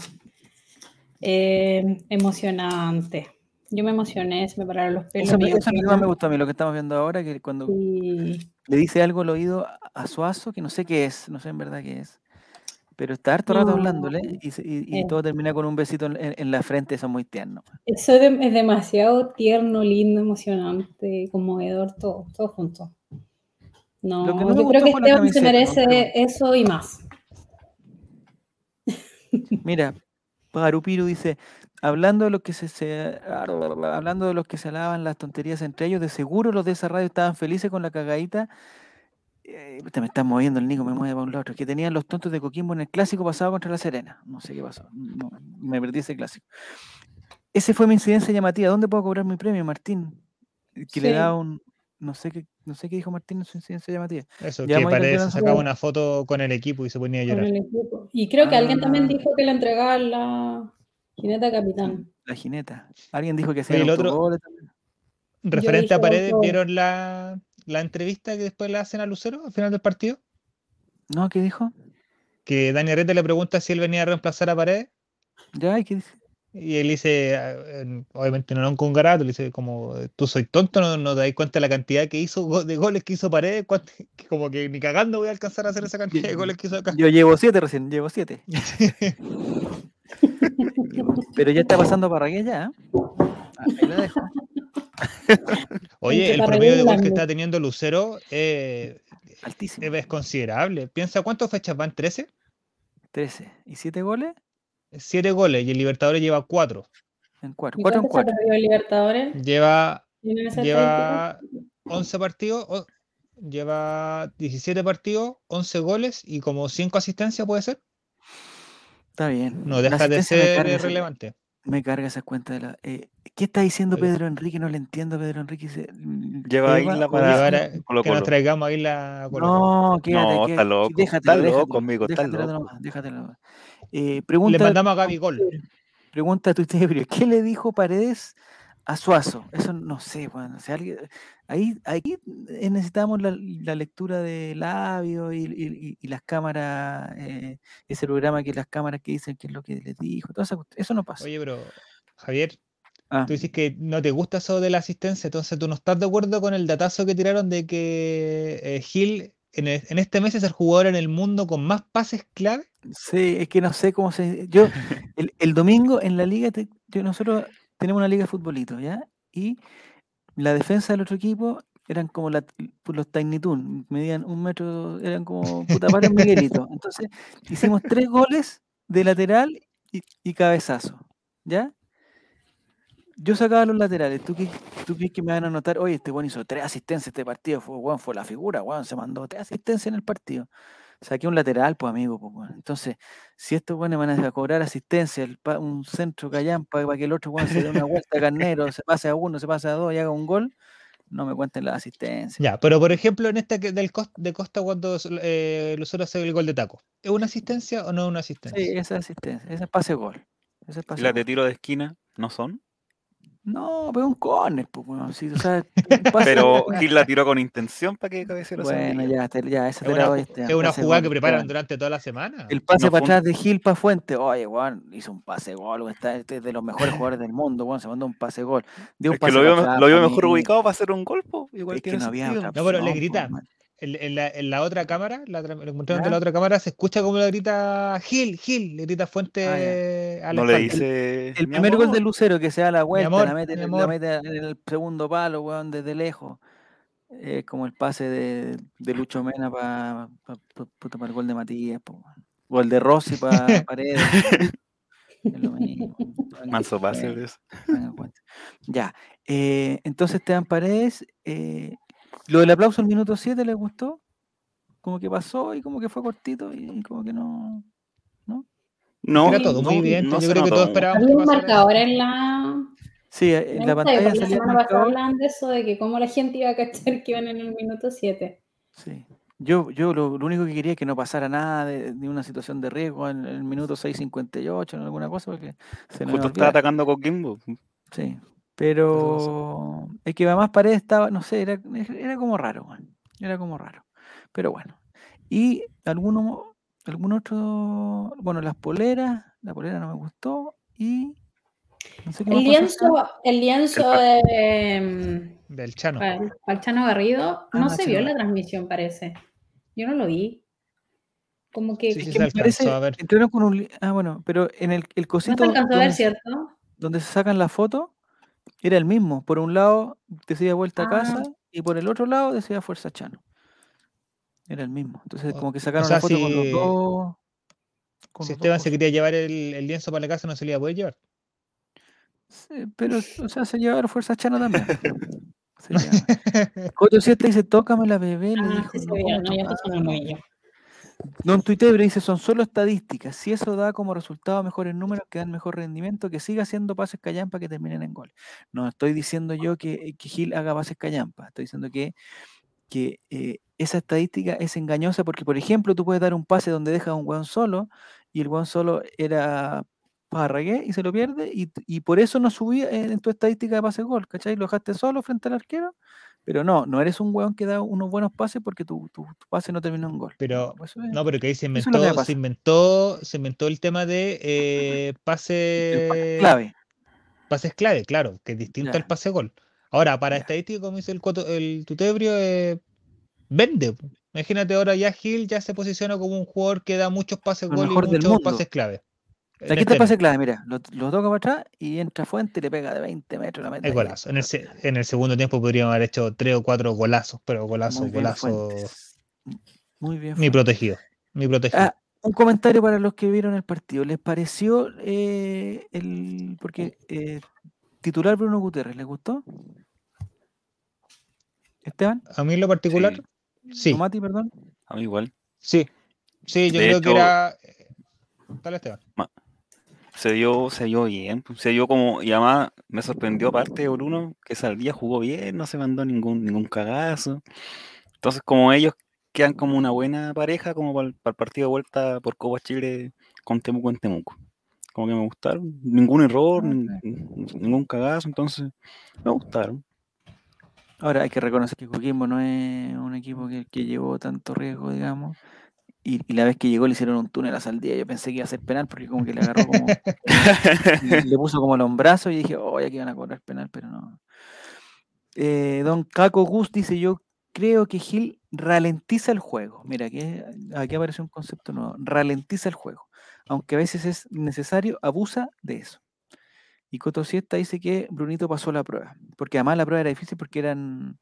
Speaker 5: Eh, emocionante. Yo me emocioné, se me pararon los pelos.
Speaker 1: Eso,
Speaker 5: me
Speaker 1: me- eso más me gustó a mí, lo que estamos viendo ahora, que cuando
Speaker 5: Y-
Speaker 1: le dice algo al oído a- Suazo, que no sé qué es, no sé en verdad qué es. Pero está harto rato
Speaker 5: No,
Speaker 1: hablándole y, se- y- y
Speaker 5: eh.
Speaker 1: todo termina con un besito en, la frente, eso es muy tierno.
Speaker 5: Eso es, de- es demasiado tierno, lindo, emocionante, conmovedor, todo, todo junto. No,
Speaker 1: Lo que no
Speaker 5: yo creo que Esteban se merece eso y más.
Speaker 1: Mira, Garupiru dice, hablando de los que se, se- hablando de los que se alaban las tonterías entre ellos, de seguro los de esa radio estaban felices con la cagadita. Eh, me están moviendo el Nico, me mueve para un lado otro. Que tenían los tontos de Coquimbo en el clásico pasado contra la Serena. No sé qué pasó. no, me perdí ese clásico. Ese fue mi incidencia llamativa. ¿Dónde puedo cobrar mi premio, Martín? Que le da un. No sé qué, no sé qué dijo Martín en su incidencia llamativa.
Speaker 4: Eso,
Speaker 1: Ya
Speaker 4: que
Speaker 1: campeonato.
Speaker 4: sacaba una foto con el equipo y se ponía a
Speaker 5: con
Speaker 4: llorar.
Speaker 5: el equipo. Y creo que alguien también
Speaker 1: Ah.
Speaker 5: dijo que le entregaba la jineta capitán.
Speaker 1: La jineta. Alguien dijo que
Speaker 4: Oye, el otro-. Referente a Paredes, ¿vieron la, la entrevista que después le hacen a Lucero al final del partido?
Speaker 1: ¿No? ¿Qué dijo?
Speaker 4: Que Dani Arrete le pregunta si él venía a reemplazar a Paredes
Speaker 1: ¿Ya? ¿Y qué dice?
Speaker 4: y él dice, en- obviamente no con garato, le dice como, tú soy tonto, no, no te das cuenta de la cantidad que hizo de goles que hizo Paredes, como que ni cagando voy a alcanzar a hacer esa cantidad de goles que hizo acá.
Speaker 1: Yo llevo siete recién, llevo siete. Pero ya está pasando para ya. ¿eh? Ah, Ahí la dejo.
Speaker 4: Oye, el promedio de gol que está teniendo Lucero eh,
Speaker 1: Altísimo.
Speaker 4: es considerable. Piensa cuántas fechas van, 13.
Speaker 1: 13. ¿Y siete goles?
Speaker 4: siete goles y el Libertadores lleva cuatro.
Speaker 1: En cuatro.
Speaker 5: ¿Y
Speaker 1: Cuatro en
Speaker 5: cuánto se
Speaker 1: cuatro.
Speaker 5: perdió el Libertadores?
Speaker 4: Lleva,
Speaker 5: ¿Tienen esa
Speaker 4: lleva
Speaker 5: estadística?
Speaker 4: 11 partidos, o- lleva 17 partidos, 11 goles y como 5 asistencias puede ser.
Speaker 1: Está bien.
Speaker 4: No deja de
Speaker 1: me
Speaker 4: ser
Speaker 1: esa-
Speaker 4: relevante.
Speaker 1: Me carga esas cuentas de la. eh, ¿Qué está diciendo. Pedro Enrique? No le entiendo, Pedro Enrique. se-
Speaker 3: Lleva
Speaker 1: Eva,
Speaker 3: Isla para-
Speaker 1: Isla.
Speaker 4: a-
Speaker 3: Colo
Speaker 4: que nos traigamos ahí la Colo Colo.
Speaker 1: No, quédate,
Speaker 3: No, está loco,
Speaker 1: Déjatelo,
Speaker 3: está loco,
Speaker 1: déjatelo,
Speaker 3: amigo, está
Speaker 1: déjatelo
Speaker 3: loco.
Speaker 1: nomás, déjatelo. Eh,
Speaker 4: Le
Speaker 1: pregunta,
Speaker 4: mandamos a Gaby Gol.
Speaker 1: pregunta a tu ¿qué le dijo Paredes a Suazo? Eso no sé, bueno, si alguien, ahí, ahí eh, necesitamos la, la lectura de labios y, y- las cámaras, eh, ese programa que las cámaras que dicen qué es lo que les dijo, esa cuestión, eso no pasa.
Speaker 4: Oye, pero Javier,
Speaker 1: Ah,
Speaker 4: tú dices que no te gusta eso de la asistencia, entonces tú no estás de acuerdo con el datazo que tiraron de que eh, Gil en, e- en este mes es el jugador en el mundo con más pases clave.
Speaker 1: Sí, es que no sé cómo se. Yo, el, el domingo en la liga, te- yo- nosotros tenemos una liga de futbolito, ¿ya? Y la defensa del otro equipo eran como la- los Tiny Toon, medían un metro, eran como puta varios Miguelitos. Entonces, hicimos tres goles de lateral y, y cabezazo, ¿ya? Yo sacaba los laterales, ¿tú, qué, ¿tú crees que me van a notar? Oye, este weón hizo tres asistencias este partido, fue, weón, fue la figura, weón, se mandó tres asistencias en el partido. Saqué un lateral, pues amigo, pues weón. Entonces, si estos weones van a cobrar asistencia, el pa- un centro callampa para que el otro weón se dé una vuelta a carnero, se pase a uno, se pase a dos y haga un gol, no me cuenten la asistencia.
Speaker 4: Ya, pero por ejemplo, en esta que del Cos- de Costa cuando eh, Lucero hace el gol de taco, ¿es una asistencia o no es una asistencia?
Speaker 1: Sí, esa es asistencia, ese es pase gol. Ese es
Speaker 3: ¿Y
Speaker 1: pase
Speaker 3: las de tiro de esquina no son?
Speaker 1: No, pero un córner, pues sí, o sea,
Speaker 3: Pero. Gil la tiró con intención para que cabecera
Speaker 1: Bueno, ya, te- ya, esa
Speaker 4: Es
Speaker 1: te la doy este,
Speaker 4: es una jugada que preparan durante toda la semana.
Speaker 1: El pase
Speaker 3: No
Speaker 1: para atrás de Gil para Fuente. Oye, weón, hizo un pase gol. Está, este es de los mejores jugadores del mundo, weón. Se mandó un pase gol. Dio un
Speaker 3: Es que
Speaker 1: pase
Speaker 3: lo vio,
Speaker 1: atrás,
Speaker 3: lo mejor
Speaker 1: mí.
Speaker 3: ubicado para hacer un gol, po, igual
Speaker 1: Es que no había
Speaker 4: No, pero le grita.
Speaker 1: man.
Speaker 4: En, en la, en la otra cámara, la, tra- lo encontraron de la otra cámara, se escucha como le grita Gil, Gil, le grita Fuente a la
Speaker 3: No le dice.
Speaker 1: El
Speaker 3: "Mi
Speaker 1: primer gol de
Speaker 3: amor".
Speaker 1: Lucero que se da la vuelta,
Speaker 4: amor,
Speaker 1: la, mete, la mete en el segundo palo, weón, desde lejos. Es como el pase de, de Lucho Mena para el gol de Matías, o el de Rossi para Paredes. Es lo mismo.
Speaker 3: Manso pase.
Speaker 1: Ya, eh, entonces Esteban Paredes, eh, lo del aplauso al minuto 7 les gustó, como que pasó y como que fue cortito y como que no.
Speaker 3: No,
Speaker 4: Era todo muy
Speaker 3: no, no
Speaker 4: Yo creo que todos esperábamos
Speaker 5: Había un marcador en la.
Speaker 1: Sí, en la pantalla
Speaker 5: la semana pasada hablaban de eso, de que cómo la gente iba a cachar que iban en el minuto 7.
Speaker 1: Sí. Yo, yo lo, lo único que quería es que no pasara nada de, de una situación de riesgo en el minuto 6.58 en alguna cosa, porque se nos
Speaker 3: Justo estaba
Speaker 1: olvidar.
Speaker 3: atacando a Coquimbo.
Speaker 1: Sí. Pero es que además Paredes estaba, no sé, era, era como raro, Era como raro. Pero bueno. Y alguno, algún otro, bueno, las poleras, la polera no me gustó. Y no sé qué
Speaker 5: El
Speaker 1: más
Speaker 5: lienzo, el lienzo de
Speaker 4: Del Chano.
Speaker 5: Pal- Palchano Garrido
Speaker 1: Ah,
Speaker 5: no se vio en
Speaker 1: Nachano.
Speaker 5: la transmisión, parece. Yo no lo vi. Como que
Speaker 4: Sí,
Speaker 1: Es que
Speaker 4: se alcanzó
Speaker 1: parece,
Speaker 4: a ver.
Speaker 1: con un, ah, bueno, pero en el, el
Speaker 5: no
Speaker 1: cosito
Speaker 5: se alcanzó a ver,
Speaker 1: donde,
Speaker 5: ¿cierto?
Speaker 1: donde se sacan la foto, era el mismo. Por un lado decía vuelta a
Speaker 5: Ah.
Speaker 1: casa y por el otro lado decía fuerza Chano. Era el mismo. Entonces
Speaker 4: O-
Speaker 1: como que
Speaker 4: o
Speaker 1: sacaron
Speaker 4: sea,
Speaker 1: la foto con los
Speaker 4: si-
Speaker 1: dos. con
Speaker 4: Si
Speaker 1: los dos
Speaker 4: Esteban se quería llevar el, el lienzo para la casa, no se le iba a poder llevar.
Speaker 1: Sí, pero, o sea, se llevaron fuerza Chano también. Se. Coto 7 dice, tócame la bebé, le
Speaker 5: Ah,
Speaker 1: dijo. "No,
Speaker 5: vio,
Speaker 1: ¿cómo
Speaker 5: no, ya
Speaker 1: tocar?".
Speaker 5: pasó no lo vi yo.
Speaker 1: Don Tuiteo dice, son solo estadísticas. Si eso da como resultado mejores números, que dan mejor rendimiento, que siga haciendo pases callampa que terminen en gol. No estoy diciendo yo que, que Gil haga pases callampa. Estoy diciendo que, que eh, esa estadística es engañosa porque, por ejemplo, tú puedes dar un pase donde dejas a un hueón solo y el hueón solo era Parragué y se lo pierde y, y por eso no subía en, en tu estadística de pase gol, ¿cachai? Lo dejaste solo frente al arquero, pero no, no eres un hueón que da unos buenos pases porque tu, tu- tu pase no terminó en gol.
Speaker 4: Pero-
Speaker 1: No, pues
Speaker 4: No, pero que ahí se inventó, se inventó, se inventó el tema de eh, pase
Speaker 1: pase clave.
Speaker 4: pases clave, claro, que es distinto
Speaker 1: Ya.
Speaker 4: al pase gol. Ahora, para estadística, como dice el, el tutebrio, eh, vende. Imagínate ahora ya Gil ya se posiciona como un jugador que da muchos pases gol y muchos pases clave.
Speaker 1: Aquí
Speaker 4: este
Speaker 1: te pase clave, mira, lo, lo toca para atrás y entra Fuente y le pega de 20 metros la meta.
Speaker 4: Es
Speaker 1: y-
Speaker 4: golazo. En el, en el segundo tiempo podríamos haber hecho tres o cuatro golazos, pero golazo,
Speaker 1: Muy bien,
Speaker 4: golazo.
Speaker 1: Fuentes. Muy bien.
Speaker 4: Mi protegido. Mi protegido.
Speaker 1: Ah, Un comentario para los que vieron el partido. ¿Les pareció eh, el. Porque eh, titular Bruno Gutiérrez, ¿les gustó? ¿Esteban?
Speaker 4: A mí en lo particular, sí.
Speaker 1: ¿O Mati, perdón?
Speaker 3: A mí igual.
Speaker 4: Sí, sí, yo
Speaker 3: De
Speaker 4: creo que era. eh, Dale, Esteban.
Speaker 3: Se dio, se dio bien. pues, Se dio como. Y además me sorprendió, aparte de Bruno, que Saldía jugó bien, no se mandó ningún, ningún cagazo. Entonces, como ellos quedan como una buena pareja, como para el, partido de vuelta por Copa Chile con Temuco en Temuco. Como que me gustaron. Ningún error,
Speaker 1: Ah,
Speaker 3: nin- ningún cagazo, entonces me gustaron.
Speaker 1: Ahora hay que reconocer que Coquimbo no es un equipo que, que llevó tanto riesgo, digamos. Y, y la vez que llegó le hicieron un túnel a Saldía. Yo pensé que iba a ser penal porque como que le agarró como. le puso como los brazos y dije, oh, aquí van a cobrar penal, pero no. Eh, don Caco Gus dice: Yo creo que Gil ralentiza el juego. Mira, aquí, aquí aparece un concepto nuevo: ralentiza el juego. Aunque a veces es necesario, abusa de eso. Y Coto Siesta dice que Brunito pasó la prueba. Porque además la prueba era difícil porque eran.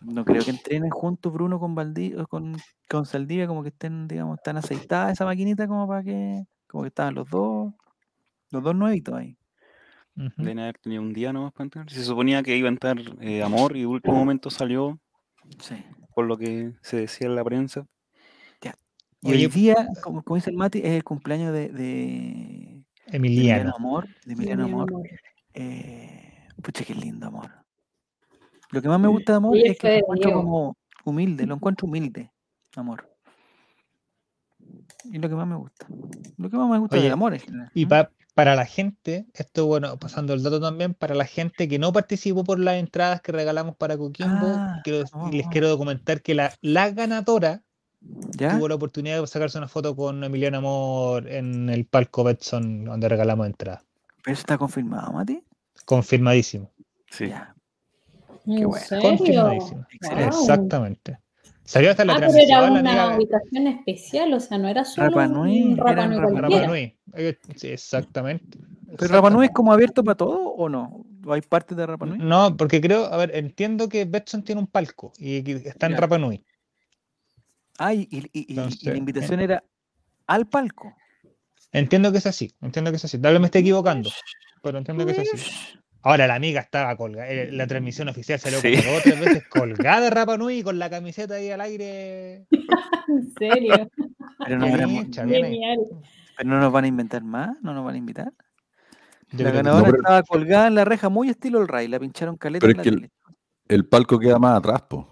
Speaker 1: No creo que entrenen juntos Bruno con Valdivia, con, con Saldivia, como que estén, digamos, tan aceitada esa maquinita como para que. Como que estaban los dos. Los dos nuevitos ahí.
Speaker 3: Deben haber tenido un día nomás para entrar. Se suponía que iba a entrar eh, Amor y de último momento salió,
Speaker 1: Sí.
Speaker 3: por lo que se decía en la prensa.
Speaker 1: Y
Speaker 4: Oye,
Speaker 1: hoy día, como, como dice el Mati, es el cumpleaños de, de, de
Speaker 4: Emiliano.
Speaker 1: Emiliano Amor. De Emiliano
Speaker 5: Emiliano
Speaker 1: Amor.
Speaker 5: Amor.
Speaker 1: Eh, pucha, qué lindo amor. Lo que más me gusta de amor es que lo encuentro
Speaker 5: Diego.
Speaker 1: como humilde, lo encuentro humilde, amor. Y lo que más me gusta. Lo que más me gusta
Speaker 4: Oye,
Speaker 1: del amor en general.
Speaker 4: Y
Speaker 1: ¿Mm?
Speaker 4: pa- para la gente, esto bueno, pasando el dato también, para la gente que no participó por las entradas que regalamos para Coquimbo,
Speaker 1: Ah,
Speaker 4: quiero- les quiero documentar que la, la ganadora
Speaker 1: ¿Ya?
Speaker 4: tuvo la oportunidad de sacarse una foto con Emiliano Amor en el palco Betson donde regalamos entradas.
Speaker 1: ¿Pero eso está confirmado, Mati?
Speaker 4: Confirmadísimo.
Speaker 3: Sí.
Speaker 1: Ya.
Speaker 5: ¿En
Speaker 1: bueno.
Speaker 4: Confirmadísimo. Exactamente. Salió hasta la
Speaker 5: Ah, pero era una
Speaker 4: amiga-
Speaker 5: habitación especial, o sea, no era solo
Speaker 1: Rapa Nui,
Speaker 5: un Rapa
Speaker 1: eran
Speaker 5: Nui
Speaker 1: Rapa
Speaker 5: cualquiera.
Speaker 4: Rapa Nui. Eh, Sí, exactamente.
Speaker 1: ¿Pero Rapa Nui es como abierto para todo o no? ¿O hay partes de Rapa Nui?
Speaker 4: No, porque creo, a ver, entiendo que Betson tiene un palco y que está en
Speaker 1: Ya.
Speaker 4: Rapa Nui.
Speaker 1: Ah, y, y- y- la invitación era al palco.
Speaker 4: Entiendo que es así, entiendo que es así. Tal vez me esté equivocando, pero entiendo que es así. Ahora la amiga estaba colgada, eh, la transmisión oficial salió
Speaker 3: Sí.
Speaker 4: como tres veces colgada de Rapa Nui con la camiseta ahí al aire.
Speaker 5: En serio.
Speaker 1: Pero no,
Speaker 4: ahí.
Speaker 5: Genial.
Speaker 1: pero no nos van a inventar más, no nos van a invitar.
Speaker 4: Yo
Speaker 1: la
Speaker 4: que
Speaker 1: ganadora
Speaker 6: No,
Speaker 1: estaba colgada en la reja muy estilo el Ray, la pincharon caleta
Speaker 6: Pero
Speaker 1: en
Speaker 6: es
Speaker 1: la
Speaker 6: que
Speaker 1: tele.
Speaker 6: El palco queda más atrás, po.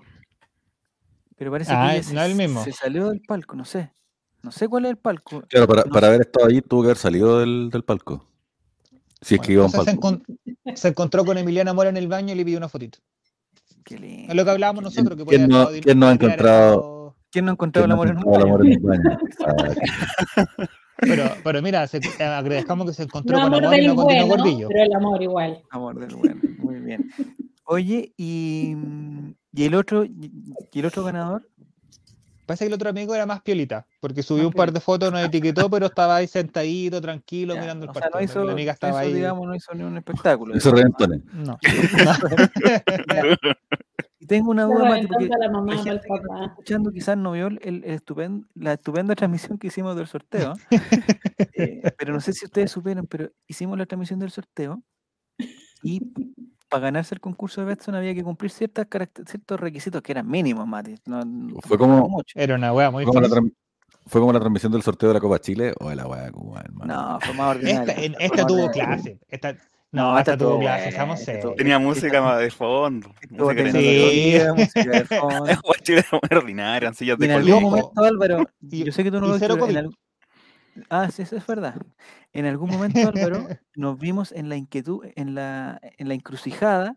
Speaker 1: Pero parece
Speaker 4: Ah,
Speaker 1: que
Speaker 4: no es el mismo.
Speaker 1: se salió del palco, no sé. No sé cuál es el palco.
Speaker 6: Claro, para,
Speaker 1: No
Speaker 6: para haber estado ahí tuvo que haber salido del, del palco. Si es que iba
Speaker 4: Entonces se,
Speaker 6: palco.
Speaker 4: encon- se encontró con Emiliana Mora en el baño y le pidió una fotito.
Speaker 1: Qué lindo.
Speaker 4: Es lo que hablábamos nosotros, que
Speaker 6: ¿Quién
Speaker 4: podía
Speaker 6: no- quién no ha encontrado-
Speaker 1: ¿Quién no ha encontrado el amor en un baño?
Speaker 6: amor en el baño. Exacto.
Speaker 4: Pero, pero mira, se, eh, agradezcamos que se encontró
Speaker 5: No
Speaker 4: con
Speaker 5: amor
Speaker 4: amor y no con
Speaker 5: bueno,
Speaker 4: Gordillo.
Speaker 5: pero el amor igual.
Speaker 1: Amor del bueno. Muy bien. Oye, y, y el otro, y y el otro ganador,
Speaker 4: Parece que el otro amigo era más piolita, porque subió un par de fotos, nos etiquetó, pero estaba ahí sentadito, tranquilo,
Speaker 1: ya,
Speaker 4: mirando el
Speaker 1: o sea, no
Speaker 4: partido.
Speaker 1: hizo,
Speaker 4: la amiga
Speaker 1: no
Speaker 4: estaba
Speaker 1: hizo,
Speaker 4: ahí.
Speaker 1: digamos, no hizo ni un espectáculo.
Speaker 6: Eso
Speaker 1: digamos.
Speaker 6: reventones.
Speaker 4: No.
Speaker 1: Y tengo una duda, Mati, porque
Speaker 5: la mamá,
Speaker 1: gente que está escuchando quizás no vio el, el estupen- la estupenda transmisión que hicimos del sorteo. Eh, pero no sé si ustedes supieron, pero hicimos la transmisión del sorteo y para ganarse el concurso de Betson había que cumplir ciertas ciertos requisitos que eran mínimos, Mati. No,
Speaker 6: Fue como-
Speaker 1: mucho.
Speaker 4: Era una wea muy
Speaker 6: Fue como, la
Speaker 4: feliz.
Speaker 6: tran- fue como la transmisión del sorteo de la Copa Chile o de la weá Cuba, hermano.
Speaker 1: No, fue más ordinario.
Speaker 4: Esta, esta tuvo clase. Esta,
Speaker 1: No,
Speaker 4: no,
Speaker 1: esta
Speaker 4: esta tuvo clase,
Speaker 1: esta tuvo-
Speaker 4: serios.
Speaker 3: Tenía
Speaker 1: Esta-
Speaker 3: música más de fondo. Música de-
Speaker 4: Sí.
Speaker 1: música de fondo.
Speaker 3: Guachile muy ordinaria, en sillas
Speaker 1: Y en
Speaker 3: de
Speaker 1: algún momento, Álvaro,
Speaker 4: Y-
Speaker 1: yo sé que tú no lo pero en Ah, sí, eso es verdad. En algún momento, Álvaro, nos vimos en la inquietud, en la, en la encrucijada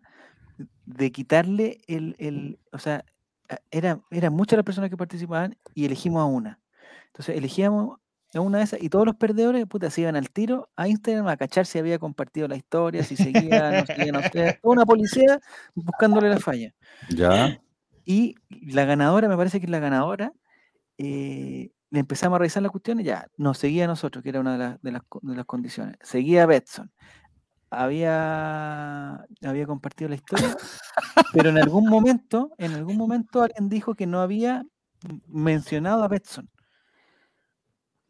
Speaker 1: de quitarle el, el o sea, a- era, eran muchas las personas que participaban y elegimos a una. Entonces elegíamos a una de esas y todos los perdedores, puta, se iban al tiro a Instagram a cachar si había compartido la historia, si seguía, no seguía, no seguía. Toda una policía buscándole la falla.
Speaker 6: Ya.
Speaker 1: Y la ganadora, me parece que es la ganadora, eh, le empezamos a revisar las cuestiones, ya, nos seguía a nosotros, que era una de, las- de las, co- de las condiciones. Seguía a Betson. Había, había compartido la historia, pero en algún momento, en algún momento alguien dijo que no había mencionado a Betson.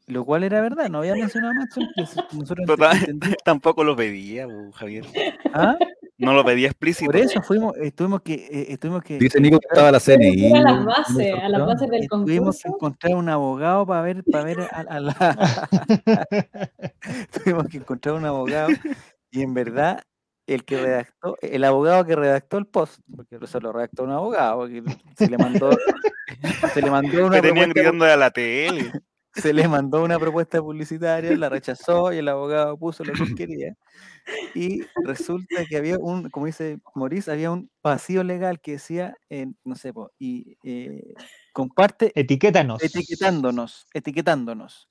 Speaker 1: lo cual era verdad, no había mencionado a s- Nosotros
Speaker 3: tampoco lo pedía, Javier.
Speaker 1: ¿Ah?
Speaker 3: No lo pedía explícito.
Speaker 1: Por eso fuimos, eh, tuvimos que, eh, eh, tuvimos que
Speaker 6: Dice Nico que estaba la CNI.
Speaker 5: a las bases, a las bases del
Speaker 1: y tuvimos que
Speaker 5: concurso.
Speaker 1: encontrar un abogado para ver, para ver a, a la tuvimos que encontrar un abogado y en verdad el que redactó, el abogado que redactó el post, porque eso lo redactó un abogado, porque se le mandó, se le mandó una
Speaker 3: tenían
Speaker 1: propuesta,
Speaker 3: gritando a la tele.
Speaker 1: se le mandó una propuesta publicitaria, la rechazó y el abogado puso lo que quería. Y resulta que había un, como dice Maurice, había un vacío legal que decía, eh, no sé, po, y eh, comparte
Speaker 4: Etiquétanos.
Speaker 1: etiquetándonos, etiquetándonos.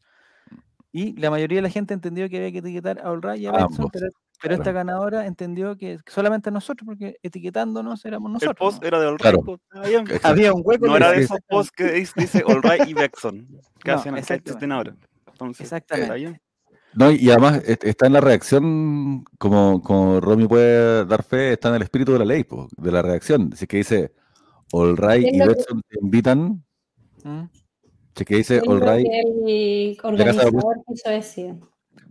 Speaker 1: Y la mayoría de la gente entendió que había que etiquetar a Olray y a Benson,
Speaker 6: ambos,
Speaker 1: pero, pero esta ganadora entendió que solamente nosotros, porque etiquetándonos éramos
Speaker 3: El
Speaker 1: nosotros.
Speaker 3: post
Speaker 1: ¿no?
Speaker 3: era de
Speaker 6: Claro. Exacto.
Speaker 1: Había un hueco.
Speaker 3: No era
Speaker 1: el-
Speaker 3: de esos posts que dice, dice All Right y Beckson. Que,
Speaker 1: No,
Speaker 3: hacen, ahora. Entonces,
Speaker 1: Exactamente.
Speaker 3: Está.
Speaker 6: No, y además est- está en la reacción, como, como Romy puede dar fe, está en el espíritu de la ley, po, de la reacción. Es que dice All Right
Speaker 5: Es
Speaker 6: y
Speaker 5: que-
Speaker 6: Betson te invitan,
Speaker 1: ¿Mm?
Speaker 6: si es que dice
Speaker 5: que el organizador quiso decir.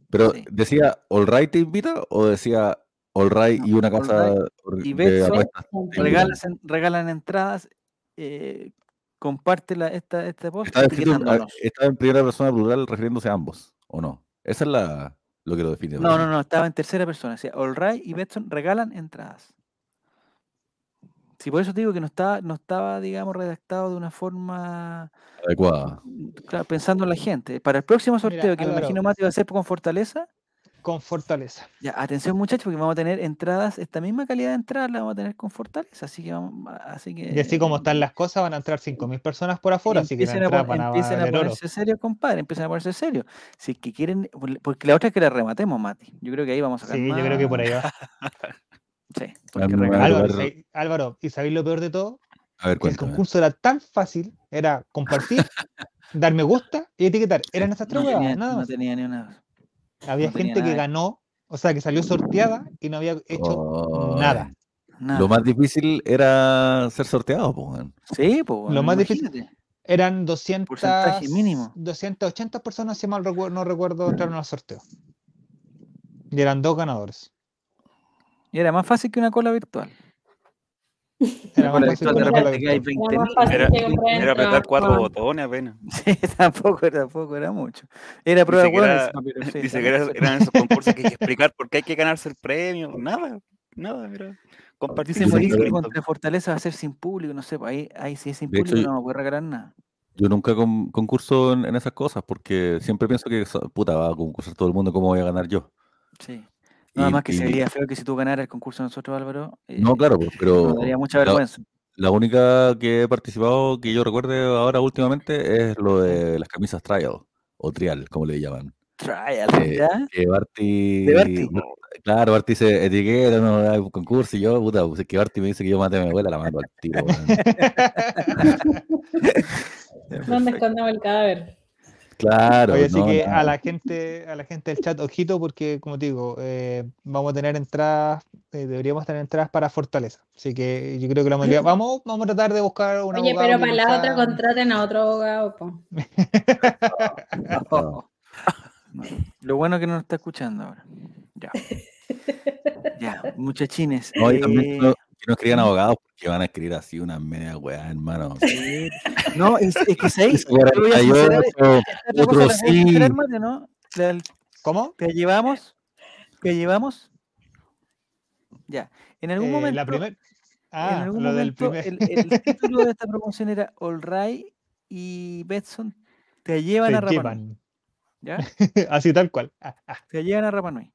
Speaker 6: pero
Speaker 1: Sí.
Speaker 6: decía All Right te invita o decía All Right
Speaker 1: No,
Speaker 6: y una casa
Speaker 1: Right y
Speaker 6: de
Speaker 1: Betson. Regalan, regalan entradas, eh, comparte la, esta, este post
Speaker 6: escrito en-
Speaker 1: etiquetándonos.
Speaker 6: estaba en primera persona plural refiriéndose a ambos, ¿o no? Esa es la, lo que lo define.
Speaker 1: No, no, no, estaba en tercera persona. Decía, All Right y Betson regalan entradas. Sí, por eso te digo que no estaba, no estaba, digamos, redactado de una forma
Speaker 6: Adecuada.
Speaker 1: mm, claro, pensando en la gente. Para el próximo sorteo, que me imagino Mati va a ser con Fortaleza,
Speaker 4: Con fortaleza.
Speaker 1: ya, atención muchachos, porque vamos a tener entradas, esta misma calidad de entradas la vamos a tener con Fortaleza, así que vamos, así que
Speaker 4: Y así como están las cosas, van a entrar 5.000 personas por afuera, así que
Speaker 1: empiecen a,
Speaker 4: entradas
Speaker 1: pon-
Speaker 4: van a
Speaker 1: empiecen a
Speaker 4: valer oro.
Speaker 1: ponerse serios, compadre, empiecen a ponerse serios. Si es que quieren, por- porque la otra es que la rematemos, Mati. Yo creo que ahí vamos a sacar
Speaker 4: Sí, yo creo que por
Speaker 1: más-
Speaker 4: ahí va.
Speaker 1: Sí,
Speaker 4: Álvaro, ¿sabéis- Álvaro, ¿y sabéis lo peor de todo?
Speaker 6: A ver,
Speaker 4: Que el concurso era tan fácil, era compartir, dar me gusta y etiquetar. Eran esas tres
Speaker 1: no tenía,
Speaker 4: nada
Speaker 1: no
Speaker 4: más.
Speaker 1: tenía ni una.
Speaker 4: Había
Speaker 1: no
Speaker 4: gente que ganó, o sea, que salió sorteada y no había hecho
Speaker 6: Oh,
Speaker 4: nada.
Speaker 1: nada.
Speaker 6: Lo más difícil era ser sorteado, pues.
Speaker 1: Sí, pues.
Speaker 4: Lo más difícil-. Eran 200,
Speaker 1: Porcentaje mínimo.
Speaker 4: 280 personas, si mal recuerdo, no recuerdo, entraron al sorteo. Y eran dos ganadores.
Speaker 1: Y era más fácil que una cola virtual.
Speaker 4: Era
Speaker 1: Cola
Speaker 4: más fácil
Speaker 1: virtual
Speaker 4: que
Speaker 1: de
Speaker 4: una cola
Speaker 1: repente que hay
Speaker 4: virtual.
Speaker 1: 20
Speaker 5: Era más fácil
Speaker 3: Era,
Speaker 5: que comprar
Speaker 3: era apretar cuatro botones apenas.
Speaker 1: Sí, tampoco, tampoco era mucho. Era prueba de
Speaker 3: que era-
Speaker 1: hueones, pero sí,
Speaker 3: Dice que era- eran esos concursos que hay que explicar por qué hay que ganarse el premio. Nada, nada, era compartir.
Speaker 1: Dice
Speaker 6: creo
Speaker 1: que contra Fortaleza va a ser sin público, no sé, pues ahí, ahí si es sin
Speaker 6: De hecho,
Speaker 1: público
Speaker 6: yo-
Speaker 1: no me puede regalar nada.
Speaker 6: Yo nunca con- concurso en, en esas cosas porque siempre pienso que, puta, va a concursar todo el mundo, ¿cómo voy a ganar yo?
Speaker 1: Sí. Nada
Speaker 6: Y-
Speaker 1: más que
Speaker 6: y-
Speaker 1: se vería feo que si tú ganaras el concurso de nosotros, Álvaro.
Speaker 6: No,
Speaker 1: eh,
Speaker 6: claro, pues, pero
Speaker 1: nos daría mucha
Speaker 6: la-
Speaker 1: vergüenza.
Speaker 6: La única que he participado que yo recuerde ahora últimamente es lo de las camisas trial o trial, como le llaman.
Speaker 1: Trial,
Speaker 6: Eh,
Speaker 1: ¿ya?
Speaker 6: Que Barty,
Speaker 1: ¿De Barty?
Speaker 6: Claro, Barty dice etiqueta, no hay un concurso y yo, puta, pues es que Barty me dice que yo maté a mi abuela, la mando al tiro.
Speaker 5: ¿Dónde escondemos el cadáver?
Speaker 6: Claro.
Speaker 4: Oye, así
Speaker 6: no,
Speaker 4: que
Speaker 6: no.
Speaker 4: a la gente, a la gente del chat, ojito, porque como te digo, eh, vamos a tener entradas, eh, deberíamos tener entradas para Fortaleza. Así que yo creo que la mayoría, vamos, vamos a tratar de buscar un
Speaker 5: Oye, pero para la otra contraten a otro abogado, po.
Speaker 6: No.
Speaker 1: No. Lo bueno que no nos está escuchando ahora. Ya. Ya, muchachines.
Speaker 6: También
Speaker 1: eh,
Speaker 6: no, que no escriban abogados porque van a escribir así una media weá, hermano.
Speaker 1: sí. No, es, es que ¿sabes?
Speaker 6: Ese
Speaker 1: Te voy a sincerar,
Speaker 6: 48,
Speaker 1: esta cosa
Speaker 6: otro
Speaker 1: sincerar,
Speaker 6: sí.
Speaker 1: ¿no?
Speaker 4: ¿Cómo?
Speaker 1: ¿Te llevamos? ¿Te llevamos? Ya. En algún
Speaker 4: Eh,
Speaker 1: momento.
Speaker 4: la primer...
Speaker 1: en
Speaker 4: Ah,
Speaker 1: algún
Speaker 4: lo del
Speaker 1: momento
Speaker 4: primer.
Speaker 1: el, el título de esta promoción era All Right y Betson te llevan
Speaker 4: Te
Speaker 1: a Rapa Nui,
Speaker 4: llevan.
Speaker 1: ¿ya?
Speaker 4: Así tal cual. Ah, ah.
Speaker 1: Te llevan a Rapa Nui.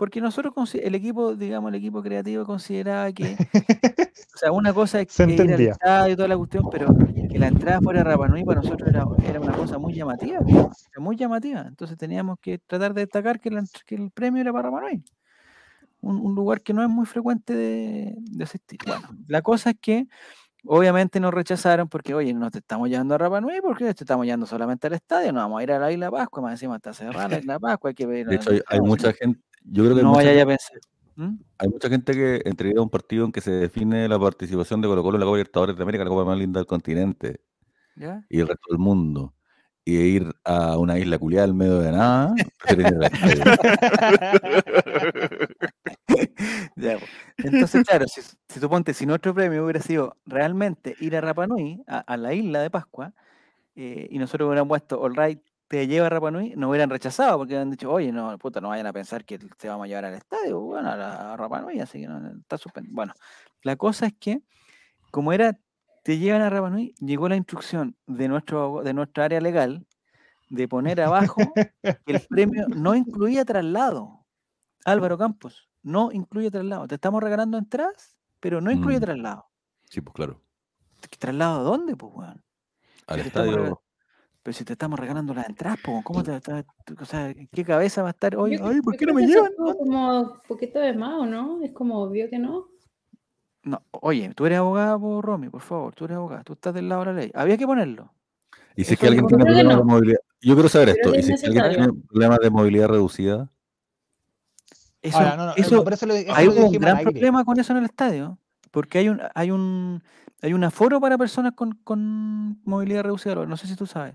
Speaker 1: Porque nosotros, el equipo, digamos, el equipo creativo consideraba que, o sea, una cosa es
Speaker 4: Se
Speaker 1: que ir al
Speaker 4: entendía.
Speaker 1: estadio y toda la cuestión, pero que la entrada fuera a Rapa Nui para nosotros era, era una cosa muy llamativa, muy llamativa. Entonces teníamos que tratar de destacar que, la ent- que el premio era para Rapa Nui. Un, un lugar que no es muy frecuente de, de asistir. Bueno, la cosa es que obviamente nos rechazaron porque, oye, no te estamos llevando a Rapa Nui porque te estamos llevando solamente al estadio, no vamos a ir a la Isla Pascua, más encima está cerrada la Isla Pascua, hay que ver.
Speaker 6: De hecho, hay, hay mucha gente, yo creo que
Speaker 1: No vaya ya a pensar. ¿Mm?
Speaker 6: hay mucha gente que entrega un partido en que se define la participación de Colo Colo en la Copa Libertadores de América, la Copa más linda del continente
Speaker 1: ¿Ya?
Speaker 6: y el resto del mundo. y ir a una isla culiada al medio de nada.
Speaker 1: Ya. Entonces, claro, si, si tú ponte, si nuestro premio hubiera sido realmente ir a Rapa Nui, a, a la isla de Pascua, eh, y nosotros hubiéramos puesto, all right, te lleva a Rapa Nui, nos hubieran rechazado porque hubieran dicho, oye, no, puta, no vayan a pensar que te vamos a llevar al estadio, bueno, a, la- a Rapa Nui, así que no, no, está suspendido. Bueno, la cosa es que, como era, te llevan a Rapa Nui, llegó la instrucción de, nuestro, de nuestra área legal de poner abajo que el premio no incluía traslado. Álvaro Campos, no incluye traslado. Te estamos regalando entradas, pero no incluye
Speaker 6: Mm.
Speaker 1: traslado.
Speaker 6: Sí, pues claro.
Speaker 1: ¿Traslado a dónde, pues, weón?
Speaker 6: Al estadio.
Speaker 1: Pero si te estamos regalando las entradas, ¿cómo te, te- te- o sea, ¿en qué cabeza va a estar hoy? Ay, ¿por qué no me llevan?
Speaker 5: como un poquito de más, ¿o no? Es como obvio que no.
Speaker 1: No, oye, tú eres abogada, por Romy, por favor, tú eres abogada, tú estás del lado de la ley. Había que ponerlo.
Speaker 6: Y si es que alguien tiene problemas de movilidad. Yo quiero saber esto. Y si es que alguien tiene problemas de movilidad reducida,
Speaker 1: Eso,
Speaker 4: Ahora, no, no,
Speaker 1: eso-
Speaker 4: no, por eso lo, eso
Speaker 1: hay
Speaker 4: lo
Speaker 1: un gran
Speaker 4: aire.
Speaker 1: problema con eso en el estadio, porque hay un, hay un, hay un aforo para personas con, con movilidad reducida. No sé si tú sabes.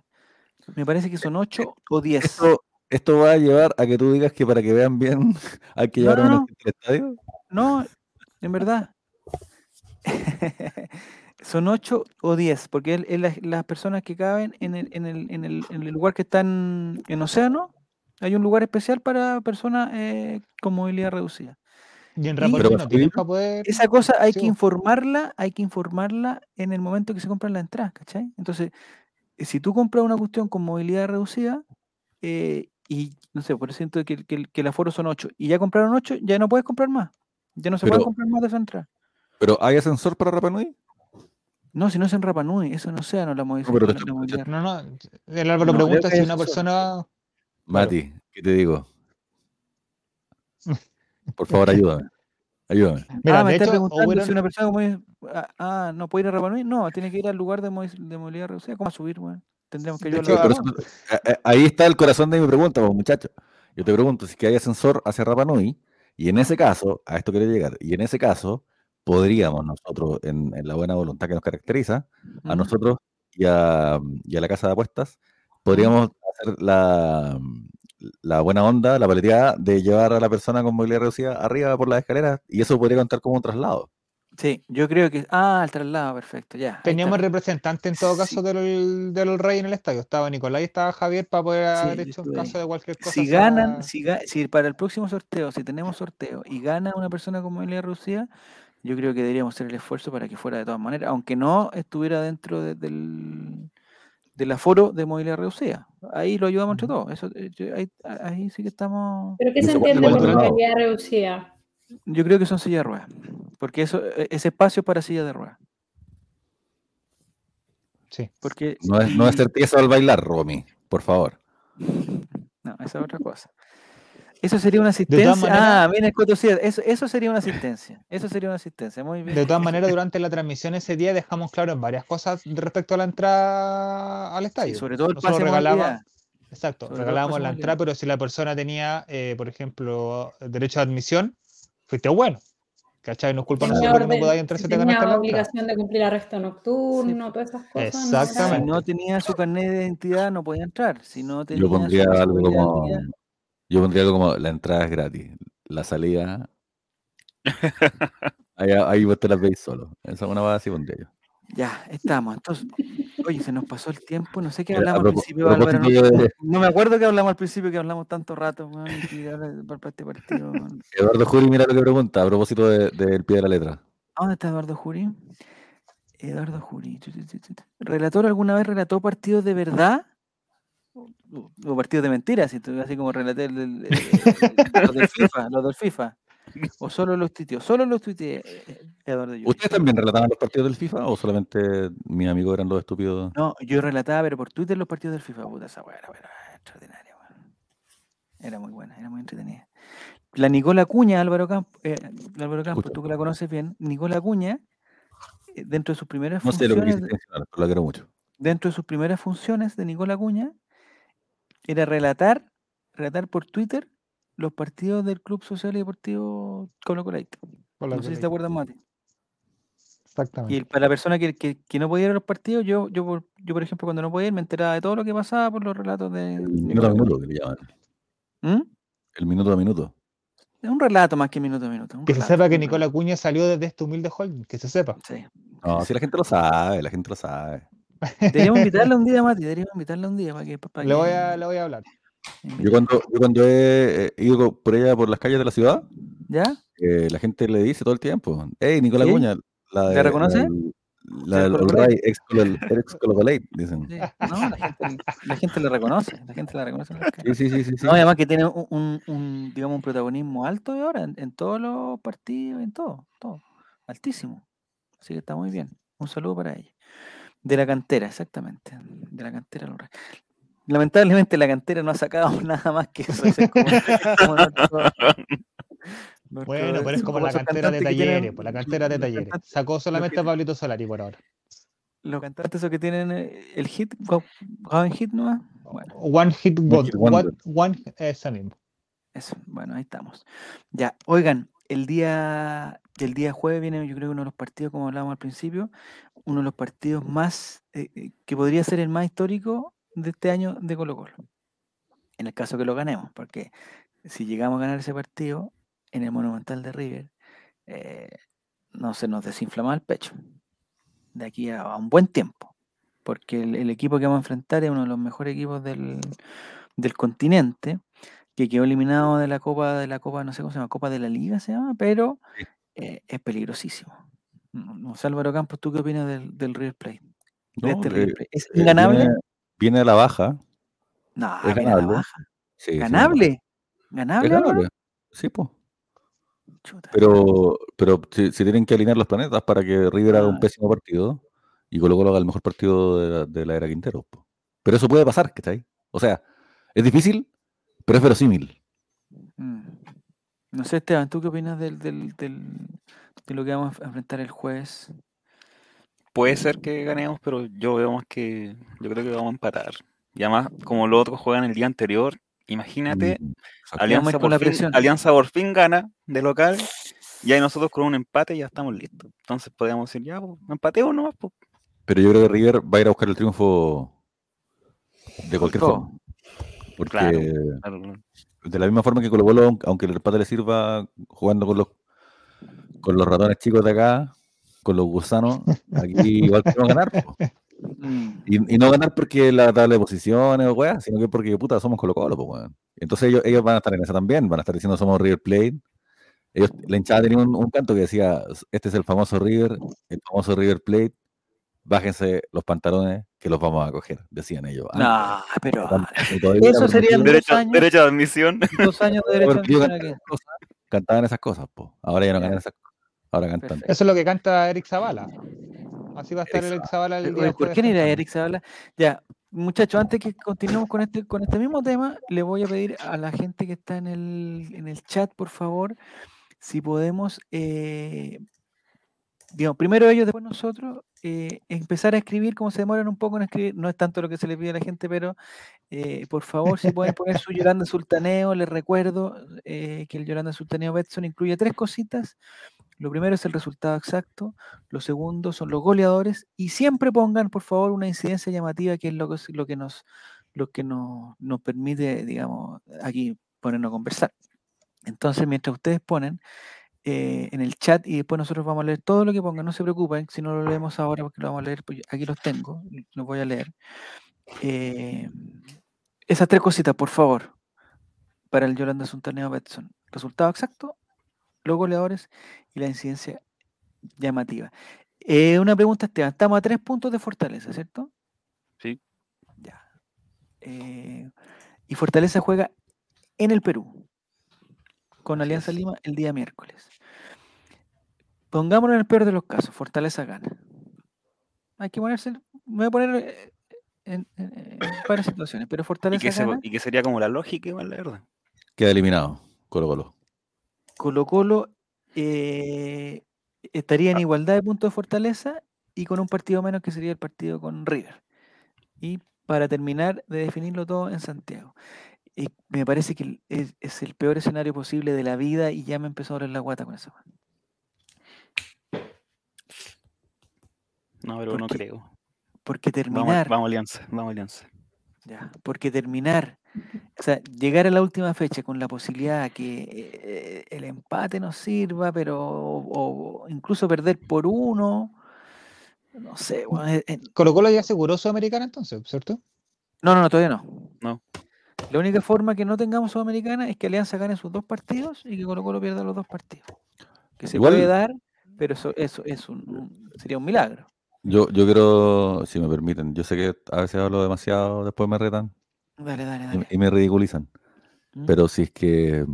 Speaker 1: Me parece que son 8 o 10.
Speaker 6: esto, esto va a llevar a que tú digas que para que vean bien hay que
Speaker 1: No,
Speaker 6: llevar a
Speaker 1: no, no.
Speaker 6: gente al estadio.
Speaker 1: No, en verdad. Son 8 o 10, porque es- es las, las personas que caben en el, en, el, en, el, en el lugar que están en océano. Hay un lugar especial para personas eh, con movilidad reducida.
Speaker 4: Y en
Speaker 1: Y-
Speaker 4: no tienen para poder.
Speaker 1: Esa cosa hay
Speaker 4: Sí,
Speaker 1: que informarla, hay que informarla en el momento que se compran la entrada, ¿cachai? Entonces, eh, si tú compras una cuestión con movilidad reducida, eh, y no sé, por ciento que, el- que, el- que el aforo son 8, y ya compraron 8, ya no puedes comprar más. Ya no se pueden
Speaker 6: Pero-
Speaker 1: comprar más de esa entrada.
Speaker 6: Pero ¿hay ascensor para Rapa Nui?
Speaker 1: No, si no es en Rapa Nui, eso no sea, no la modifica.
Speaker 6: pero te
Speaker 1: la-
Speaker 6: estoy
Speaker 1: la movilidad.
Speaker 4: No, no. El Álvaro
Speaker 1: No,
Speaker 4: pregunta si una
Speaker 1: eso.
Speaker 4: persona.
Speaker 6: Mati, ¿qué te digo? Por favor, ayúdame. Ayúdame.
Speaker 4: Mira,
Speaker 1: ah, me está
Speaker 4: hecho,
Speaker 1: preguntando si una persona como es- ah, ah, no puede ir a Rapa Nui. No, tiene que ir al lugar de, de movilidad reducida. ¿Cómo subir, weón? Tendríamos que ayudarlo.
Speaker 4: hecho,
Speaker 1: a-
Speaker 6: eso- a- a- ahí está el corazón de mi pregunta, pues, muchacho. Yo te pregunto si es que hay ascensor hacia Rapa Nui, y en ese caso, a esto quiero llegar, y en ese caso, podríamos nosotros, en, en la buena voluntad que nos caracteriza, a nosotros y a, y a la casa de apuestas, podríamos hacer la, la buena onda, la paleteada de llevar a la persona con movilidad reducida arriba por las escaleras, y eso podría contar como un traslado.
Speaker 1: Sí, yo creo que. Ah, el traslado, perfecto, ya.
Speaker 4: Teníamos
Speaker 1: está.
Speaker 4: representantes en todo
Speaker 1: Sí.
Speaker 4: caso del, del Rey en el estadio. Estaba Nicolás y estaba Javier para poder
Speaker 1: Sí,
Speaker 4: haber hecho
Speaker 1: estuve
Speaker 4: caso de cualquier cosa.
Speaker 1: Si ganan, si, ga- si para el próximo sorteo, si tenemos sorteo y gana una persona con movilidad reducida, yo creo que deberíamos hacer el esfuerzo para que fuera de todas maneras, aunque no estuviera dentro de- del, del aforo de movilidad reducida. Ahí lo ayudamos entre todos. Eso, eh, yo- ahí, ahí sí que estamos.
Speaker 5: ¿Pero qué se entiende por movilidad reducida?
Speaker 1: Yo creo que son sillas de ruedas, porque eso, e- ese espacio es para sillas de ruedas.
Speaker 4: Sí.
Speaker 1: Porque
Speaker 6: No es, no es tieso al bailar, Romy, por favor.
Speaker 1: No, esa es otra cosa. Eso sería una asistencia.
Speaker 4: maneras-
Speaker 1: ah, mira sí, eso, eso sería una asistencia. Eso sería una asistencia. Muy bien.
Speaker 4: De todas maneras, durante la transmisión ese día dejamos claro en varias cosas respecto a la entrada al
Speaker 1: Sí,
Speaker 4: estadio.
Speaker 1: sobre todo el
Speaker 4: Nosotros
Speaker 1: pase de.
Speaker 4: Exacto,
Speaker 1: Sobre
Speaker 4: regalábamos la entrada, pero si la persona tenía, eh, por ejemplo, derecho a admisión, fuiste bueno. ¿Cachai? No es culpa nosotros que no podáis entrar si te
Speaker 5: tenía
Speaker 4: la
Speaker 5: obligación de cumplir arresto nocturno, todas esas cosas. no era-
Speaker 1: Si
Speaker 4: Exactamente.
Speaker 1: no tenía su carnet de identidad, no podía entrar. Si no tenía
Speaker 6: Yo pondría
Speaker 1: su
Speaker 6: algo como. Yo pondría algo como la entrada es gratis. La salida. Ahí, ahí vos te las veis solo. Esa es una base pondría yo.
Speaker 1: Ya, estamos. Entonces, oye, se nos pasó el tiempo. No sé qué hablamos al principio, Álvaro. No,
Speaker 6: de-
Speaker 1: me acuerdo que hablamos al principio, que hablamos tanto rato. para este partido.
Speaker 6: Eduardo Juri, mira lo que pregunta a propósito de- del pie de la letra.
Speaker 1: ¿A ¿Dónde está Eduardo Jurí? Eduardo tu. ¿Relator alguna vez relató partidos de verdad? O, partidos de mentiras, así, como relaté el, del- el- el- los del FIFA, los del FIFA. O solo los tuiteó. Solo los tuiteé, eh, Eduardo Yuri.
Speaker 6: ¿Ustedes también relataban los partidos del FIFA o solamente mis amigos eran los estúpidos?
Speaker 1: No, yo relataba, pero por Twitter los partidos del FIFA. Puta, esa weá era, era extraordinaria. Era muy buena, era muy entretenida. La Nicola Cuña, Álvaro Campos, Álvaro Campos, tú que la conoces bien, Nicola Cuña, eh, dentro de sus primeras
Speaker 6: No sé lo que
Speaker 1: funciones,
Speaker 6: quisiste mencionar, pero la quiero mucho.
Speaker 1: dentro de sus primeras funciones de Nicola Cuña, era relatar, relatar por Twitter los partidos del Club Social y Deportivo Colo Colaito. No sé si te acuerdas, Mati.
Speaker 4: Exactamente.
Speaker 1: Y para la persona que, que, que no podía ir a los partidos, yo, yo, por- yo, por ejemplo, cuando no podía ir, me enteraba de todo lo que pasaba por los relatos de.
Speaker 6: El minuto a minuto que le llaman.
Speaker 1: ¿Mm?
Speaker 6: El minuto a minuto.
Speaker 1: Es un relato más que minuto a minuto.
Speaker 4: Que se sepa que Nicola. Cuña salió desde este humilde holding, que se sepa.
Speaker 1: Sí.
Speaker 6: No, si la gente lo sabe, la gente lo sabe.
Speaker 1: Deberíamos invitarla un día, Mati. Deberíamos invitarla un día para que. Para
Speaker 4: Le
Speaker 1: que
Speaker 4: voy a, le voy a hablar.
Speaker 6: Yo cuando, yo cuando he ido por allá por las calles de la ciudad,
Speaker 1: ¿Ya?
Speaker 6: eh, la gente le dice todo el tiempo, hey, Nicolás
Speaker 1: ¿Sí?
Speaker 6: Cuña, la
Speaker 1: ¿La
Speaker 6: de,
Speaker 1: reconoce?
Speaker 6: del- La
Speaker 1: ¿Sí,
Speaker 6: del Right, ex Colo- ex Colo-Colate, dicen.
Speaker 1: Sí. No, la gente, la gente la reconoce. La gente la reconoce.
Speaker 6: Sí, sí, sí, sí. sí.
Speaker 1: No, y además que tiene un, un- un, digamos, un protagonismo alto de ahora en, en todos los partidos, en todo, todo. Altísimo. Así que está muy bien. Un saludo para ella. De la cantera, exactamente. De la cantera. Lamentablemente la cantera no ha sacado nada más que eso. ese es como- como nuestro- nuestro-
Speaker 4: Bueno, pero es como la cantera de
Speaker 1: tienen-
Speaker 4: talleres, pues la cantera de talleres. Sacó solamente
Speaker 1: que-
Speaker 4: a Pablito Solari por ahora.
Speaker 1: Los cantantes esos que tienen eh, el hit, Go Hit. Bueno.
Speaker 4: One Hit
Speaker 6: One
Speaker 4: Wonder.
Speaker 6: Hit Wonder.
Speaker 4: One, esa mismo.
Speaker 1: Eso, bueno, ahí estamos. Ya, oigan, el día, el día jueves viene, yo creo que uno de los partidos, como hablábamos al principio, uno de los partidos más, eh, eh, que podría ser el más histórico de este año de Colo Colo. En el caso que lo ganemos, porque si llegamos a ganar ese partido en el Monumental de River, eh, no se nos desinflama el pecho de aquí a, a un buen tiempo, porque el, el equipo que vamos a enfrentar es uno de los mejores equipos del, del continente, que quedó eliminado de la Copa, de la Copa, no sé cómo se llama, Copa de la Liga se llama, pero eh, es peligrosísimo. Álvaro Campos, ¿tú qué opinas del, del River Plate? De
Speaker 6: No,
Speaker 1: este
Speaker 6: eh,
Speaker 1: River Plate. ¿Es
Speaker 6: eh,
Speaker 1: inganable?
Speaker 6: Viene, viene a la baja.
Speaker 1: no,
Speaker 6: es
Speaker 1: viene a la
Speaker 6: ganable.
Speaker 1: baja.
Speaker 6: Sí,
Speaker 1: ¿Ganable? ¿Ganable?
Speaker 6: Ganable. Sí, pues. Pero, pero se, se tienen que alinear los planetas para que River haga un pésimo partido y Colo Colo haga el mejor partido de la, de la era Quintero. po. Pero eso puede pasar, ¿cachai? O sea, es difícil, pero es verosímil.
Speaker 1: Mm. No sé, Esteban, ¿tú qué opinas del, del, del- de lo que vamos a enfrentar el jueves?
Speaker 3: Puede ser que ganemos, pero yo veo más que. Yo creo que vamos a empatar. Y además, como los otros juegan el día anterior, imagínate,
Speaker 6: Mm,
Speaker 3: Alianza
Speaker 1: con
Speaker 3: por,
Speaker 1: la
Speaker 3: fin,
Speaker 1: presión.
Speaker 3: Alianza por fin gana de local. Y ahí nosotros con un empate ya estamos listos. Entonces podríamos decir, ya, pues, empatemos nomás. Pues.
Speaker 6: Pero yo creo que River va a ir a buscar el triunfo de cualquier forma. Porque
Speaker 3: Claro. Claro, claro.
Speaker 6: de la misma forma que Colo Colo, aunque- aunque el empate le sirva jugando con los con los ratones chicos de acá, con los gusanos, aquí igual queremos ganar. po.
Speaker 1: Mm.
Speaker 6: Y, y no ganar porque la tabla de posiciones o weá, sino que porque puta somos Colo Colo, pues weón. Entonces ellos, ellos van a estar en esa también, van a estar diciendo somos River Plate. Ellos, la hinchada tenía un, un canto que decía, este es el famoso River, el famoso River Plate, bájense los pantalones que los vamos a coger, decían ellos.
Speaker 1: No, pero Eso
Speaker 6: era
Speaker 1: sería
Speaker 3: Derecho,
Speaker 1: años.
Speaker 3: derecho de admisión.
Speaker 1: dos años de derecho
Speaker 6: porque ellos
Speaker 1: a
Speaker 6: cantaban esas cosas, po. ahora ya no ganan esas cosas, ahora cantan.
Speaker 4: Eso es lo que canta Eric Zavala. Así va a estar
Speaker 6: Eric
Speaker 4: Zavala el día
Speaker 1: ¿Por qué no irá
Speaker 4: cantando.
Speaker 1: Eric Zabala? Ya, muchachos, antes que continuemos con este, con este mismo tema, le voy a pedir a la gente que está en el, en el chat, por favor, si podemos, eh, digamos, primero ellos, después nosotros, eh, empezar a escribir, como se demoran un poco en escribir, no es tanto lo que se le pide a la gente, pero eh, por favor, si pueden poner su Yolanda Sultaneo, les recuerdo eh, que el Yolanda Sultaneo Betson incluye tres cositas. Lo primero es el resultado exacto, lo segundo son los goleadores y siempre pongan, por favor, una incidencia llamativa que es lo que, lo que nos lo que nos, nos permite, digamos, aquí ponernos a conversar. Entonces, mientras ustedes ponen eh, en el chat y después nosotros vamos a leer todo lo que pongan, no se preocupen, si no lo leemos ahora porque lo vamos a leer, pues aquí los tengo, los voy a leer. Eh, esas tres cositas, por favor, para el Yolanda Sultaneo Betson. Resultado exacto, los goleadores y la incidencia llamativa. Eh, una pregunta, Esteban. Estamos a tres puntos de Fortaleza, ¿cierto?
Speaker 3: Sí.
Speaker 1: Ya. Eh, y Fortaleza juega en el Perú con Alianza. Lima el día miércoles. Pongámonos en el peor de los casos, Fortaleza gana. Hay que ponerse, me voy a poner eh, en, en- en varias situaciones, pero
Speaker 3: Y
Speaker 1: Fortaleza
Speaker 3: que, se-
Speaker 1: gana.
Speaker 3: y que sería como la lógica, igual, la verdad.
Speaker 6: Queda eliminado, Colo Colo.
Speaker 1: Colo Colo eh, estaría en igualdad de puntos de Fortaleza y con un partido menos que sería el partido con River. Y para terminar de definirlo todo en Santiago. Y me parece que es, es el peor escenario posible de la vida y ya me empezó a doler la guata con eso.
Speaker 3: No, pero no creo.
Speaker 1: Porque
Speaker 3: Vamos,
Speaker 1: terminar,
Speaker 3: vamos Alianza, vamos Alianza.
Speaker 1: ya, porque terminar, o sea, llegar a la última fecha con la posibilidad que eh, el empate nos sirva, pero o, o incluso perder por uno, no sé, weón, eh, eh,
Speaker 4: Colo Colo ya aseguró Sudamericana entonces, ¿cierto?
Speaker 1: no, no, no, todavía no.
Speaker 3: No.
Speaker 1: La única forma que no tengamos Sudamericana es que Alianza gane sus dos partidos y que Colo Colo pierda los dos partidos. Que se
Speaker 6: Igual-
Speaker 1: puede dar, pero eso, eso es un, un- sería un milagro.
Speaker 6: Yo, yo quiero, si me permiten, yo sé que a veces hablo demasiado, después me retan
Speaker 1: Dale, dale, dale.
Speaker 6: y me ridiculizan.
Speaker 1: ¿Mm?
Speaker 6: Pero si es que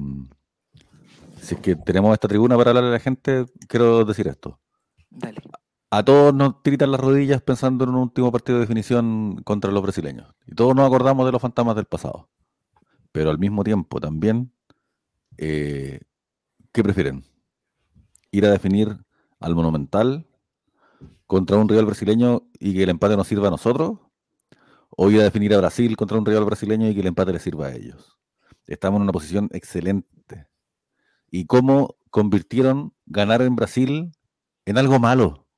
Speaker 6: si es que tenemos esta tribuna para hablarle a la gente, quiero decir esto.
Speaker 1: Dale.
Speaker 6: A todos nos tiritan las rodillas pensando en un último partido de definición contra los brasileños. Y todos nos acordamos de los fantasmas del pasado. Pero al mismo tiempo también, eh, ¿qué prefieren? ¿Ir a definir al Monumental contra un rival brasileño y que el empate nos sirva a nosotros? ¿O ir a definir a Brasil contra un rival brasileño y que el empate les sirva a ellos? Estamos en una posición excelente. ¿Y cómo convirtieron ganar en Brasil en algo malo?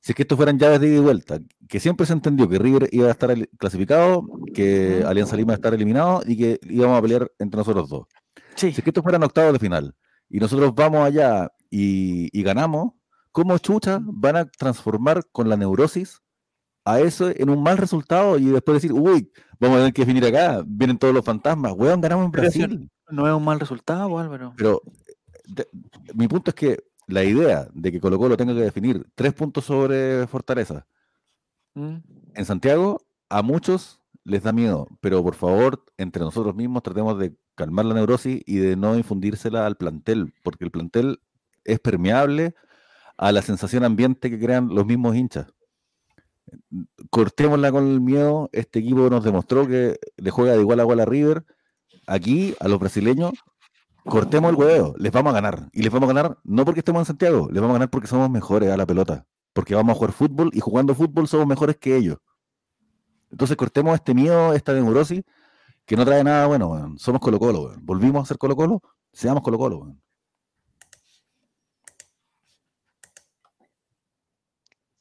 Speaker 6: Si es que estos fueran llaves de ida y vuelta, que siempre se entendió que River iba a estar clasificado, que. Alianza Lima iba a estar eliminado y que íbamos a pelear entre nosotros dos.
Speaker 1: Sí,
Speaker 6: Si es que estos fueran octavos de final y nosotros vamos allá y, y ganamos, ¿cómo chucha van a transformar con la neurosis a eso en un mal resultado y después decir, uy, vamos a tener que definir acá, vienen todos los fantasmas, weón, ganamos en Brasil?
Speaker 1: no es un mal resultado, Álvaro.
Speaker 6: Pero de- mi punto es que la idea de que Colo Colo tenga que definir tres puntos sobre Fortaleza
Speaker 1: ¿Mm?
Speaker 6: en Santiago, a muchos les da miedo, pero por favor, entre nosotros mismos tratemos de calmar la neurosis y de no infundírsela al plantel, porque el plantel es permeable a la sensación ambiente que crean los mismos hinchas. Cortémosla con el miedo, este equipo nos demostró que le juega de igual a igual a River. Aquí, a los brasileños, cortemos el huevo, les vamos a ganar. Y les vamos a ganar no porque estemos en Santiago, les vamos a ganar porque somos mejores a la pelota. Porque vamos a jugar fútbol y jugando fútbol somos mejores que ellos. Entonces cortemos este miedo, esta neurosis, que no trae nada bueno, weón. Somos Colo Colo, weón. Volvimos a ser Colo Colo, seamos Colo Colo, weón.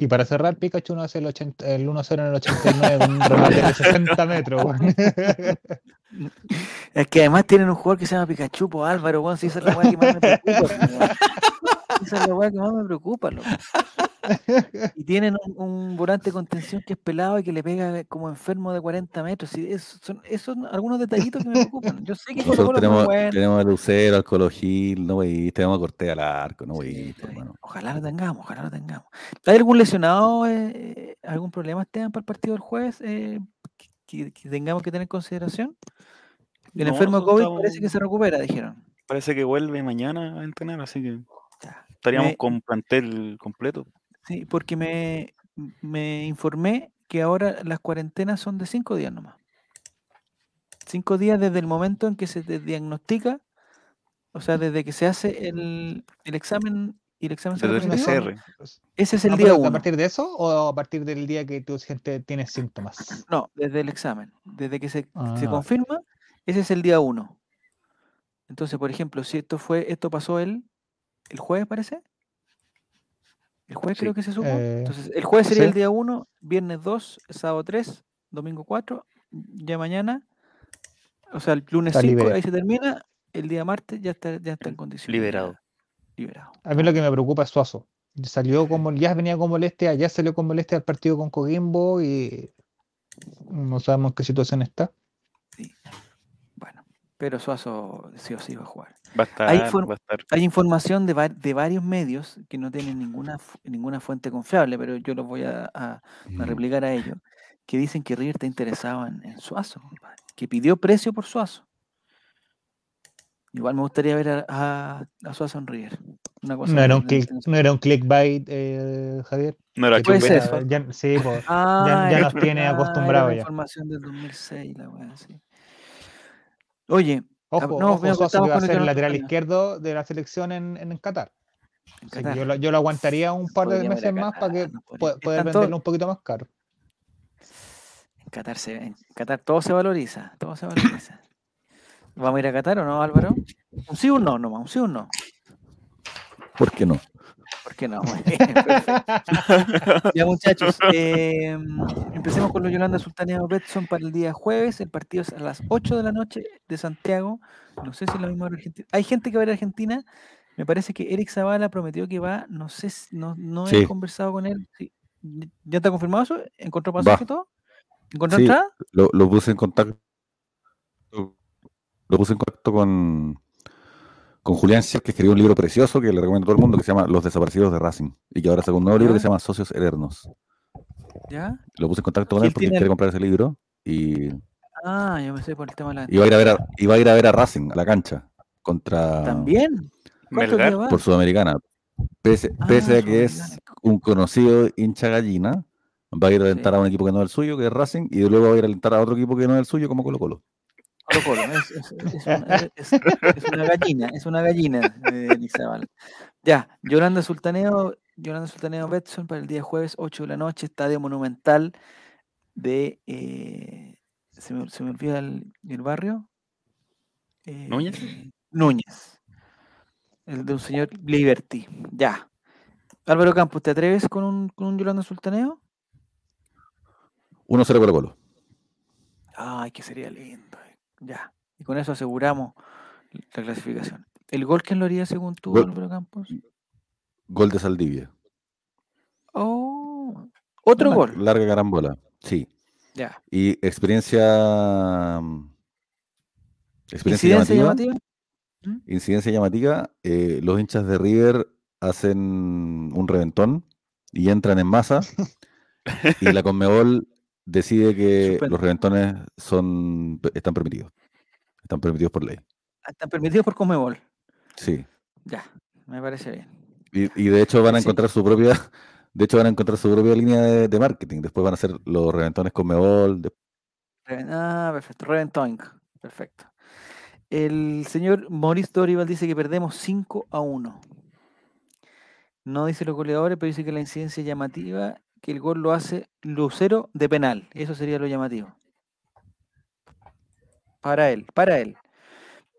Speaker 4: Y para cerrar, Pikachu no hace el, 80 el 1-0 en el 89 con un remate de 60 metros. weón.
Speaker 1: Es que además tienen un jugador que se llama Pikachu, po, Álvaro, weón, si es la que más me preocupa. Esa es la weá que más me preocupa, loco. Y tienen un, un volante de contención que es pelado y que le pega como enfermo de 40 metros. Y eso son, esos son algunos detallitos que me preocupan. Yo sé que
Speaker 6: Nosotros tenemos,
Speaker 1: bueno.
Speaker 6: tenemos a Lucero, al Colo Gil, no wey, tenemos a Cortés al arco, no wey,
Speaker 1: Sí. Ojalá lo tengamos, ojalá lo tengamos. ¿Hay algún lesionado, eh, algún problema Esteban para el partido del jueves eh, que, que tengamos que tener en consideración? El
Speaker 3: No,
Speaker 1: enfermo de COVID parece que se recupera, dijeron.
Speaker 3: Parece que vuelve mañana a entrenar, así que. Estaríamos
Speaker 1: Me-
Speaker 3: con plantel completo.
Speaker 1: Sí, porque me, me informé que ahora las cuarentenas son de cinco días nomás. Cinco días desde el momento en que se te diagnostica, o sea, desde que se hace el, el examen y el examen
Speaker 3: Desde el PCR.
Speaker 1: Ese es el
Speaker 4: Ah,
Speaker 1: día
Speaker 4: pero ¿A
Speaker 1: uno.
Speaker 4: partir de eso o a partir del día que tu gente tiene síntomas?
Speaker 1: No, desde el examen. Desde que se, se
Speaker 4: Ah.
Speaker 1: confirma, ese es el día uno. Entonces, por ejemplo, si esto fue, esto pasó el, el jueves, parece. El jueves
Speaker 3: Sí.
Speaker 1: creo que se supo.
Speaker 4: Eh,
Speaker 1: Entonces, el jueves sería el
Speaker 4: sí.
Speaker 1: día uno, viernes 2, sábado 3, domingo 4, ya mañana, o sea, el lunes
Speaker 4: Está
Speaker 1: 5,
Speaker 4: libre.
Speaker 1: ahí se termina, el día martes ya está, ya está en condiciones. ya
Speaker 3: Liberado.
Speaker 1: Liberado.
Speaker 4: A mí lo que me preocupa es Suazo. Salió como, ya venía con molestia, ya salió con molestia al partido con Coquimbo y no sabemos en qué situación está.
Speaker 1: Bueno, pero Suazo sí o sí va a jugar.
Speaker 3: Va a estar,
Speaker 1: Ahí fue-
Speaker 3: va a estar.
Speaker 1: Hay información de, va- de varios medios que no tienen ninguna, fu- ninguna fuente confiable, pero yo los voy a, a- a replicar a ellos, que dicen que River está interesado en, en Suazo, compadre, que pidió precio por Suazo. Igual me gustaría ver a, a, a Suazo en River. Una cosa
Speaker 4: No era un, click, no era un clickbait, eh, Javier.
Speaker 3: No era clickbait.
Speaker 1: ser.
Speaker 4: ya- ya- sí, pues,
Speaker 1: Ah,
Speaker 4: ya
Speaker 1: era-
Speaker 4: nos tiene
Speaker 1: ah, era
Speaker 4: acostumbrado
Speaker 1: la
Speaker 4: ya.
Speaker 1: información del 2006, la weá, sí. Oye,
Speaker 4: Ojo,
Speaker 1: Ah, no,
Speaker 4: ojo,
Speaker 1: mira,
Speaker 4: Suazo
Speaker 1: estamos
Speaker 4: que va a ser el lateral izquierdo de la selección en, en Qatar.
Speaker 1: en
Speaker 4: yo, lo, yo lo aguantaría un par de meses más para que
Speaker 1: no podría-
Speaker 4: pue- poder
Speaker 1: están todos-
Speaker 4: venderlo un poquito más caro.
Speaker 1: En Qatar, se, en Qatar todo se valoriza, todo se valoriza. ¿Vamos a ir a Qatar o no, Álvaro? Un sí o un no, nomás, un sí o un no.
Speaker 6: ¿Por qué no?
Speaker 1: ¿Por que no? Ya muchachos, eh, empecemos con los Yolanda Sultaneo Betson para el día jueves. El partido es a las 8 de la noche de Santiago. No sé si es la misma hora Argentina. Hay gente que va a ir a Argentina. Me parece que Eric Zavala prometió que va. No sé, si- no, no he conversado con él. Sí. ¿Ya está confirmado eso? ¿Encontró
Speaker 6: Va.
Speaker 1: pasaje y todo? ¿Encontró
Speaker 6: Sí.
Speaker 1: entrada?
Speaker 6: Lo, lo puse en contacto. Lo puse en contacto con, con Julián Schick, que escribió un libro precioso que le recomiendo a todo el mundo que se llama Los desaparecidos de Racing y que ahora sacó un nuevo libro que se llama Socios Eternos.
Speaker 1: ¿Ya?
Speaker 6: Lo puse en contacto con él porque
Speaker 1: tiene-
Speaker 6: quiere comprar ese libro y,
Speaker 1: Ah, yo me sé por el tema de la.
Speaker 6: y va a ir a ver a, va a ir a ver a Racing a la cancha contra
Speaker 1: ¿También?
Speaker 6: Por Sudamericana. Pese,
Speaker 1: Ah,
Speaker 6: pese a que es un conocido hincha gallina, va a ir a alentar
Speaker 1: Sí.
Speaker 6: a un equipo que no es el suyo, que es Racing, y luego va a ir a alentar a otro equipo que no es el suyo, como Colo Colo.
Speaker 1: Colo Colo, es, es- es una, es- es una gallina, es una gallina, eh, Elizabeth. Ya, Yolanda Sultaneo, Yolanda Sultaneo Betson para el día jueves, 8 de la noche, Estadio Monumental de. eh, se, me, se me olvida el, el barrio. Eh,
Speaker 3: ¿Núñez?
Speaker 1: Núñez. El de un señor Liberty. Ya. Álvaro Campos, ¿te atreves con un, con un Yolanda Sultaneo?
Speaker 6: 1-0 Colo Colo.
Speaker 1: Ay, que sería lindo. Ya. Y con eso aseguramos la clasificación. ¿El gol quién lo haría según tú,
Speaker 6: Gol-
Speaker 1: Álvaro Campos?
Speaker 6: Gol de Saldivia.
Speaker 1: Oh, otro
Speaker 6: Una
Speaker 1: gol.
Speaker 6: Larga carambola. Sí.
Speaker 1: Ya.
Speaker 6: Y experiencia. mm, Experiencia
Speaker 1: ¿Incidencia
Speaker 6: llamativa.
Speaker 1: llamativa?
Speaker 6: Incidencia llamativa. eh, los hinchas de River hacen un reventón y entran en masa. y la Conmebol decide que
Speaker 1: Suspende.
Speaker 6: los reventones son están permitidos. Están permitidos por ley.
Speaker 1: Ah, Están permitidos por Comebol.
Speaker 6: Sí.
Speaker 1: Ya, me parece bien.
Speaker 6: Y, y de hecho van a
Speaker 1: Sí.
Speaker 6: encontrar su propia. De hecho van a encontrar su propia línea de, de marketing. Después van a hacer los reventones de-
Speaker 1: Reven- Ah, perfecto. Reventoink. Perfecto. El señor Maurice Dorival dice que perdemos 5 a 1. No dice los goleadores, pero dice que la incidencia llamativa, que el gol lo hace Lucero de penal. Eso sería lo llamativo. Para él, para él.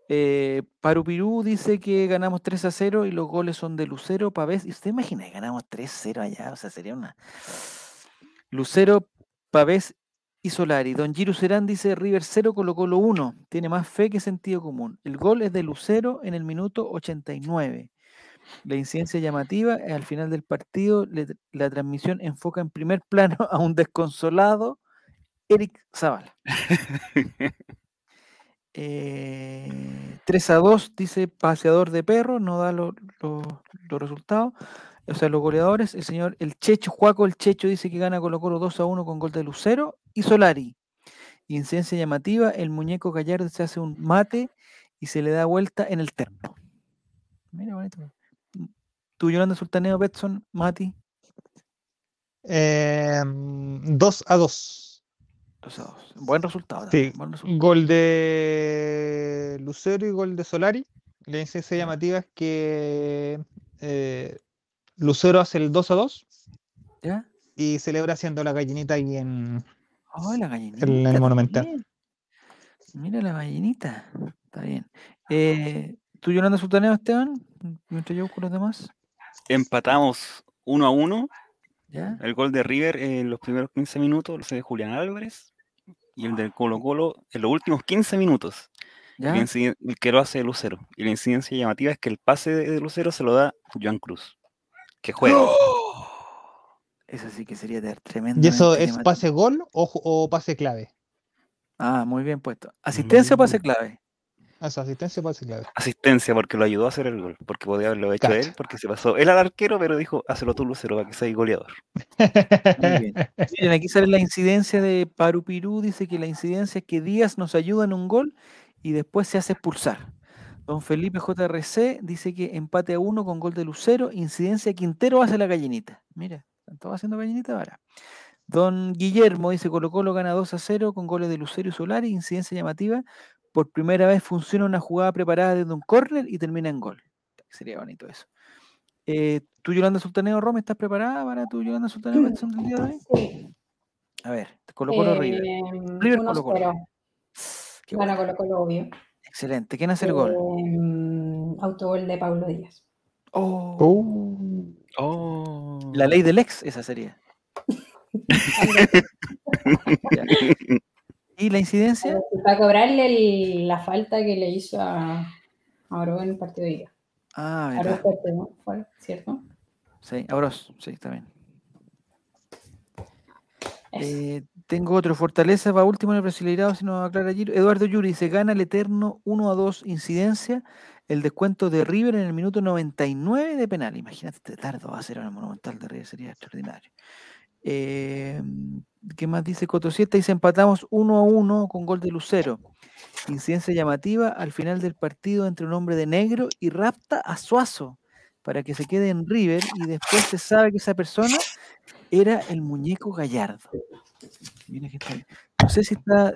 Speaker 1: Eh, Parupirú dice que ganamos 3 a 0 y los goles son de Lucero, Pavés. ¿Y usted imagina que ganamos 3 a 0 allá? O sea, sería una. Lucero, Pavés y Solari. Don Giru Serán dice River 0, Colo Colo 1. Tiene más fe que sentido común. El gol es de Lucero en el minuto 89. La incidencia llamativa es al final del partido. le- la transmisión enfoca en primer plano a un desconsolado Eric Zavala. Eh, 3 a 2, dice paseador de perro, no da lo- lo- los resultados. O sea, los goleadores, el señor El Checho, Juaco El Checho dice que gana Colo Colo 2 a 1 con gol de Lucero y Solari. Incidencia llamativa, el muñeco Gallardo se hace un mate y se le da vuelta en el terno. Mira, bonito. Tú, Yolanda Sultaneo, Betson, Mati,
Speaker 4: Em, 2 a 2.
Speaker 1: 2 a 2. Buen resultado.
Speaker 4: Sí,
Speaker 1: buen resultado.
Speaker 4: gol de Lucero y gol de Solari. La incidencia llamativa es que eh, Lucero hace el 2 a 2
Speaker 1: ¿Ya?
Speaker 4: y celebra haciendo la gallinita ahí en.
Speaker 1: Ay, la gallinita.
Speaker 4: el
Speaker 1: está
Speaker 4: Monumental.
Speaker 1: bien. Mira la gallinita. Está bien. Eh, ¿Tú, Yolanda Sultaneo, Esteban? Mientras yo busco los demás.
Speaker 3: Empatamos 1 a 1.
Speaker 1: ¿Ya?
Speaker 3: El gol de River en los primeros 15 minutos lo hace de Julián Álvarez. Y el del Colo Colo en los últimos 15 minutos.
Speaker 1: ¿Ya?
Speaker 3: El, que lo hace Lucero. Y la incidencia llamativa es que el pase de, Lucero se lo da Joan Cruz. Que juega.
Speaker 1: Eso sí que sería tremendo.
Speaker 4: ¿Y eso es pase gol o, pase clave?
Speaker 1: Ah, muy bien puesto. ¿Asistencia o pase clave?
Speaker 4: Eso, asistencia clave.
Speaker 3: Asistencia porque lo ayudó a hacer el gol. Porque podía haberlo hecho
Speaker 4: Cacha.
Speaker 3: él. Porque se pasó él al arquero, pero dijo, hazlo tú, Lucero, para que seas goleador.
Speaker 1: Muy bien. Miren, aquí sale la incidencia de Parupirú. Dice que la incidencia es que Díaz nos ayuda en un gol y después se hace expulsar. Don Felipe JRC dice que empate a uno con gol de Lucero. Incidencia Quintero hace la gallinita. Mira, están todos haciendo gallinita ahora. Don Guillermo dice Colo Colo gana 2 a 0 con goles de Lucero y Solari. Incidencia llamativa. Por primera vez funciona una jugada preparada desde un córner y termina en gol. Sería bonito eso. Eh, ¿Tú, Yolanda Sultaneo Rome, estás preparada para tu Yolanda Sultaneo Betson del día de hoy?
Speaker 5: Sí.
Speaker 1: A ver, Colo Colo River.
Speaker 5: Em,
Speaker 1: River,
Speaker 5: 1-0.
Speaker 1: Colo Colo. Qué bueno,
Speaker 5: Colo Colo, obvio.
Speaker 1: Excelente. ¿Quién hace el gol?
Speaker 5: Em, autogol de Pablo Díaz.
Speaker 1: Oh,
Speaker 4: Uh,
Speaker 3: Oh.
Speaker 1: La ley del ex, esa sería. Ya. ¿Y la incidencia?
Speaker 5: Para cobrarle el- la falta que le hizo a, a Oro en el partido de día.
Speaker 1: Ah,
Speaker 5: Oro fuerte, ¿no? ¿Cierto?
Speaker 1: Sí, Auros, sí, también.
Speaker 5: Eso.
Speaker 1: Eh, tengo otro. Fortaleza va último en el Brasileirado, si nos aclara Giro. Eduardo Yuri dice, gana el Eterno 1 a 2 incidencia, el descuento de River en el minuto 99 de penal. Imagínate, este tardo va a ser el Monumental de River, sería extraordinario. Eh, ¿Qué más dice Cotosieta? Dice, empatamos 1 a 1 con gol de Lucero. Incidencia llamativa al final del partido entre un hombre de negro y rapta a Suazo para que se quede en River y después se sabe que esa persona era el muñeco Gallardo. Mira que está- No sé si está.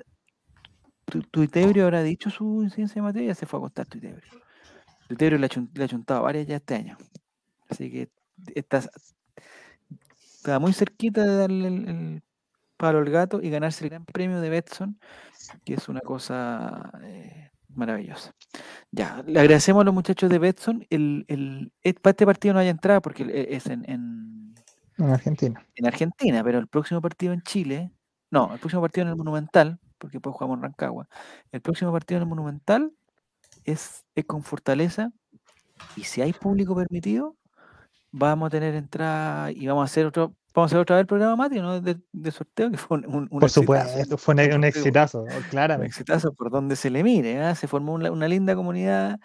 Speaker 1: Tu, Tuitebrio habrá dicho su incidencia llamativa ya se fue a acostar Tuitebrio. Tuitebrio le ha, chun- le ha chuntado varias ya este año. Así que está, está muy cerquita de darle el, el palo al gato y ganarse el gran premio de Betson, que es una cosa eh, maravillosa. Ya, le agradecemos a los muchachos de Betson. El, el, eh, para este partido no hay entrada porque eh, es en- en,
Speaker 4: en Argentina.
Speaker 1: en Argentina, pero el próximo partido en Chile, no, el próximo partido en el Monumental, porque después jugamos en Rancagua, el próximo partido en el Monumental es, es con Fortaleza y si hay público permitido, vamos a tener entrada y vamos a hacer otro, vamos a hacer otra vez el programa Mati, ¿no? De, de sorteo, que fue un, un- un
Speaker 4: Por
Speaker 1: exitazo,
Speaker 4: supuesto, fue un, un exitazo,
Speaker 1: un
Speaker 4: claramente.
Speaker 1: exitazo por donde se le mire, ¿ah? se formó una, una linda comunidad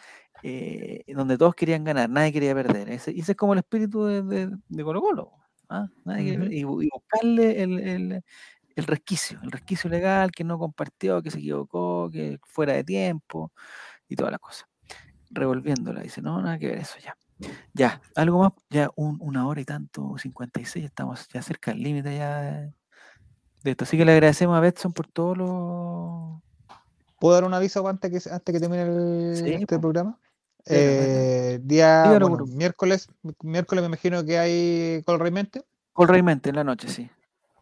Speaker 1: eh, donde todos querían ganar, nadie quería perder. Ese, y ese es como el espíritu de, de, de Colo Colo. ¿ah? Nadie y buscarle el, el- el resquicio, el resquicio legal, que no compartió, que se equivocó, que fuera de tiempo y todas las cosas. Revolviéndola, dice, no, nada que ver eso ya. Ya, algo más, ya un- una hora y tanto, 56, estamos ya cerca del límite ya de, esto. Así que le agradecemos a Betson por todo lo,
Speaker 4: ¿Puedo dar un aviso antes que, antes que termine el,
Speaker 1: Sí,
Speaker 4: este programa?
Speaker 1: Sí.
Speaker 4: Eh, día
Speaker 1: Dígalo,
Speaker 4: bueno,
Speaker 1: Guru.
Speaker 4: miércoles, miércoles me imagino que hay Col Reymente.
Speaker 1: Colraimente en la noche, sí.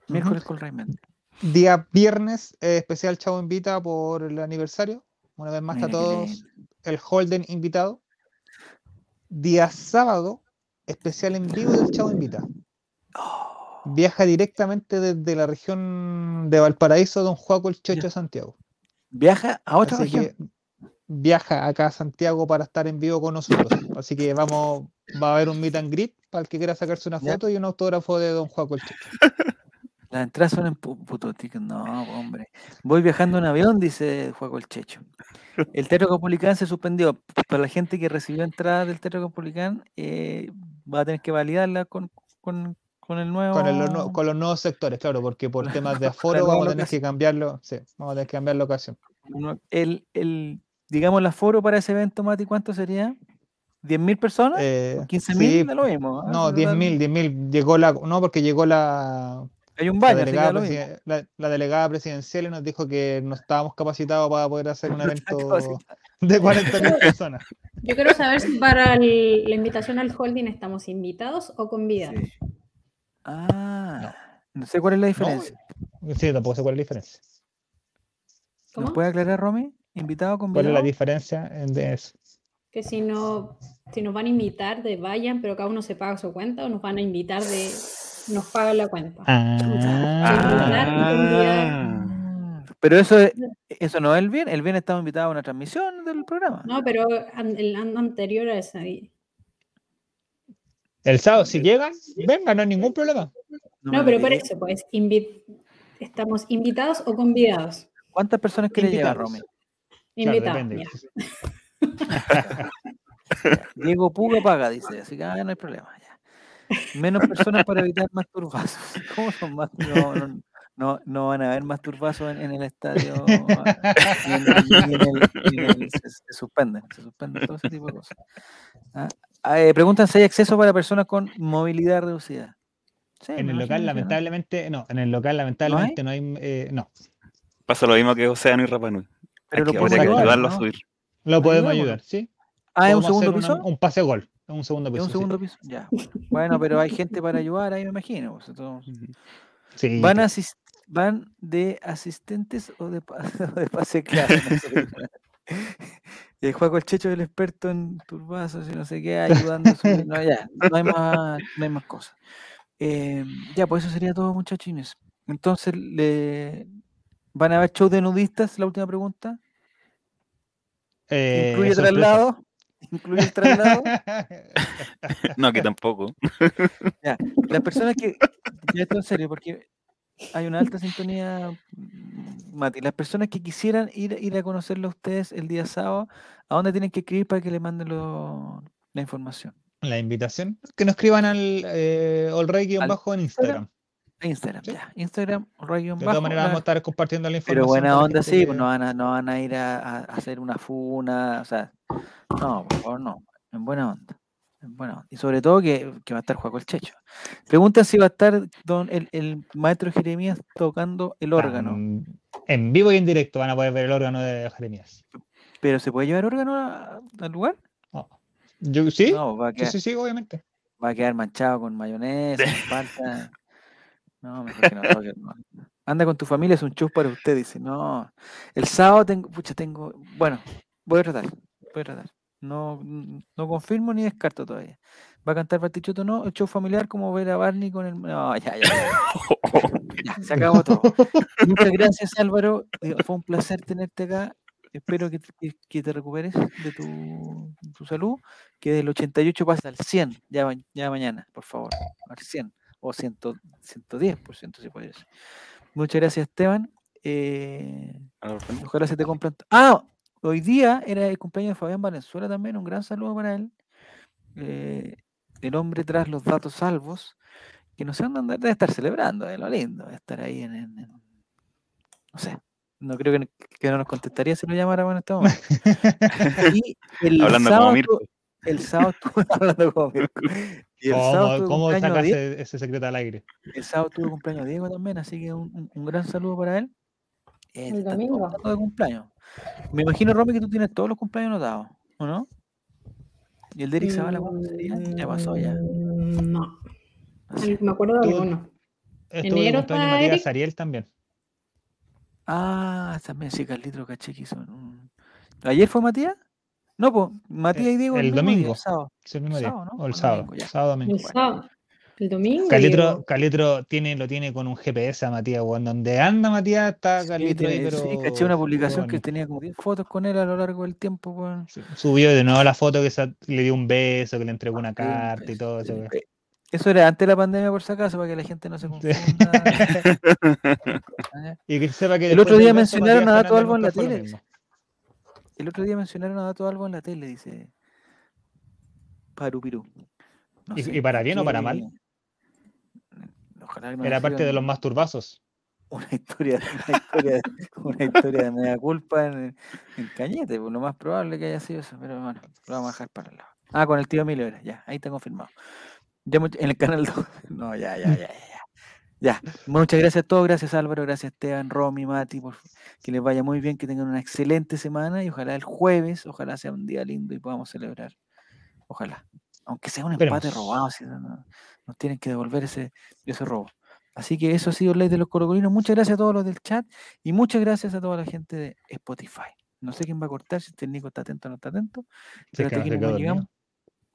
Speaker 1: Miércoles Colraimente.
Speaker 4: Día viernes, eh, especial Chavo Invita por el aniversario. Una vez más a todos el Holden invitado. Día sábado, especial en vivo del Chavo Invita. Viaja directamente desde la región de Valparaíso, Don Juaco el Chocho a Santiago.
Speaker 1: viaja a otra
Speaker 4: Así
Speaker 1: región.
Speaker 4: viaja acá a Santiago para estar en vivo con nosotros. Así que vamos, va a haber un meet and greet para el que quiera sacarse una
Speaker 1: Ya.
Speaker 4: foto y un autógrafo de Don Juaco el Chocho.
Speaker 1: Las entradas son en pu- puto ticket. No, hombre. Voy viajando en avión, dice Juaco el Checho. El Teatro Copulicán se suspendió. Para la gente que recibió entradas del Teatro Copulicán, eh, va a tener que validarla con, con, con el nuevo.
Speaker 4: Con, el- los nue- con los nuevos sectores, claro, porque por temas de aforo vamos a tener que cambiarlo. Sí, vamos a tener que cambiar la ocasión.
Speaker 1: el, el, digamos, el aforo para ese evento, Mati, ¿cuánto sería? ¿10.000 personas?
Speaker 4: Eh,
Speaker 1: 15.000
Speaker 4: sí,
Speaker 1: lo mismo. ¿ah?
Speaker 4: no,
Speaker 1: Si total,
Speaker 4: 10.000, 10.000. Llegó la, no, porque llegó la,
Speaker 1: Hay un
Speaker 4: la
Speaker 1: baño, así que
Speaker 4: la, la delegada presidencial nos dijo que no estábamos capacitados para poder hacer un evento de 40.000 personas.
Speaker 5: Yo quiero saber si para el- la invitación al holding estamos invitados o convidados.
Speaker 1: Sí. Ah, no sé cuál es la diferencia.
Speaker 4: Sí, tampoco sé cuál es la diferencia.
Speaker 5: ¿Cómo?
Speaker 1: ¿Nos puede aclarar, Romy? ¿Invitado o
Speaker 4: ¿Cuál es
Speaker 1: convidado?
Speaker 4: la diferencia en- de eso?
Speaker 5: Que si no, si nos van a invitar de vayan, pero cada uno se paga su cuenta, o nos van a invitar de nos pagan la cuenta.
Speaker 3: Ah.
Speaker 1: Pero eso, es- eso no es el bien. El bien estamos invitados a una transmisión del programa.
Speaker 5: No, pero an- el an- anterior a esa.
Speaker 4: El sábado, si llegan, vengan, no hay ningún problema.
Speaker 1: No
Speaker 5: pero por eso, pues, invi- ¿estamos invitados o convidados?
Speaker 1: ¿Cuántas personas quiere
Speaker 4: Invitados.
Speaker 1: Romy?
Speaker 5: Invitados.
Speaker 1: Diego Puga paga, dice. Así que ah, no hay problema. Menos personas para evitar masturbazos. ¿Cómo son más? No, no, no, no van a haber masturbazos en, en el estadio. ni en el- ni en el- ni en el- se, se suspenden. Se suspenden todo ese tipo de cosas. Ah, ah, eh, preguntan si hay acceso para personas con movilidad reducida. Sí,
Speaker 4: En el local, lamentablemente, no. En el local, lamentablemente, no hay. eh, no.
Speaker 3: Pasa lo mismo que Océano y Rapanui.
Speaker 1: Pero
Speaker 3: Hay
Speaker 1: lo podemos
Speaker 3: ayudarlo a subir.
Speaker 4: Lo podemos ayudar, ¿sí?
Speaker 1: Ah, ¿es un segundo piso?
Speaker 4: un pase gol. Es un segundo
Speaker 1: ¿Es
Speaker 4: piso.
Speaker 1: un
Speaker 4: sí.
Speaker 1: segundo piso? Ya. Bueno, pero hay gente para ayudar ahí, me imagino. pues, entonces,
Speaker 4: Sí,
Speaker 1: ¿Van, ¿Van de asistentes o de, o de pase claro? No sé. Eh, Juaco el Checho es el experto en turbazos y no sé qué, ayudando a su- No, ya, no hay más, no hay más cosas. Eh, ya, pues eso sería todo, muchachines. Entonces, le... ¿van a haber show de nudistas? La última pregunta.
Speaker 4: Eh,
Speaker 1: ¿Incluye traslado? ¿Incluye el traslado?
Speaker 3: No, que tampoco.
Speaker 1: Ya, las personas que, ya esto en serio, porque hay una alta sintonía, mm, Mati, las personas que quisieran ir, ir a conocerlo a ustedes el día sábado, ¿a dónde tienen que escribir para que le manden lo- la información?
Speaker 4: La invitación. Que nos escriban al eh, bajo en Instagram.
Speaker 1: Instagram,
Speaker 4: Sí.
Speaker 1: ya. Instagram, rayo
Speaker 4: De todas maneras, vamos a estar compartiendo la información.
Speaker 1: Pero buena onda, sí, pues no van a, no van a ir a, hacer una funa, o sea, no, por favor, no, en buena onda, en buena onda. Y sobre todo que, que va a estar Juaco el Checho. Preguntan si va a estar don, el, el maestro Jeremías tocando el órgano,
Speaker 4: En vivo y en directo van a poder ver el órgano de Jeremías.
Speaker 1: pero ¿se puede llevar órgano a- al lugar?
Speaker 4: Yo, ¿Sí?
Speaker 1: No, va a
Speaker 4: sí,
Speaker 1: quedar,
Speaker 4: sí, sí, obviamente.
Speaker 1: va a quedar manchado con mayonesa, con palta. No, mejor que no no. Anda con tu familia, es un show para usted, dice. No, el sábado tengo, pucha, tengo, bueno, voy a tratar, voy a tratar. No, no confirmo ni descarto todavía. ¿Va a cantar Batichuto? No, el show familiar como ver a Barney con el... No, ya, ya, ya, ya, se acabó todo. Muchas gracias Álvaro, eh, fue un placer tenerte acá. Espero que, te- que- te recuperes de tu, tu salud, que del 88 pasa al 100 ya, ya mañana, por favor, al 100 o 100, 110% si puede ser. Muchas gracias Esteban. eh. Ojalá se te compran. Ah, hoy día era el cumpleaños de Fabián Valenzuela también. Un gran saludo para él. Eh, el hombre tras los datos salvos. Que no sé dónde debe estar celebrando, eh, lo lindo. Estar ahí en, en- en- No sé. No creo que, que no nos contestaría si lo llamáramos en este momento. Y el
Speaker 3: Hablando como
Speaker 1: sábado,
Speaker 3: Mirko.
Speaker 1: El sábado estuve hablando Mirko. Y el
Speaker 4: ¿Cómo, cómo
Speaker 1: cumpleaños
Speaker 4: sacas
Speaker 1: Diego.
Speaker 4: ese, secreto al aire?
Speaker 1: El sábado tuve cumpleaños Diego también, así que un, un- un gran saludo para él. Eh,
Speaker 5: El domingo.
Speaker 1: de cumpleaños. Me imagino, Romy, que tú tienes todos los cumpleaños anotados, ¿o no? ¿Y el de Eric Zavala cuándo sería? Ya pasó ya.
Speaker 5: Mm, No, al- me acuerdo de alguno. ¿Enero está
Speaker 4: Matías
Speaker 5: Eric?
Speaker 4: Ariel también.
Speaker 1: Ah, también sí, Carlitro caché que hizo un- ¿Ayer fue Matías? No, pues Matías y Diego
Speaker 4: el
Speaker 1: día,
Speaker 4: domingo.
Speaker 1: sábado.
Speaker 4: Sí, el mismo día.
Speaker 1: Sábado, ¿no?
Speaker 4: O el sábado.
Speaker 1: domingo.
Speaker 4: Sábado, domingo.
Speaker 5: El sábado. El domingo.
Speaker 4: Calitro. Calitro tiene, lo tiene con un GPS a Matías, weón. Donde anda Matías está
Speaker 1: Sí,
Speaker 4: Calitro ahí,
Speaker 1: tiene-
Speaker 4: pero.
Speaker 1: sí, caché una publicación que
Speaker 4: weón,
Speaker 1: tenía como 10 fotos con él a lo largo del tiempo, weón.
Speaker 4: sí, Subió de nuevo la foto que sa- le dio un beso, que le entregó una
Speaker 1: Sí,
Speaker 4: carta y todo
Speaker 1: sí,
Speaker 4: eso. weón.
Speaker 1: eh, Eso era antes de la pandemia, por si acaso, para que la gente no se confunda. Ah,
Speaker 4: Y que sepa que
Speaker 1: El otro día mencionaron a Dato Albo en la tele,
Speaker 4: mismo.
Speaker 1: El otro día mencionaron a Dato Albo en la tele, dice Parupirú. No
Speaker 4: ¿Y-
Speaker 1: sé
Speaker 4: y para
Speaker 1: por
Speaker 4: bien o para mal?
Speaker 1: Ojalá
Speaker 4: Era parte de los más turbazos.
Speaker 1: una historia, una historia, de- una historia de media culpa en, en Cañete, pues lo más probable que haya sido eso, pero bueno, lo vamos a dejar para el lado. Ah, con el tío Emilio era, ya, ahí está confirmado. Ya en el canal 2. No, ya, ya, ya, ya. Ya, muchas gracias a todos, gracias Álvaro, gracias Esteban, Romy, Mati, por, que les vaya muy bien, que tengan una excelente semana y ojalá el jueves, ojalá sea un día lindo y podamos celebrar. Ojalá. Aunque sea un empate
Speaker 4: Esperemos.
Speaker 1: robado, si no- no- nos tienen que devolver ese, ese robo. Así que eso ha sido Ley de los Corocolinos. Muchas gracias a todos los del chat y muchas gracias a toda la gente de Spotify. No sé quién va a cortar, si este Nico está atento o no está atento. Pero hasta
Speaker 4: no
Speaker 1: aquí llegamos.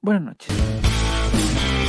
Speaker 1: Buenas noches.